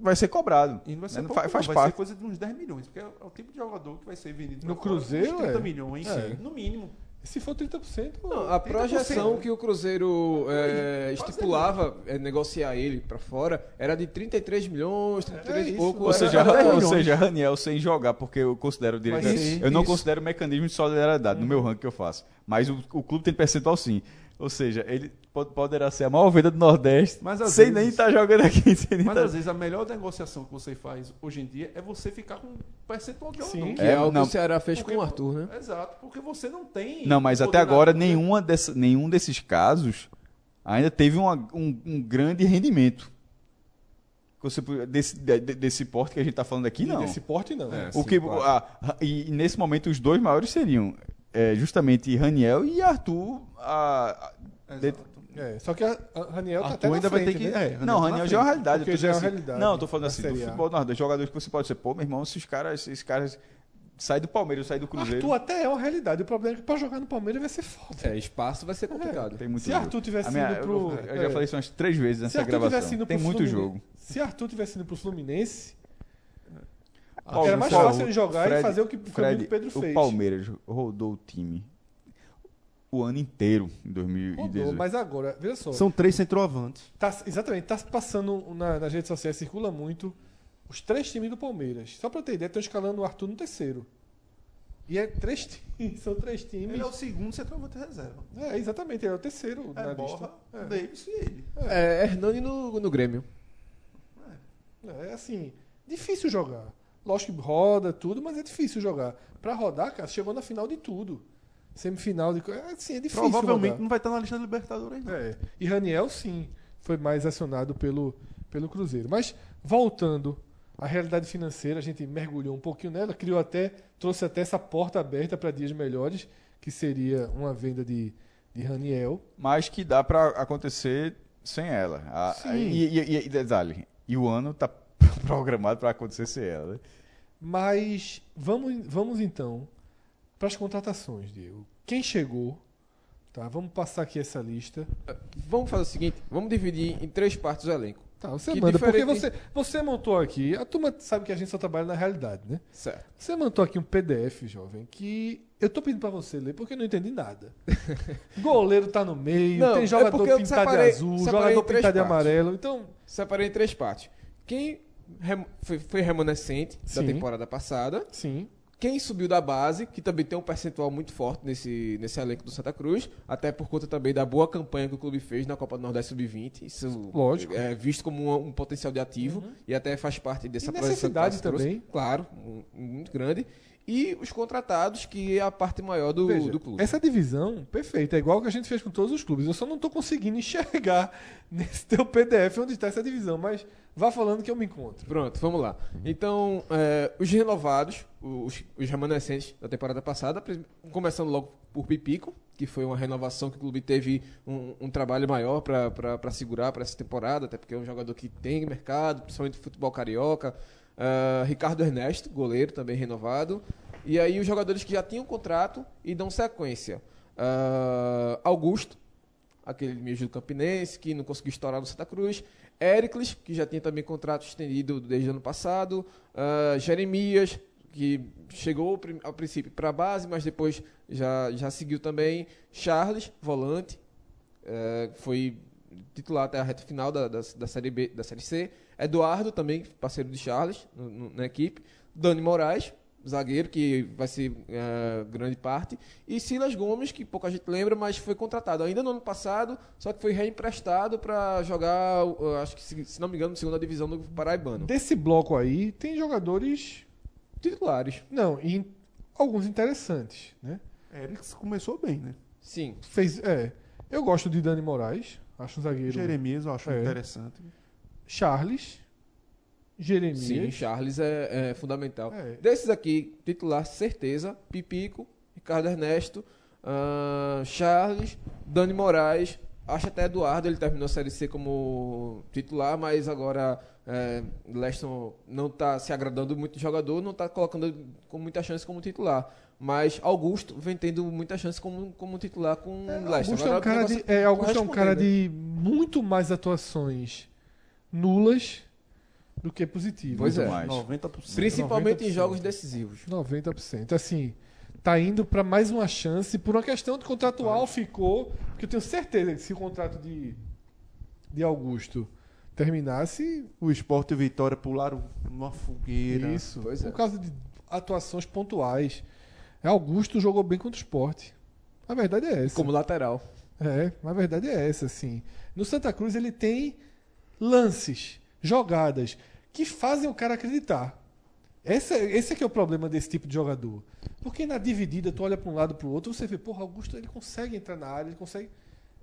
vai ser cobrado. E não vai ser Né? pouco, faz vai parte. ser coisa de uns 10 milhões, porque é o tipo de jogador que vai ser vendido No Cruzeiro, uns 30 é. milhões, É. no mínimo. Se for 30%. Não, a 30%, projeção né? que o Cruzeiro é, estipulava é, negociar ele pra fora era de 33 milhões, 33 É e pouco. Ou seja, ou seja, Raniel sem jogar, porque eu considero o direito. Mas eu não isso. considero o mecanismo de solidariedade no meu ranking que eu faço. Mas o, o clube tem percentual sim. Ou seja, ele poderá ser a maior venda do Nordeste Mas às sem vezes- nem estar jogando aqui. Sem nem Mas tá- às vezes a melhor negociação que você faz hoje em dia é você ficar com um percentual de jogador. Sim. Que é, É, algo não. que o Ceará fez Porque- com o Arthur, né? Exato, porque você não tem. Não, mas até agora na- nenhuma dessa, nenhum desses casos ainda teve uma- um, um grande rendimento. Você, desse, de- de- desse porte que a gente está falando aqui, não. Desse porte, não. É. O Sim, que, claro. a- e nesse momento os dois maiores seriam é, justamente Raniel e Arthur. a- a- de-. É, só que a, a Raniel tá Arthur até na ainda vai frente, ter que. né? É, não, tá Raniel já é uma realidade. Porque já é uma assim- realidade Não, eu tô falando assim, do futebol do Nordeste, jogadores que você pode ser, pô, meu irmão, esses caras, esses caras saem do Palmeiras, saem do Cruzeiro. Arthur até é uma realidade. O problema é que pra jogar no Palmeiras vai ser foda. É, espaço vai ser complicado. Tem muito Se jogo. Arthur tivesse minha- ido pro. eu, eu já é, falei isso umas três vezes se nessa Arthur gravação. Tem pro muito jogo. Se Arthur tivesse ido pro Fluminense, Paulo, era mais fácil ele jogar Fred- e fazer o que o Fred, Pedro o fez. Palmeiras rodou o time o ano inteiro em Rodou, 2018. mas agora, veja só. São três centroavantes. Tá, exatamente, tá passando na- nas redes sociais, circula muito os três times do Palmeiras. Só pra ter ideia, estão escalando o Arthur no terceiro. E é três times, são três times. Ele é o segundo centroavante reserva. É, exatamente, ele é o terceiro na É lista. Borra, Davis e ele. É, Hernani no, no Grêmio. É assim, difícil jogar. Lógico que roda tudo, mas é difícil jogar. Pra rodar, cara, chegou na final de tudo. Semifinal de. é, Assim, é difícil. Provavelmente não vai estar na lista da Libertadores. não. É. E Raniel, sim, foi mais acionado pelo, pelo Cruzeiro. Mas, voltando à realidade financeira, a gente mergulhou um pouquinho nela, criou até, trouxe até essa porta aberta para dias melhores, que seria uma venda de, de Raniel. Mas que dá pra acontecer sem ela. A- Sim. E, e, e- e detalhe, e o ano tá programado pra acontecer sem ela. né? Mas vamos, vamos então para as contratações, Diego. Quem chegou? Tá, vamos passar aqui essa lista. Vamos fazer o seguinte, vamos dividir em três partes o elenco. Tá, você Que manda, porque diferente- você, você montou aqui. A turma sabe que a gente só trabalha na realidade, né? Certo. Você montou aqui um PDF, jovem, que eu tô pedindo pra você ler porque eu não entendi nada. Goleiro tá no meio, Não, tem é jogador porque eu pintado separei- de azul, jogador pintado de partes. amarelo. Então, Separei em três partes. Quem rem- foi, foi remanescente Sim. da temporada passada, sim, quem subiu da base, que também tem um percentual muito forte nesse, nesse elenco do Santa Cruz, até por conta também da boa campanha que o clube fez na Copa do Nordeste Sub-20. Isso Lógico. é visto como um, um potencial de ativo e até faz parte dessa E necessidade também. Claro, um- um muito grande. E os contratados, que é a parte maior do, Veja, do clube. Essa divisão, perfeita, é igual que a gente fez com todos os clubes. Eu só não tô conseguindo enxergar nesse teu PDF onde está essa divisão, mas vá falando que eu me encontro. Pronto, vamos lá. Então, é, os renovados, os, os remanescentes da temporada passada, começando logo por Pipico, que foi uma renovação que o clube teve um, um trabalho maior para segurar para essa temporada, até porque é um jogador que tem mercado, principalmente futebol carioca. Ah, Ricardo Ernesto, goleiro, também renovado. E aí os jogadores que já tinham contrato e dão sequência. Ah, Augusto, aquele meio do Campinense, que não conseguiu estourar no Santa Cruz. Éricles, que já tinha também contrato estendido desde o ano passado. Ah, Jeremias, que chegou ao princípio para a base, mas depois já, já seguiu também. Charles, volante, eh, foi titular até a reta final da, da, da série B, da série C. Eduardo, também parceiro de Charles no- no- na equipe. Dani Moraes, zagueiro, que vai ser eh, grande parte. E Silas Gomes, que pouca gente lembra, mas foi contratado ainda no ano passado, só que foi reemprestado para jogar, uh, acho que se, se não me engano, na segunda divisão do Paraibano. Desse bloco aí, tem jogadores. Titulares. Não, e alguns interessantes, né? Eriks começou bem, né? Sim. Fez, é, eu gosto de Dani Moraes, acho um zagueiro. Jeremias eu acho É. interessante. Charles, Jeremias. Sim, Charles é, é fundamental. É. Desses aqui, titular, certeza, Pipico, Ricardo Ernesto, ah, Charles, Dani Moraes, acho até Eduardo, ele terminou a Série C como titular, mas agora é, Leston não está se agradando muito do jogador, não está colocando com muita chance como titular. Mas Augusto vem tendo muita chance como, como titular com É, Leston. Augusto é um cara, de, é, Augusto é um cara né? de muito mais atuações nulas do que positivas. Pois é. mais. 90%. Principalmente em 90%. jogos decisivos. 90%. Assim, tá indo para mais uma chance por uma questão de contratual ficou, porque eu tenho certeza que se o contrato de de Augusto terminasse O Sport e o Vitória pularam numa fogueira. isso, Pois por é. causa de atuações pontuais. Augusto jogou bem contra o esporte. A verdade é essa. Como lateral. É, a verdade é essa, assim. No Santa Cruz ele tem lances, jogadas que fazem o cara acreditar. Esse, é- esse é que é o problema desse tipo de jogador. Porque na dividida, tu olha para um lado para o outro, você vê, porra, Augusto ele consegue entrar na área, ele consegue.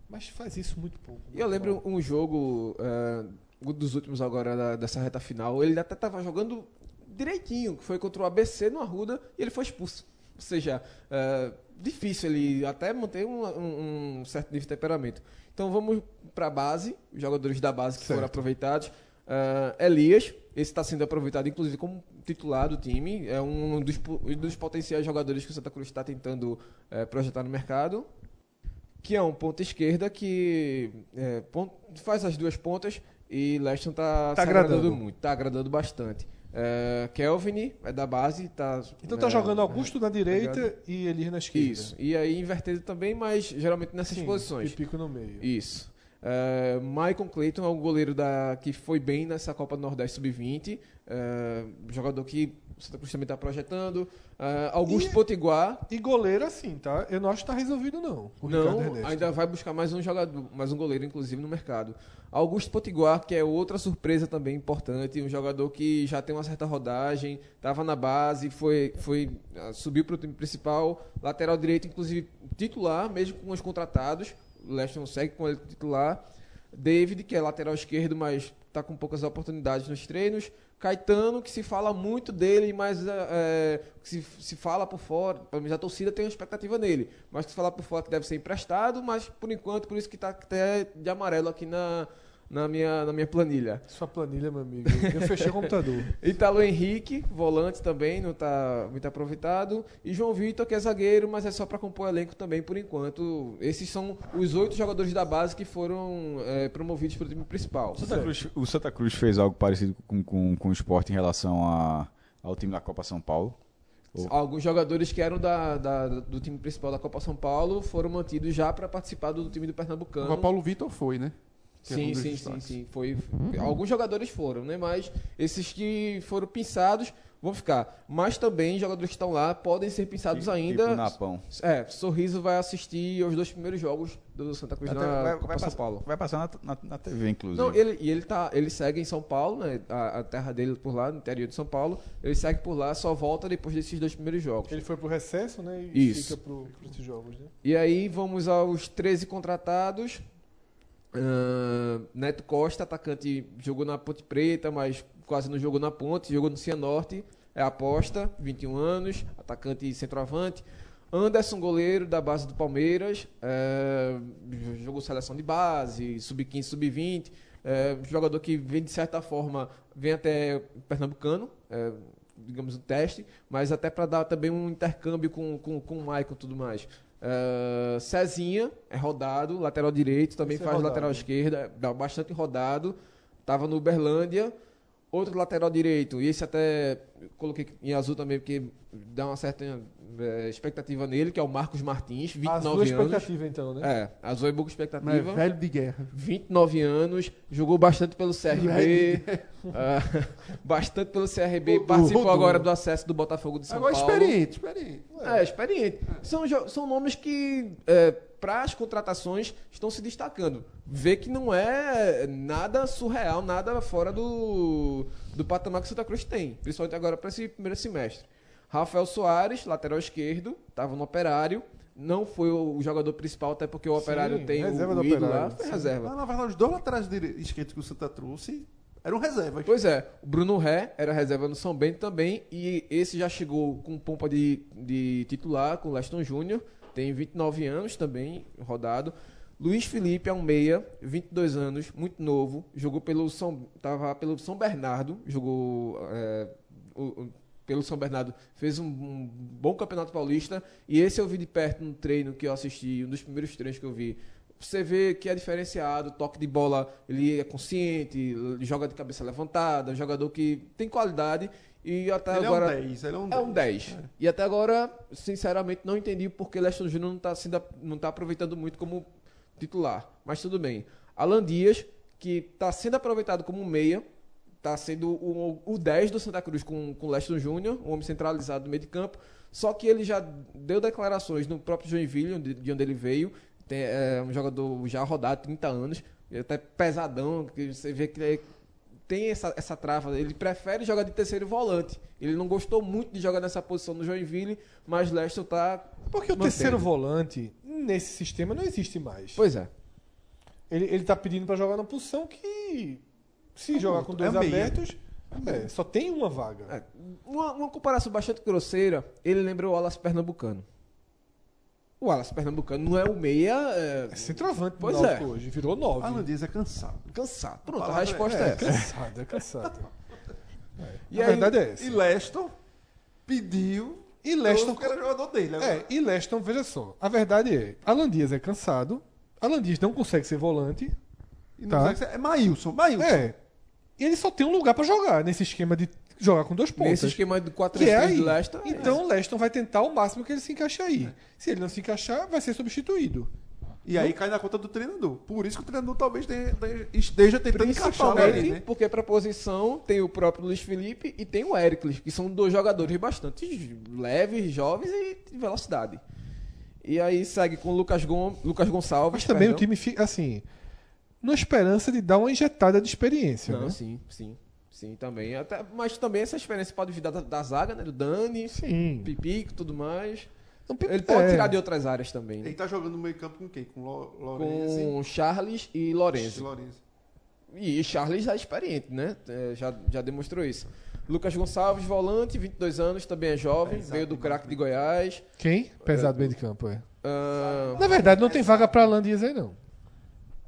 Mas faz isso muito pouco. E eu lembro um jogo é, um dos últimos agora da- dessa reta final, ele até tava jogando direitinho, que foi contra o ABC no Arruda e ele foi expulso. Ou seja, é, difícil ele até manter um, um- um certo nível de temperamento. Então vamos para a base, os jogadores da base que foram Certo. aproveitados. É, Elias, esse está sendo aproveitado inclusive como titular do time, é um dos, dos potenciais jogadores que o Santa Cruz está tentando é, projetar no mercado que é um ponta esquerda que é, faz as duas pontas e Leston tá, Tá se agradando. agradando. muito, tá agradando bastante. É, Kelvin é da base, tá. Então tá é, jogando Augusto na direita ligado? e Elias na esquerda. Isso. E aí invertido também, mas geralmente nessas Sim, posições. E pico no meio. Isso. É, Michael Clayton é um goleiro da, que foi bem nessa Copa do Nordeste Sub-20. É, jogador que o Santa Cruz também está projetando. É, Augusto E- Potiguar. E goleiro assim, tá? Eu não acho que tá resolvido, não. Não, ainda vai buscar mais um jogador, mais um goleiro, inclusive, no mercado. Augusto Potiguar, que é outra surpresa também importante, um jogador que já tem uma certa rodagem, estava na base, foi, foi ah, subiu para o time principal, lateral direito, inclusive titular, mesmo com os contratados. Leston segue com ele titular. David, que é lateral esquerdo, mas está com poucas oportunidades nos treinos. Caetano, que se fala muito dele, mas é, é, se, se fala por fora, pelo menos a torcida tem uma expectativa nele, mas que se fala por fora que deve ser emprestado, mas por enquanto, por isso que está até de amarelo aqui na, na, minha, na minha planilha. Sua planilha, meu amigo. Eu fechei o computador. Italo Henrique, volante também, não está muito aproveitado. E João Vitor, que é zagueiro, mas é só para compor elenco também por enquanto. Esses são os oito jogadores da base que foram é, promovidos para o time principal. O Santa, Cruz, o Santa Cruz fez algo parecido com, com, com o esporte em relação a, ao time da Copa São Paulo. Alguns jogadores que eram da, da- do time principal da Copa São Paulo foram mantidos já para participar do time do O Pernambucano. Paulo Vitor foi, né? Que é Sim, um sim, sim, sim. Foi, alguns jogadores foram, né? Mas esses que foram pinçados vão ficar. Mas também jogadores que estão lá podem ser pinçados Tipo ainda. Napão. É, Sorriso vai assistir os dois primeiros jogos do Santa Cruz na vai, vai São passar, Paulo. vai passar na, na, na TV, inclusive. Não, ele, e ele, tá, ele segue em São Paulo, né? A, a terra dele por lá, no interior de São Paulo. Ele segue por lá, só volta depois desses dois primeiros jogos. Ele foi pro recesso, né? E Isso. fica pro, pros esses jogos, né? E aí vamos aos 13 contratados. Ahn, Neto Costa, atacante, jogou na Ponte Preta, mas quase não jogou na Ponte, jogou no Cianorte, é aposta, 21 anos, atacante e centroavante. Anderson, goleiro da base do Palmeiras, é, jogou seleção de base, sub-15, sub-20, é, jogador que vem de certa forma, vem até Pernambucano, é, digamos um teste, mas até para dar também um intercâmbio com, com, com o Maicon e tudo mais. Uh, Cezinha é rodado, lateral direito, também Esse é faz rodado. lateral esquerda, dá bastante rodado. Tava no Uberlândia. Outro lateral direito, e esse até coloquei em azul também, porque dá uma certa eh, expectativa nele, que é o Marcos Martins, Azul 29 anos. expectativa, então, né? É, azul é Mas expectativa. é velho de guerra. 29 anos, jogou bastante pelo CRB, ah, bastante pelo CRB, Rodou, participou rodou. agora do acesso do Botafogo de São Agora Paulo. experiente, experiente. É, experiente. São, são nomes que, para as contratações, estão se destacando. Vê que não é nada surreal, nada fora do, do patamar que o Santa Cruz tem, principalmente agora para esse primeiro semestre. Rafael Soares, lateral esquerdo, estava no Operário. Não foi o jogador principal, até porque o Operário Sim, tem reserva o, Operário, lá, foi sim. reserva. Mas, na verdade, os dois laterais esquerdos que o Santa trouxe eram reservas. Pois é, o Bruno Ré era reserva no São Bento também, e esse já chegou com pompa de, de titular, com o Leston Júnior, tem 29 anos também, rodado. Luiz Felipe é um meia, 22 anos, muito novo, jogou pelo São, tava pelo São Bernardo, jogou é, o- o- pelo São Bernardo, fez um, um bom campeonato paulista, e esse eu vi de perto no treino que eu assisti, um dos primeiros treinos que eu vi. Você vê que é diferenciado, toque de bola, ele é consciente, ele joga de cabeça levantada, jogador que tem qualidade e até Ele agora é um 10. Ele é um é um 10. E até agora, sinceramente, não entendi porque Leston Júnior não está não tá aproveitando muito como titular. Mas tudo bem. Alan Dias, que está sendo aproveitado como meia, está sendo o, o 10 do Santa Cruz com, com Leston Júnior, um homem centralizado no meio de campo. Só que ele já deu declarações no próprio Joinville, de onde ele veio. Tem, é um jogador já rodado, 30 anos, até pesadão, que você vê que ele tem essa, essa trava. Ele prefere jogar de terceiro volante. Ele não gostou muito de jogar nessa posição no Joinville, mas Leston tá. Porque o mantendo. terceiro volante, nesse sistema, não existe mais. Pois é. Ele, ele tá pedindo pra jogar numa posição que, se jogar com dois é abertos, é, só tem uma vaga. É, Uma, uma comparação bastante grosseira, ele lembra o Alas Pernambucano. O Alas Pernambucano não é o meia. É, É centroavante Pois é. hoje, virou nove. Alan Dias é cansado. cansado. Pronto, a, é- resposta é, É, essa. cansado, é cansado. E a aí- verdade é essa. E Leston pediu. E Leston, que era jogador dele. agora. é, e Leston, veja só, a verdade é, Alan Dias é cansado, Alan Dias não consegue ser volante, E não Tá. consegue ser- É Maílson. Maílson. é, e ele só tem um lugar pra jogar nesse esquema de jogar com dois pontas. Nesse esquema de 4 que é 3 aí. do Leston. é Então o Leston vai tentar o máximo que ele se encaixe aí. Se ele não se encaixar, vai ser substituído. E aí cai na conta do treinador. Por isso que o treinador talvez tenha- tenha- esteja tentando encaixar Principalmente ali, né? porque para posição tem o próprio Luiz Felipe e tem o Éricles, que são dois jogadores bastante leves, jovens e de velocidade. E aí segue com o Lucas, Gon Lucas Gonçalves. Mas também o perdão. time fica assim, na esperança de dar uma injetada de experiência. Não, né? sim, sim. Sim, também. Até, mas também essa experiência pode vir da, da zaga, né? Do Dani, Sim. Pipico tudo mais. Então, Ele pode é. tirar de outras áreas também. Ele Né? tá jogando no meio campo com quem? Com Lo- Lorenzi Com Charles e e Lorenzo. Lorenzi. E Charles já é experiente, né? É, já, já demonstrou isso. Lucas Gonçalves, volante, 22 anos, também é jovem, veio do craque de Goiás. Quem? Pesado bem de campo, é. Ah, Na verdade, não tem vaga pra Alan Dias aí, não.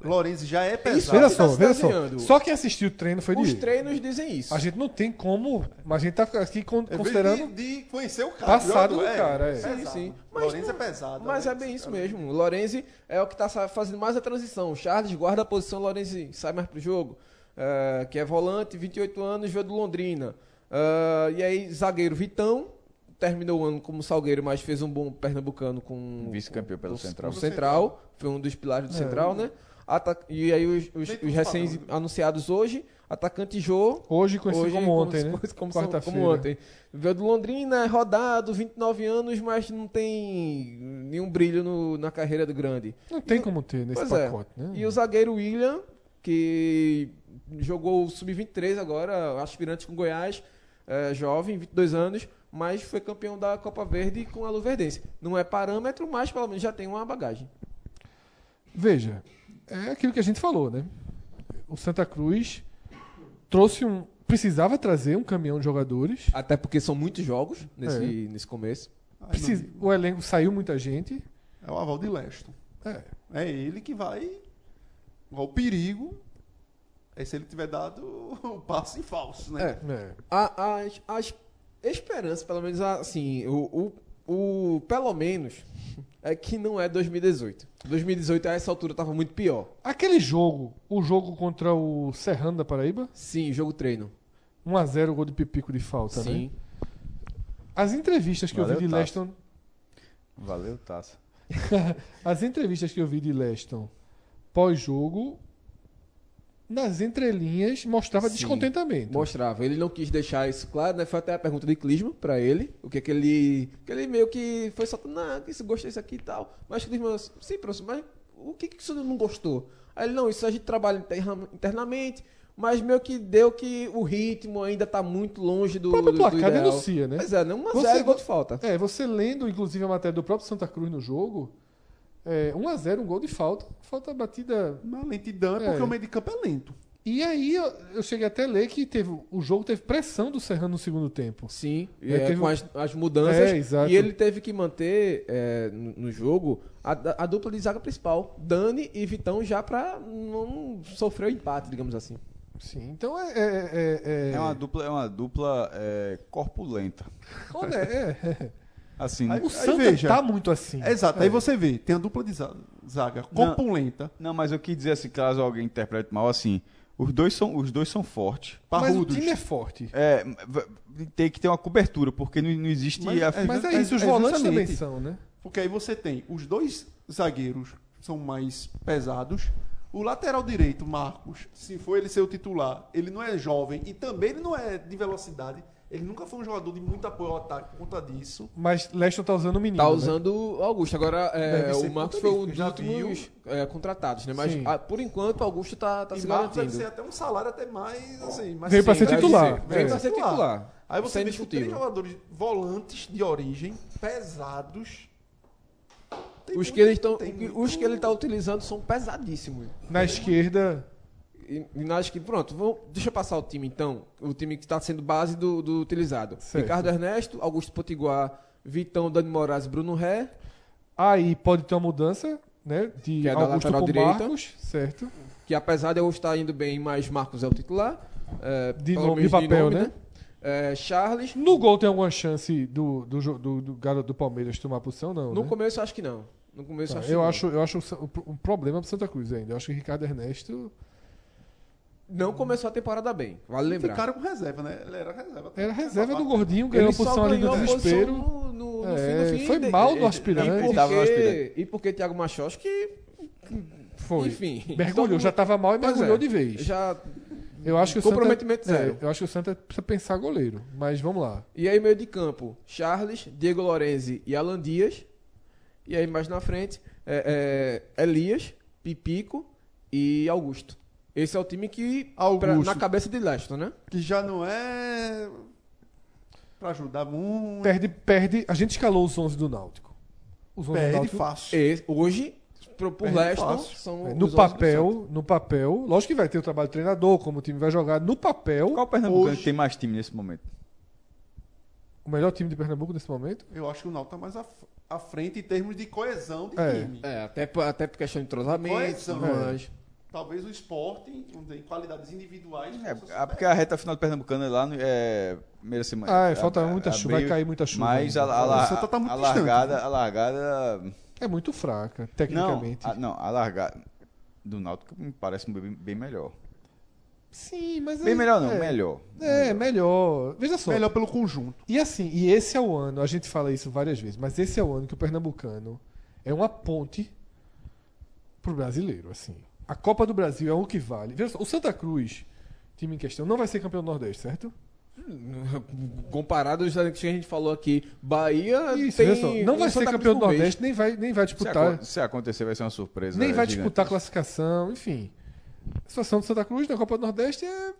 Lorenzi já é Isso pesado. Veja que só, tá veja só. Só quem assistiu o treino foi os Diego. treinos dizem isso. A gente não tem como. Mas a gente tá aqui É considerando. de, de conhecer o cara. Passado do cara, é. pesado. Sim, sim. Mas Lorenzi não- é pesado. Mas é bem isso mesmo. O Lorenzi é o que está fazendo mais a transição. O Charles guarda a posição, o Lorenzi sai mais pro jogo. É, que é volante, 28 anos, veio do Londrina. É, e aí, zagueiro Vitão, terminou o ano como Salgueiro, mas fez um bom pernambucano com Vice-campeão pelo com- Central. com o Central. Foi um dos pilares do É. Central, né? E aí os, os, os do recém padrão. anunciados hoje, atacante Jô, Hoje conhecido Hoje, como ontem, né? como, como, Quarta-feira. como ontem. Veio do Londrina, é rodado, 29 anos, mas não tem nenhum brilho no- na carreira do grande. Não tem como ter nesse Pois é. pacote, né? E o zagueiro William, que jogou o Sub-23 agora, aspirante com Goiás, é, jovem, 22 anos, mas foi campeão da Copa Verde com a Luverdense. Não é parâmetro, mas pelo menos já tem uma bagagem. Veja, é aquilo que a gente falou, né? O Santa Cruz trouxe um. Precisava trazer um caminhão de jogadores. Até porque são muitos jogos nesse, É. nesse começo. O elenco saiu muita gente. É o aval de Leston. É. É ele que vai. O perigo é se ele tiver dado o passe falso, né? É. é. A, as, as esperanças, pelo menos assim, o, o, o- pelo menos é que não é 2018. 2018 a essa altura tava muito pior. Aquele jogo, o jogo contra o Serrano da Paraíba, Sim, jogo treino. 1x0 gol de Pipico de falta, né? Sim. As entrevistas que eu Valeu, vi de. Leston. Valeu, Taça. As entrevistas que eu vi de Leston pós-jogo, nas entrelinhas, mostrava Sim. descontentamento. Mostrava. Ele não quis deixar isso claro, né? Foi até a pergunta de Clisma pra ele. O que é que ele. Que ele meio que foi soltando, não, isso gostei disso aqui e tal. Mas Clisma, sim, professor, mas o que que isso não gostou? Aí ele, não, isso a gente trabalha interna- internamente, mas meio que deu que o ritmo ainda tá muito longe do. O próprio do, placar do denuncia, né? Pois é, né? Uma Você- gol de falta. É, você lendo, inclusive, a matéria do próprio Santa Cruz no jogo, é, 1x0, um gol de falta. Falta batida. Uma lentidão é É. porque o meio de campo é lento. E aí eu, eu cheguei até a ler que teve, o jogo teve pressão do Serrano no segundo tempo. Sim, É, é, teve com as, as mudanças. É, exato. E ele teve que manter é, no, no jogo a, a dupla de zaga principal, Dani e Vitão, já pra não sofrer o empate, digamos assim. Sim, então é. É, é, É uma dupla, é uma dupla é, corpulenta. Olha, é, é. Assim, Aí- O Santa veja. tá muito assim. Exato, É. aí você vê, tem a dupla de za- zaga corpulenta, Não, mas eu quis dizer assim, caso alguém interprete mal, assim, os dois são, os dois são fortes. Mas o parrudos. time é forte. É, tem que ter uma cobertura, porque não, não existe Mas a- é- Mas é é- isso, os é volantes também são, né? Porque aí você tem os dois zagueiros são mais pesados. O lateral direito, Marcos, se for ele ser o titular, ele não é jovem e também ele não é de velocidade. Ele nunca foi um jogador de muito apoio ao ataque por conta disso. Mas Leston tá usando o menino. Tá né? usando o Augusto. Agora, é, Deve o Marcos foi um dos últimos é, contratados, né? Mas Sim. ah, por enquanto o Augusto tá, tá e se Marcos deve garantindo. ser até um salário até mais assim, mais Veio pra ser titular. deve Veio É. pra ser titular. Aí você é vê com três jogadores volantes de origem, pesados. Tem Os muito- que, ele tão, tem os muito- que ele tá utilizando são pesadíssimos. Na esquerda, E, e nós que, pronto, vamos, deixa eu passar o time então. O time que está sendo base do, do utilizado. Certo. Ricardo Ernesto, Augusto Potiguar, Vitão, Dani Moraes, Bruno Ré. aí pode ter uma mudança, né? De Que é da Augusto lateral direita. Marcos, certo? Que apesar de eu estar indo bem, mas Marcos é o titular. É, De nome- de papel, né? É, Charles. No gol tem alguma chance do, do, do, do garoto do Palmeiras tomar posição? Não. No né? começo acho que não. No começo Tá, acho eu, que não. acho, eu acho um pro- problema pro Santa Cruz ainda. Eu acho que Ricardo Ernesto Não começou a temporada bem, vale lembrar. Ficaram com reserva, né? Ele era reserva. era reserva do Gordinho, ganhou a posição ali do desespero. No, no, no É, fim, no fim, foi de- mal no e- aspirante. E porque, aspirante. e porque Thiago Machos que Foi. Enfim. Mergulhou, Todo já tava mal e mergulhou é, de vez. Já Eu acho que o Comprometimento Santa, zero. É, eu acho que o Santa precisa pensar goleiro. Mas vamos lá. E aí, meio de campo, Charles, Diego Lorenzi e Alan Dias. E aí, mais na frente, é, é, Elias, Pipico e Augusto. Esse é o time que, pra- na cabeça de Leston, né? Que já não é pra ajudar muito. Perde, perde. A gente escalou os 11 do Náutico. Os 11 do Perde Náutico. fácil. Esse- hoje, pro, por Perde Leston, fácil. são É, os no 11 do papel, no papel, lógico que vai ter o trabalho do treinador, como o time vai jogar. No papel, Qual o Pernambucano Hoje- que tem mais time nesse momento? o melhor time de Pernambuco nesse momento. Eu acho que o Náutico tá mais à, à frente em termos de coesão de É. time. É, até, por- até por questão de entrosamento, Coesão. mas... Talvez o esporte, vamos dizer, em qualidades individuais. É, possa ah, porque a reta final do Pernambucano é lá no, é primeira semana. Ah, é, falta A- muita a- chuva, vai cair muita chuva. Mas a, a, Santa tá muito a largada, a largada É muito fraca, não, tecnicamente. a, não, a largada do Náutico me parece bem, bem melhor. Sim, mas Bem aí- melhor não, é, melhor. É, melhor. Veja só. Melhor pelo conjunto. E assim, e esse é o ano, a gente fala isso várias vezes, mas esse é o ano que o pernambucano é uma ponte pro brasileiro, assim. A Copa do Brasil é o que vale. Veja só, o Santa Cruz, time em questão, não vai ser campeão do Nordeste, certo? Comparado aos que a gente falou aqui, Bahia Isso, tem só, não vai ser campeão do. Nordeste, nem vai, nem vai Se, disputar. acon- se acontecer, vai ser uma surpresa. nem vai gigante. disputar a classificação, enfim. A situação do Santa Cruz na Copa do Nordeste é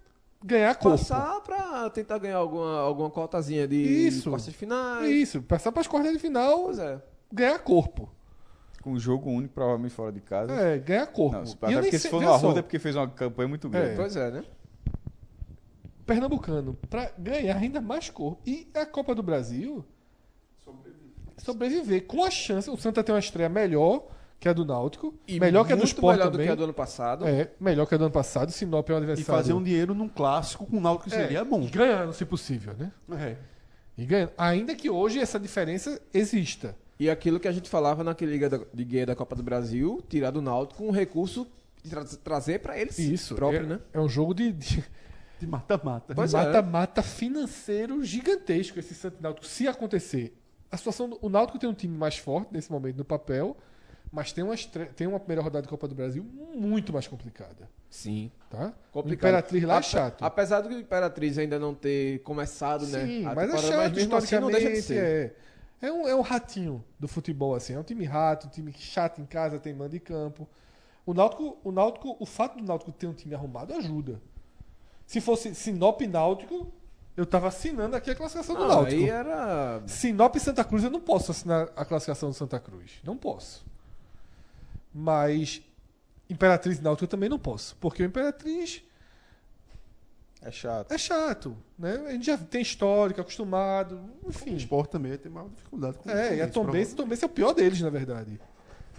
ganhar corpo. Passar pra tentar ganhar alguma, alguma cotazinha de Isso. quartas de finais. Isso, passar para as quartas de final, Pois é. ganhar corpo. Com um jogo único, provavelmente fora de casa. É, ganhar corpo. Não, se, E até porque se for no Arruda é porque fez uma campanha muito grande. Pois é, né? Pernambucano, para ganhar ainda mais corpo. E a Copa do Brasil sobreviver. Com a chance, o Santa tem uma estreia melhor que a do Náutico, E melhor que a do muito Sport melhor também. do que a do ano passado. É, melhor que a do ano passado. Sinop é um E adversário. fazer um dinheiro num clássico com o Náutico que É, seria bom. e ganhando, se possível, né? É. E ganhando. Ainda que hoje essa diferença exista. E aquilo que a gente falava naquele Liga da, de Guia da Copa do Brasil, tirar do Náutico um recurso e tra- trazer pra eles Isso. próprio, é, né? é um jogo de, de De mata-mata. É. mata-mata financeiro gigantesco esse Santo Náutico. Se acontecer, a situação do, o Náutico tem um time mais forte nesse momento no papel, mas tem uma, tem uma primeira rodada de Copa do Brasil muito mais complicada. Sim. Tá? O Complicado. Imperatriz lá é chato. Apesar do Imperatriz ainda não ter começado, né? Sim, a mas é chato mesmo assim não deixa de ser. É. É, um, é um ratinho do futebol, assim. É um time rato, um time chato em casa, tem mando de campo. O Náutico, o Náutico, o fato do Náutico ter um time arrumado ajuda. Se fosse Sinop e Náutico, eu tava assinando aqui a classificação do Ah, Náutico. aí era. Sinop e Santa Cruz, eu não posso assinar a classificação do Santa Cruz. Não posso. Mas Imperatriz e Náutico eu também não posso. Porque o Imperatriz É chato. é chato. Né? A gente já tem histórico, acostumado. O Enfim. esporte também tem maior dificuldade com É, e a Tombense, Tombense é o pior deles, na verdade.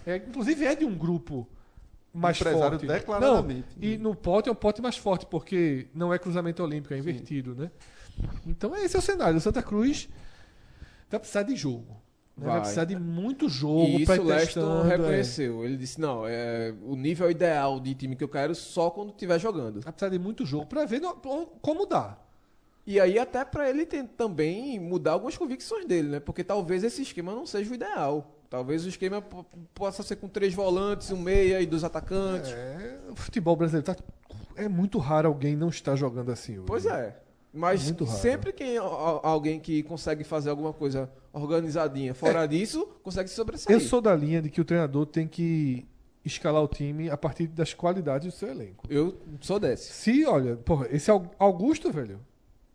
É, inclusive é de um grupo mais Empresário forte. declaradamente. Não, e no pote é um pote mais forte, porque não é cruzamento olímpico, é invertido, né? Então esse é o cenário. O Santa Cruz vai precisar de jogo. Vai. Vai. precisar de muito jogo E ir o Leston é. reconheceu. Ele disse: não, é o nível ideal de time que eu quero só quando estiver jogando. Vai precisar de muito jogo pra ver no- como dá. E aí, até pra ele tem- também mudar algumas convicções dele, né? Porque talvez esse esquema não seja o ideal. Talvez o esquema po- possa ser com três volantes, um meia e dois atacantes. É, o futebol brasileiro tá, é muito raro alguém não estar jogando assim hoje. Pois é. Mas raro. sempre que a- a- alguém que consegue fazer alguma coisa organizadinha fora disso, consegue se sobressair. Eu sou da linha de que o treinador tem que escalar o time a partir das qualidades do seu elenco. Eu sou desse. Se, olha, porra, esse Au- Augusto, velho,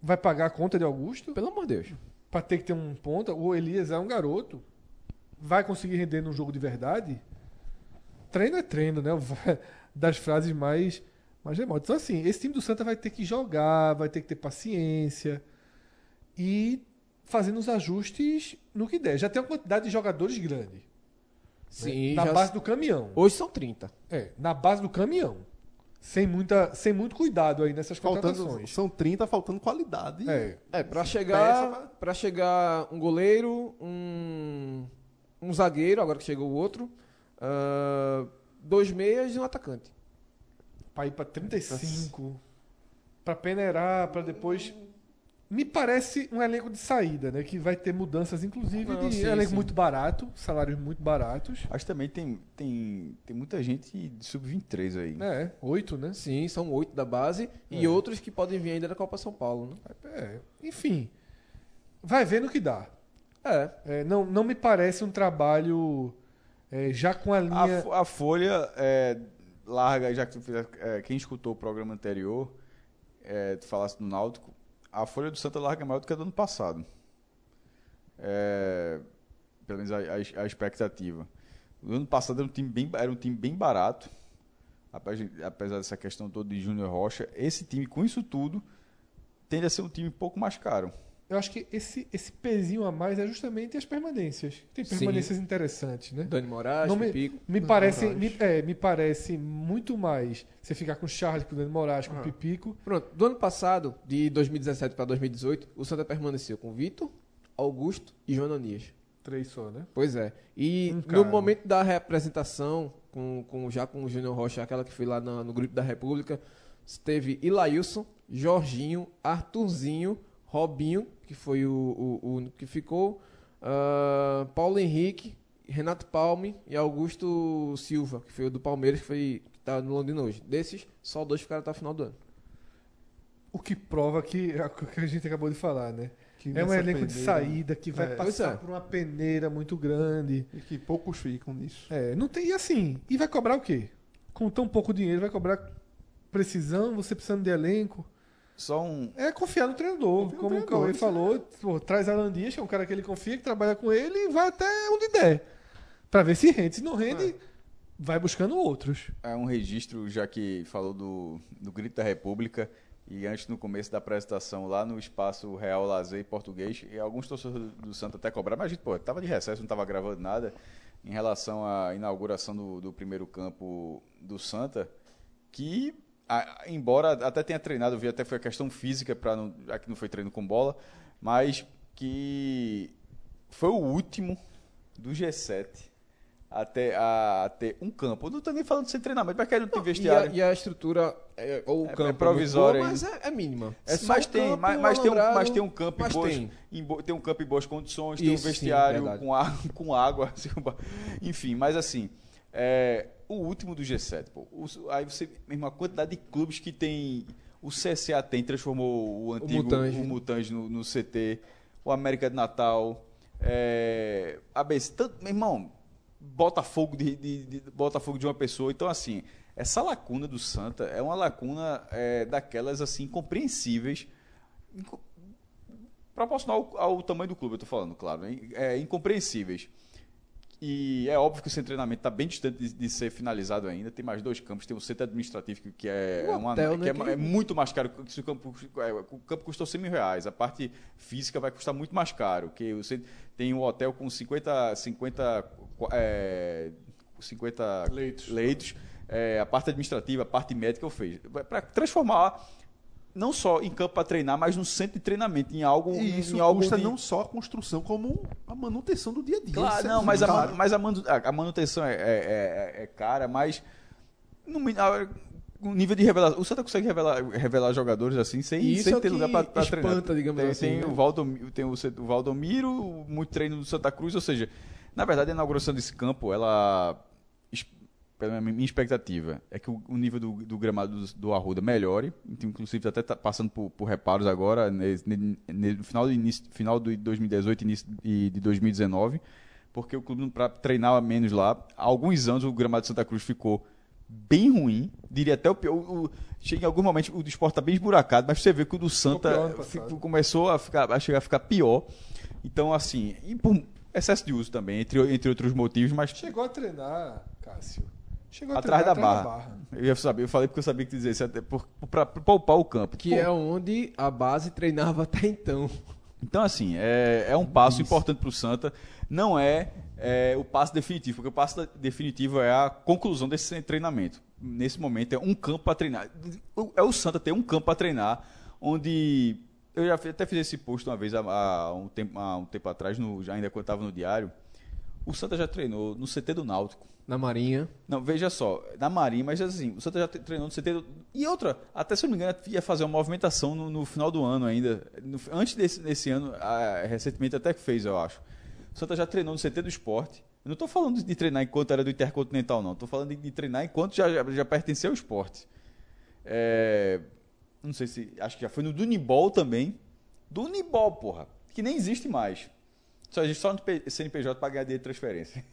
vai pagar a conta de Augusto Pelo amor de Deus. pra ter que ter um ponta. O Elias é um garoto. Vai conseguir render num jogo de verdade? Treino é treino, né? Das frases mais, mais remotas. Então, assim, esse time do Santa vai ter que jogar, vai ter que ter paciência e fazendo os ajustes no que der. Já tem uma quantidade de jogadores grande. né? Sim, na já- base do caminhão. Hoje são 30. É, na base do caminhão. Sem, muita, sem muito cuidado aí nessas Faltando, contratações. são 30, faltando qualidade. É, É, pra Peça chegar, pra chegar um goleiro, um, um zagueiro, agora que chegou o outro, ah, dois meias e um atacante. Pra ir pra 35, pra peneirar, pra depois. Me parece um elenco de saída, né? Que vai ter mudanças, inclusive, Não, de sim, elenco sim. muito barato, salários muito baratos. Acho que também tem, tem, tem muita gente de sub-23 aí. É, oito, né? Sim, são oito da base e É. outros que podem vir ainda da Copa São Paulo, né? É, enfim, vai ver no que dá. É. É, não, não me parece um trabalho é, já com a A, linha. fo- a Folha é, larga, já que tu é, quem escutou o programa anterior, é, tu falasse do Náutico, a Folha do Santa larga maior do que a do ano passado. É, pelo menos a, a- a expectativa. O ano passado era um time bem, era um time bem barato, apesar, apesar dessa questão toda de Júnior Rocha. Esse time, com isso tudo, tende a ser um time um pouco mais caro. Eu acho que esse, esse pezinho a mais é justamente as permanências. Tem Sim. permanências interessantes, né? Dani Moraes, Não me- Pipico. Me parece, Moraes. me, é, me parece muito mais você ficar com o Charles, com o Dani Moraes, com o Ah. Pipico. Pronto, do ano passado, de 2017 para 2018, o Santa permaneceu com Vitor, Augusto e João Ananias. Três só, né? Pois é. E Um no momento da representação, com, com, já com o Júnior Rocha, aquela que foi lá na- no grupo da República, teve Ilailson, Jorginho, Arthurzinho, Robinho, que foi o, o, o único que ficou, ah, Paulo Henrique, Renato Palme e Augusto Silva, que foi o do Palmeiras, que foi que tá no Londrina hoje. Desses, só dois ficaram até o final do ano. O que prova que é o que a gente acabou de falar, né? Que É um elenco de peneira- saída que vai É. Passar é. por uma peneira muito grande. E que poucos ficam nisso. É, não tem. E assim, e vai cobrar o quê? Com tão pouco dinheiro, vai cobrar precisão, você precisando de elenco. Só um. É confiar no treinador. Confia no Como o treinador, Cauê isso falou, pô, traz Alan Dias, que é um cara que ele confia, que trabalha com ele e vai até onde der. Pra ver se rende. Se não rende, vai buscando outros. É um registro, já que falou do, do Grito da República, e antes no começo da apresentação, lá no espaço Real Lazer Português, e alguns torcedores do, do Santa até cobraram, mas a gente, pô, tava de recesso, não tava gravando nada, em relação à inauguração do, do primeiro campo do Santa, que, a- embora até tenha treinado, eu vi até foi a questão física, para que não foi treino com bola, mas que foi o último do G7 até a, a ter um campo. Eu não tô nem falando de sem treinamento, mas que não tem E a, vestiário. e a estrutura, é, ou o É- é campo, provisória boa, mas é, é mínima. É mas, tem, campo, mas, mas tem um, mas tem um campo em boas, tem. em bo- tem um campo em boas condições, tem um Isso, sim, vestiário verdade. com, a- com água, assim, enfim, mas assim, é, o último do G7, pô, os- aí você, mesmo a quantidade de clubes que tem, o CSA tem, transformou o antigo, o Mutange. Mutange, no, no CT, o América de Natal, é, ABC, tanto, meu irmão, Botafogo de, de, de- Botafogo de uma pessoa. Então, assim, essa lacuna do Santa é uma lacuna é, daquelas, assim, compreensíveis, inco- proporcional ao, ao tamanho do clube, eu tô falando, claro, é, incompreensíveis. E é óbvio que o seu treinamento está bem distante de, de ser finalizado ainda. Tem mais dois campos. Tem o centro administrativo, que- que é, uma, que né, é, que- é muito mais caro. O campo, é, o campo custou 100 mil reais. A parte física vai custar muito mais caro. Que você tem um hotel com 50, 50, é, 50 Leitos. leitos. É, a parte administrativa, a parte médica eu fiz. Para transformar não só em campo para treinar, mas no centro de treinamento, em algo. E isso em algo custa de- não só a construção, como a manutenção do dia a dia. Claro, é não, mas, a, mas a, manu- a- a manutenção é, é- é- é cara, mas no, o nível de revelação. O Santa consegue revelar, revelar jogadores assim sem, isso sem é ter lugar para treinar. espanta, digamos tem, assim, Tem, né? o Valdomiro, tem o, o Valdomiro, muito treino do Santa Cruz, ou seja, na verdade a inauguração desse campo, ela. Pela minha expectativa, é que o, o nível do, do gramado do, do Arruda melhore, então, inclusive até está passando por, por reparos agora, nesse- no final, do início, final de 2018 início de, de 2019, porque o clube, para treinar menos lá, há alguns anos o gramado de Santa Cruz ficou bem ruim, diria até o pior. O, o- chega em algum momento o do esporte está bem esburacado, mas você vê que o do Santa ficou- começou a, ficar, a chegar a ficar pior. Então, assim, e por excesso de uso também, entre, entre outros motivos, mas Chegou a treinar, Cássio. Chegou atrás da treinar barra. Eu ia saber, eu falei porque eu sabia que dizer isso até para poupar o campo. Que Pô, é onde a base treinava até então. Então, assim, é, é um passo importante para o Santa. Não é, é, o passo definitivo, porque o passo definitivo é a conclusão desse treinamento. Nesse momento, é um campo para treinar. É o Santa ter um campo para treinar, onde. Eu já até fiz esse post uma vez há, um, tempo, há um tempo atrás, no, já ainda quando estava no diário. O Santa já treinou no CT do Náutico. Na Marinha. Não, veja só, na Marinha, mas assim, o Santa já tre- treinou no CT. E outra, até se eu não me engano, ia fazer uma movimentação no, no final do ano ainda. No- antes desse, desse ano, ah, recentemente até que fez, eu acho. O Santa já treinou no CT do esporte. Eu não estou falando de treinar enquanto era do Intercontinental, não. Estou falando de, de treinar enquanto já, já, já pertencia ao esporte. É, não sei se. Acho que já foi no Dunibol também. Dunibol, porra. Que nem existe mais. Só existe só no CNPJ para ganhar de transferência.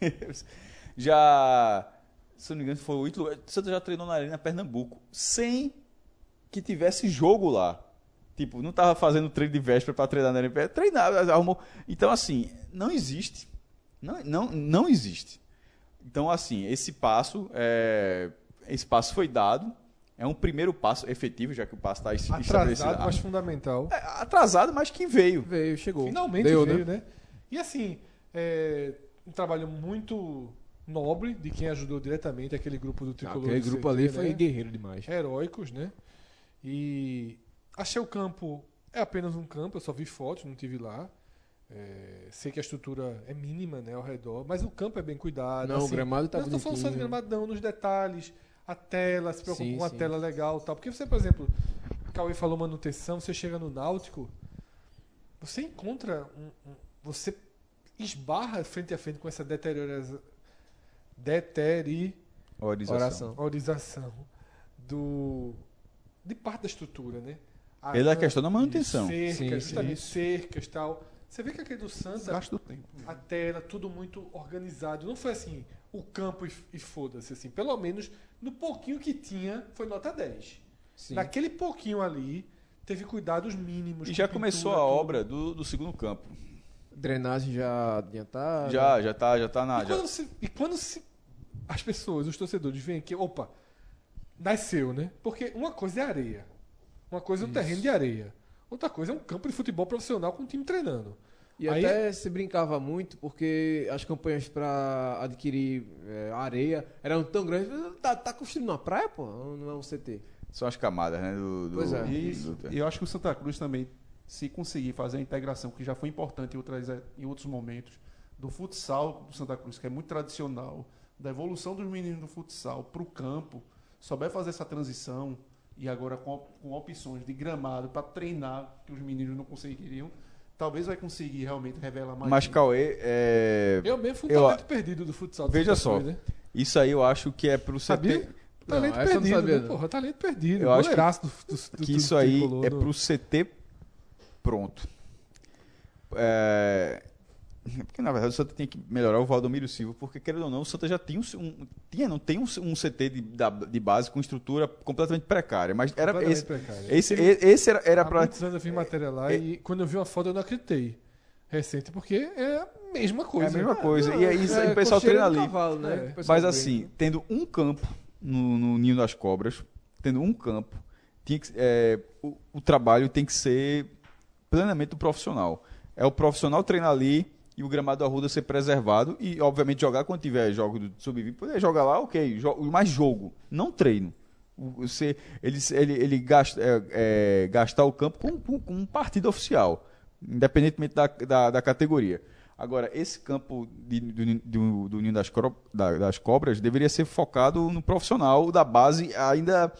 já. Se não me engano, foi. O Santa já treinou na Arena Pernambuco. Sem que tivesse jogo lá. Tipo, não tava fazendo treino de véspera para treinar na Arena. Treinava, arrumou. Então, assim, não existe. Não, não, não existe. Então, assim, esse passo, é, esse passo foi dado. É um primeiro passo efetivo, já que o passo está Atrasado, mas fundamental. É, atrasado, mas que veio. Veio, chegou. Finalmente Deu, veio, né? E assim, é um trabalho muito nobre de quem ajudou diretamente aquele grupo do Tricolor. Aquele grupo ali né? foi guerreiro demais. Heróicos, né? E achei o campo, é apenas um campo, eu só vi fotos, não tive lá. É, sei que a estrutura é mínima, né, ao redor, mas o campo é bem cuidado. Não, o gramado tá Não estou falando só de gramado, não, nos detalhes, a tela, se preocupa Sim, com a tela legal e tal. Porque você, por exemplo, o Cauê falou manutenção, você chega no Náutico, você encontra um, um- você esbarra frente a frente com essa deteriora, Orização. Oração. a orização do de parte da estrutura, né? Ele é a questão da manutenção. Cercas, Sim, sim. cercas e tal. Você vê que aquele do Santa, do tempo. até era tudo muito organizado. Não foi assim, o campo e, e foda-se, assim. Pelo menos no pouquinho que tinha, foi nota 10. Sim. Naquele pouquinho ali, teve cuidados mínimos. E com já começou pintura, a tudo. obra do, do segundo campo. Drenagem já adiantada. Já, já tá, já tá na. E já- quando, se- e quando se- as pessoas, os torcedores, veem que, opa, nasceu, né? Porque uma coisa é areia. Uma coisa é um terreno de areia. Outra coisa é um campo de futebol profissional com um time treinando. E Aí- até se brincava muito porque as campanhas para adquirir é, areia eram tão grandes. Tá, tá construindo uma praia, pô? Ou Não é um CT. São as camadas, né? Do, do- Pois é. E, do- eu acho que o Santa Cruz também, se conseguir fazer a integração, que já foi importante em, outras, em outros momentos, do futsal do Santa Cruz, que é muito tradicional, da evolução dos meninos do futsal para o campo, souber fazer essa transição e agora com, com opções de gramado para treinar que os meninos não conseguiriam, talvez vai conseguir realmente revelar mais. Mas. Cauê, é... Eu mesmo fui um Eu- talento perdido do futsal. do Veja só. Né? isso aí eu acho que é pro CT. Sabia? Talento não perdido, sabia, né? não. Porra, talento perdido. Eu acho que- do, do, do, que do isso aí tricolor é no- pro CT pronto. É... Porque na verdade o Santa tem que melhorar o Valdomiro Silva, porque querendo ou não, o Santa já tinha um, um- tinha, não tem um, um CT de, da- de base com estrutura completamente precária, mas era esse, esse, e- esse era, era para eu fiz matéria lá e quando eu vi uma foto eu não acreditei. Recente, porque é a mesma é a coisa. mesma né? coisa. e aí É, o pessoal cocheira treina ali. Cavalo, né? É. Mas assim, tendo um campo no, no Ninho das Cobras, tendo um campo, tinha que- é, o, o trabalho tem que ser plenamente do profissional. É o profissional treinar ali e o gramado da Arruda ser preservado e, obviamente, jogar quando tiver jogo do sub-20. Poder jogar lá, ok, jo mais jogo, não treino. Você, ele, ele, ele gasta, é, é, gastar o campo com, com, com um partido oficial, independentemente da, da, da categoria. Agora, esse campo de- do, do, do Ninho das, da- das Cobras deveria ser focado no profissional da base, ainda.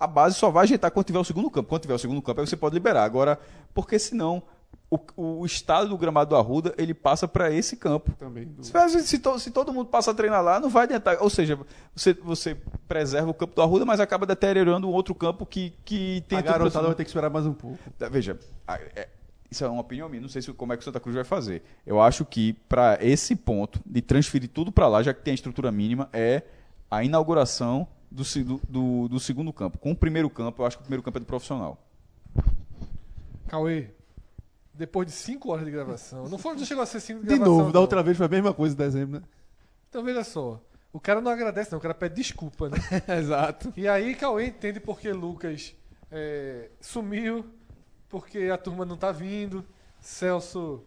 A base só vai ajeitar quando tiver o segundo campo. Quando tiver o segundo campo, aí você pode liberar. Agora, porque senão o, o estado do gramado do Arruda ele passa para esse campo. também. do- Se, se to- se todo mundo passa a treinar lá, não vai adiantar. Ou seja, você, você preserva o campo do Arruda, mas acaba deteriorando um outro campo que, que tem a garotada vai ter que esperar mais um pouco. Tá, Veja, é- isso é uma opinião minha, não sei se, como é que o Santa Cruz vai fazer. Eu acho que para esse ponto de transferir tudo para lá, já que tem a estrutura mínima, é a inauguração do, do- do segundo campo. Com o primeiro campo, eu acho que o primeiro campo é do profissional. Cauê, depois de 5 horas de gravação, não, foi, não chegou a ser 5 de De gravação. novo, da não. outra vez foi a mesma coisa em dezembro, né? Então veja só, o cara não agradece não, o cara pede desculpa, né? Exato. E aí Cauê entende porque Lucas é, sumiu, porque a turma não tá vindo, Celso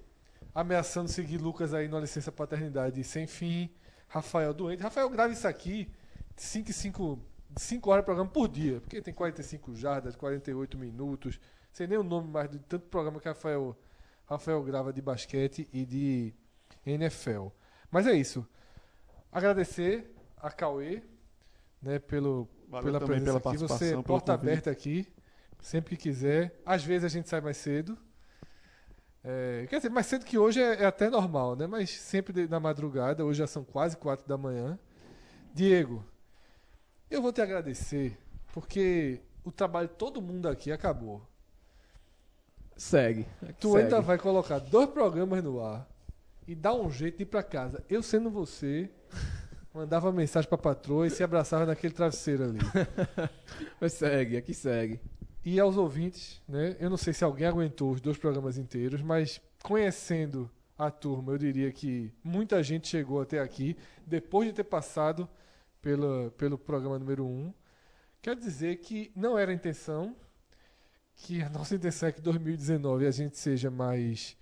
ameaçando seguir Lucas aí numa licença paternidade sem fim, Rafael doente. Rafael grava isso aqui 5 e 5 5 horas de programa por dia, porque tem 45 jardas, 48 minutos, sem nem o nome mais de tanto programa que Rafael, Rafael grava de basquete e de NFL. Mas é isso. Agradecer a Cauê né, pelo, Valeu pela presença pela aqui. Você porta aberta aqui, sempre que quiser. Às vezes a gente sai mais cedo. É, quer dizer, mais cedo que hoje é, é até normal, né? Mas sempre na madrugada. Hoje já são quase quatro da manhã. Diego, eu vou te agradecer porque o trabalho de todo mundo aqui acabou. Segue. Tu Segue. ainda vai colocar dois programas no ar e dar um jeito de ir pra casa. Eu sendo você, mandava mensagem pra patroa e se abraçava naquele travesseiro ali. Mas segue, aqui segue. E aos ouvintes, né? Eu não sei se alguém aguentou os dois programas inteiros, mas conhecendo a turma, eu diria que muita gente chegou até aqui depois de ter passado pela, pelo programa número 1. Um. Quero dizer que não era a intenção, que a nossa é que 2019 a gente seja mais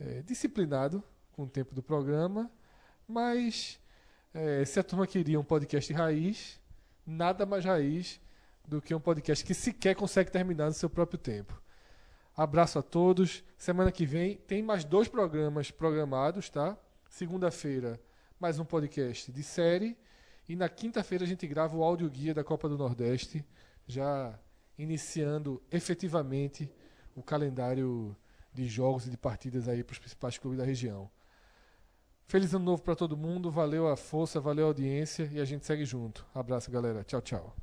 eh, disciplinado com o tempo do programa, mas eh, se a turma queria um podcast raiz, nada mais raiz do que um podcast que sequer consegue terminar no seu próprio tempo. Abraço a todos. Semana que vem tem mais dois programas programados, tá? Segunda-feira, mais um podcast de série. E na quinta-feira a gente grava o áudio guia da Copa do Nordeste, já iniciando efetivamente o calendário de jogos e de partidas aí para os principais clubes da região. Feliz ano novo pra todo mundo. Valeu a força, valeu a audiência e a gente segue junto. Abraço, galera. Tchau, tchau.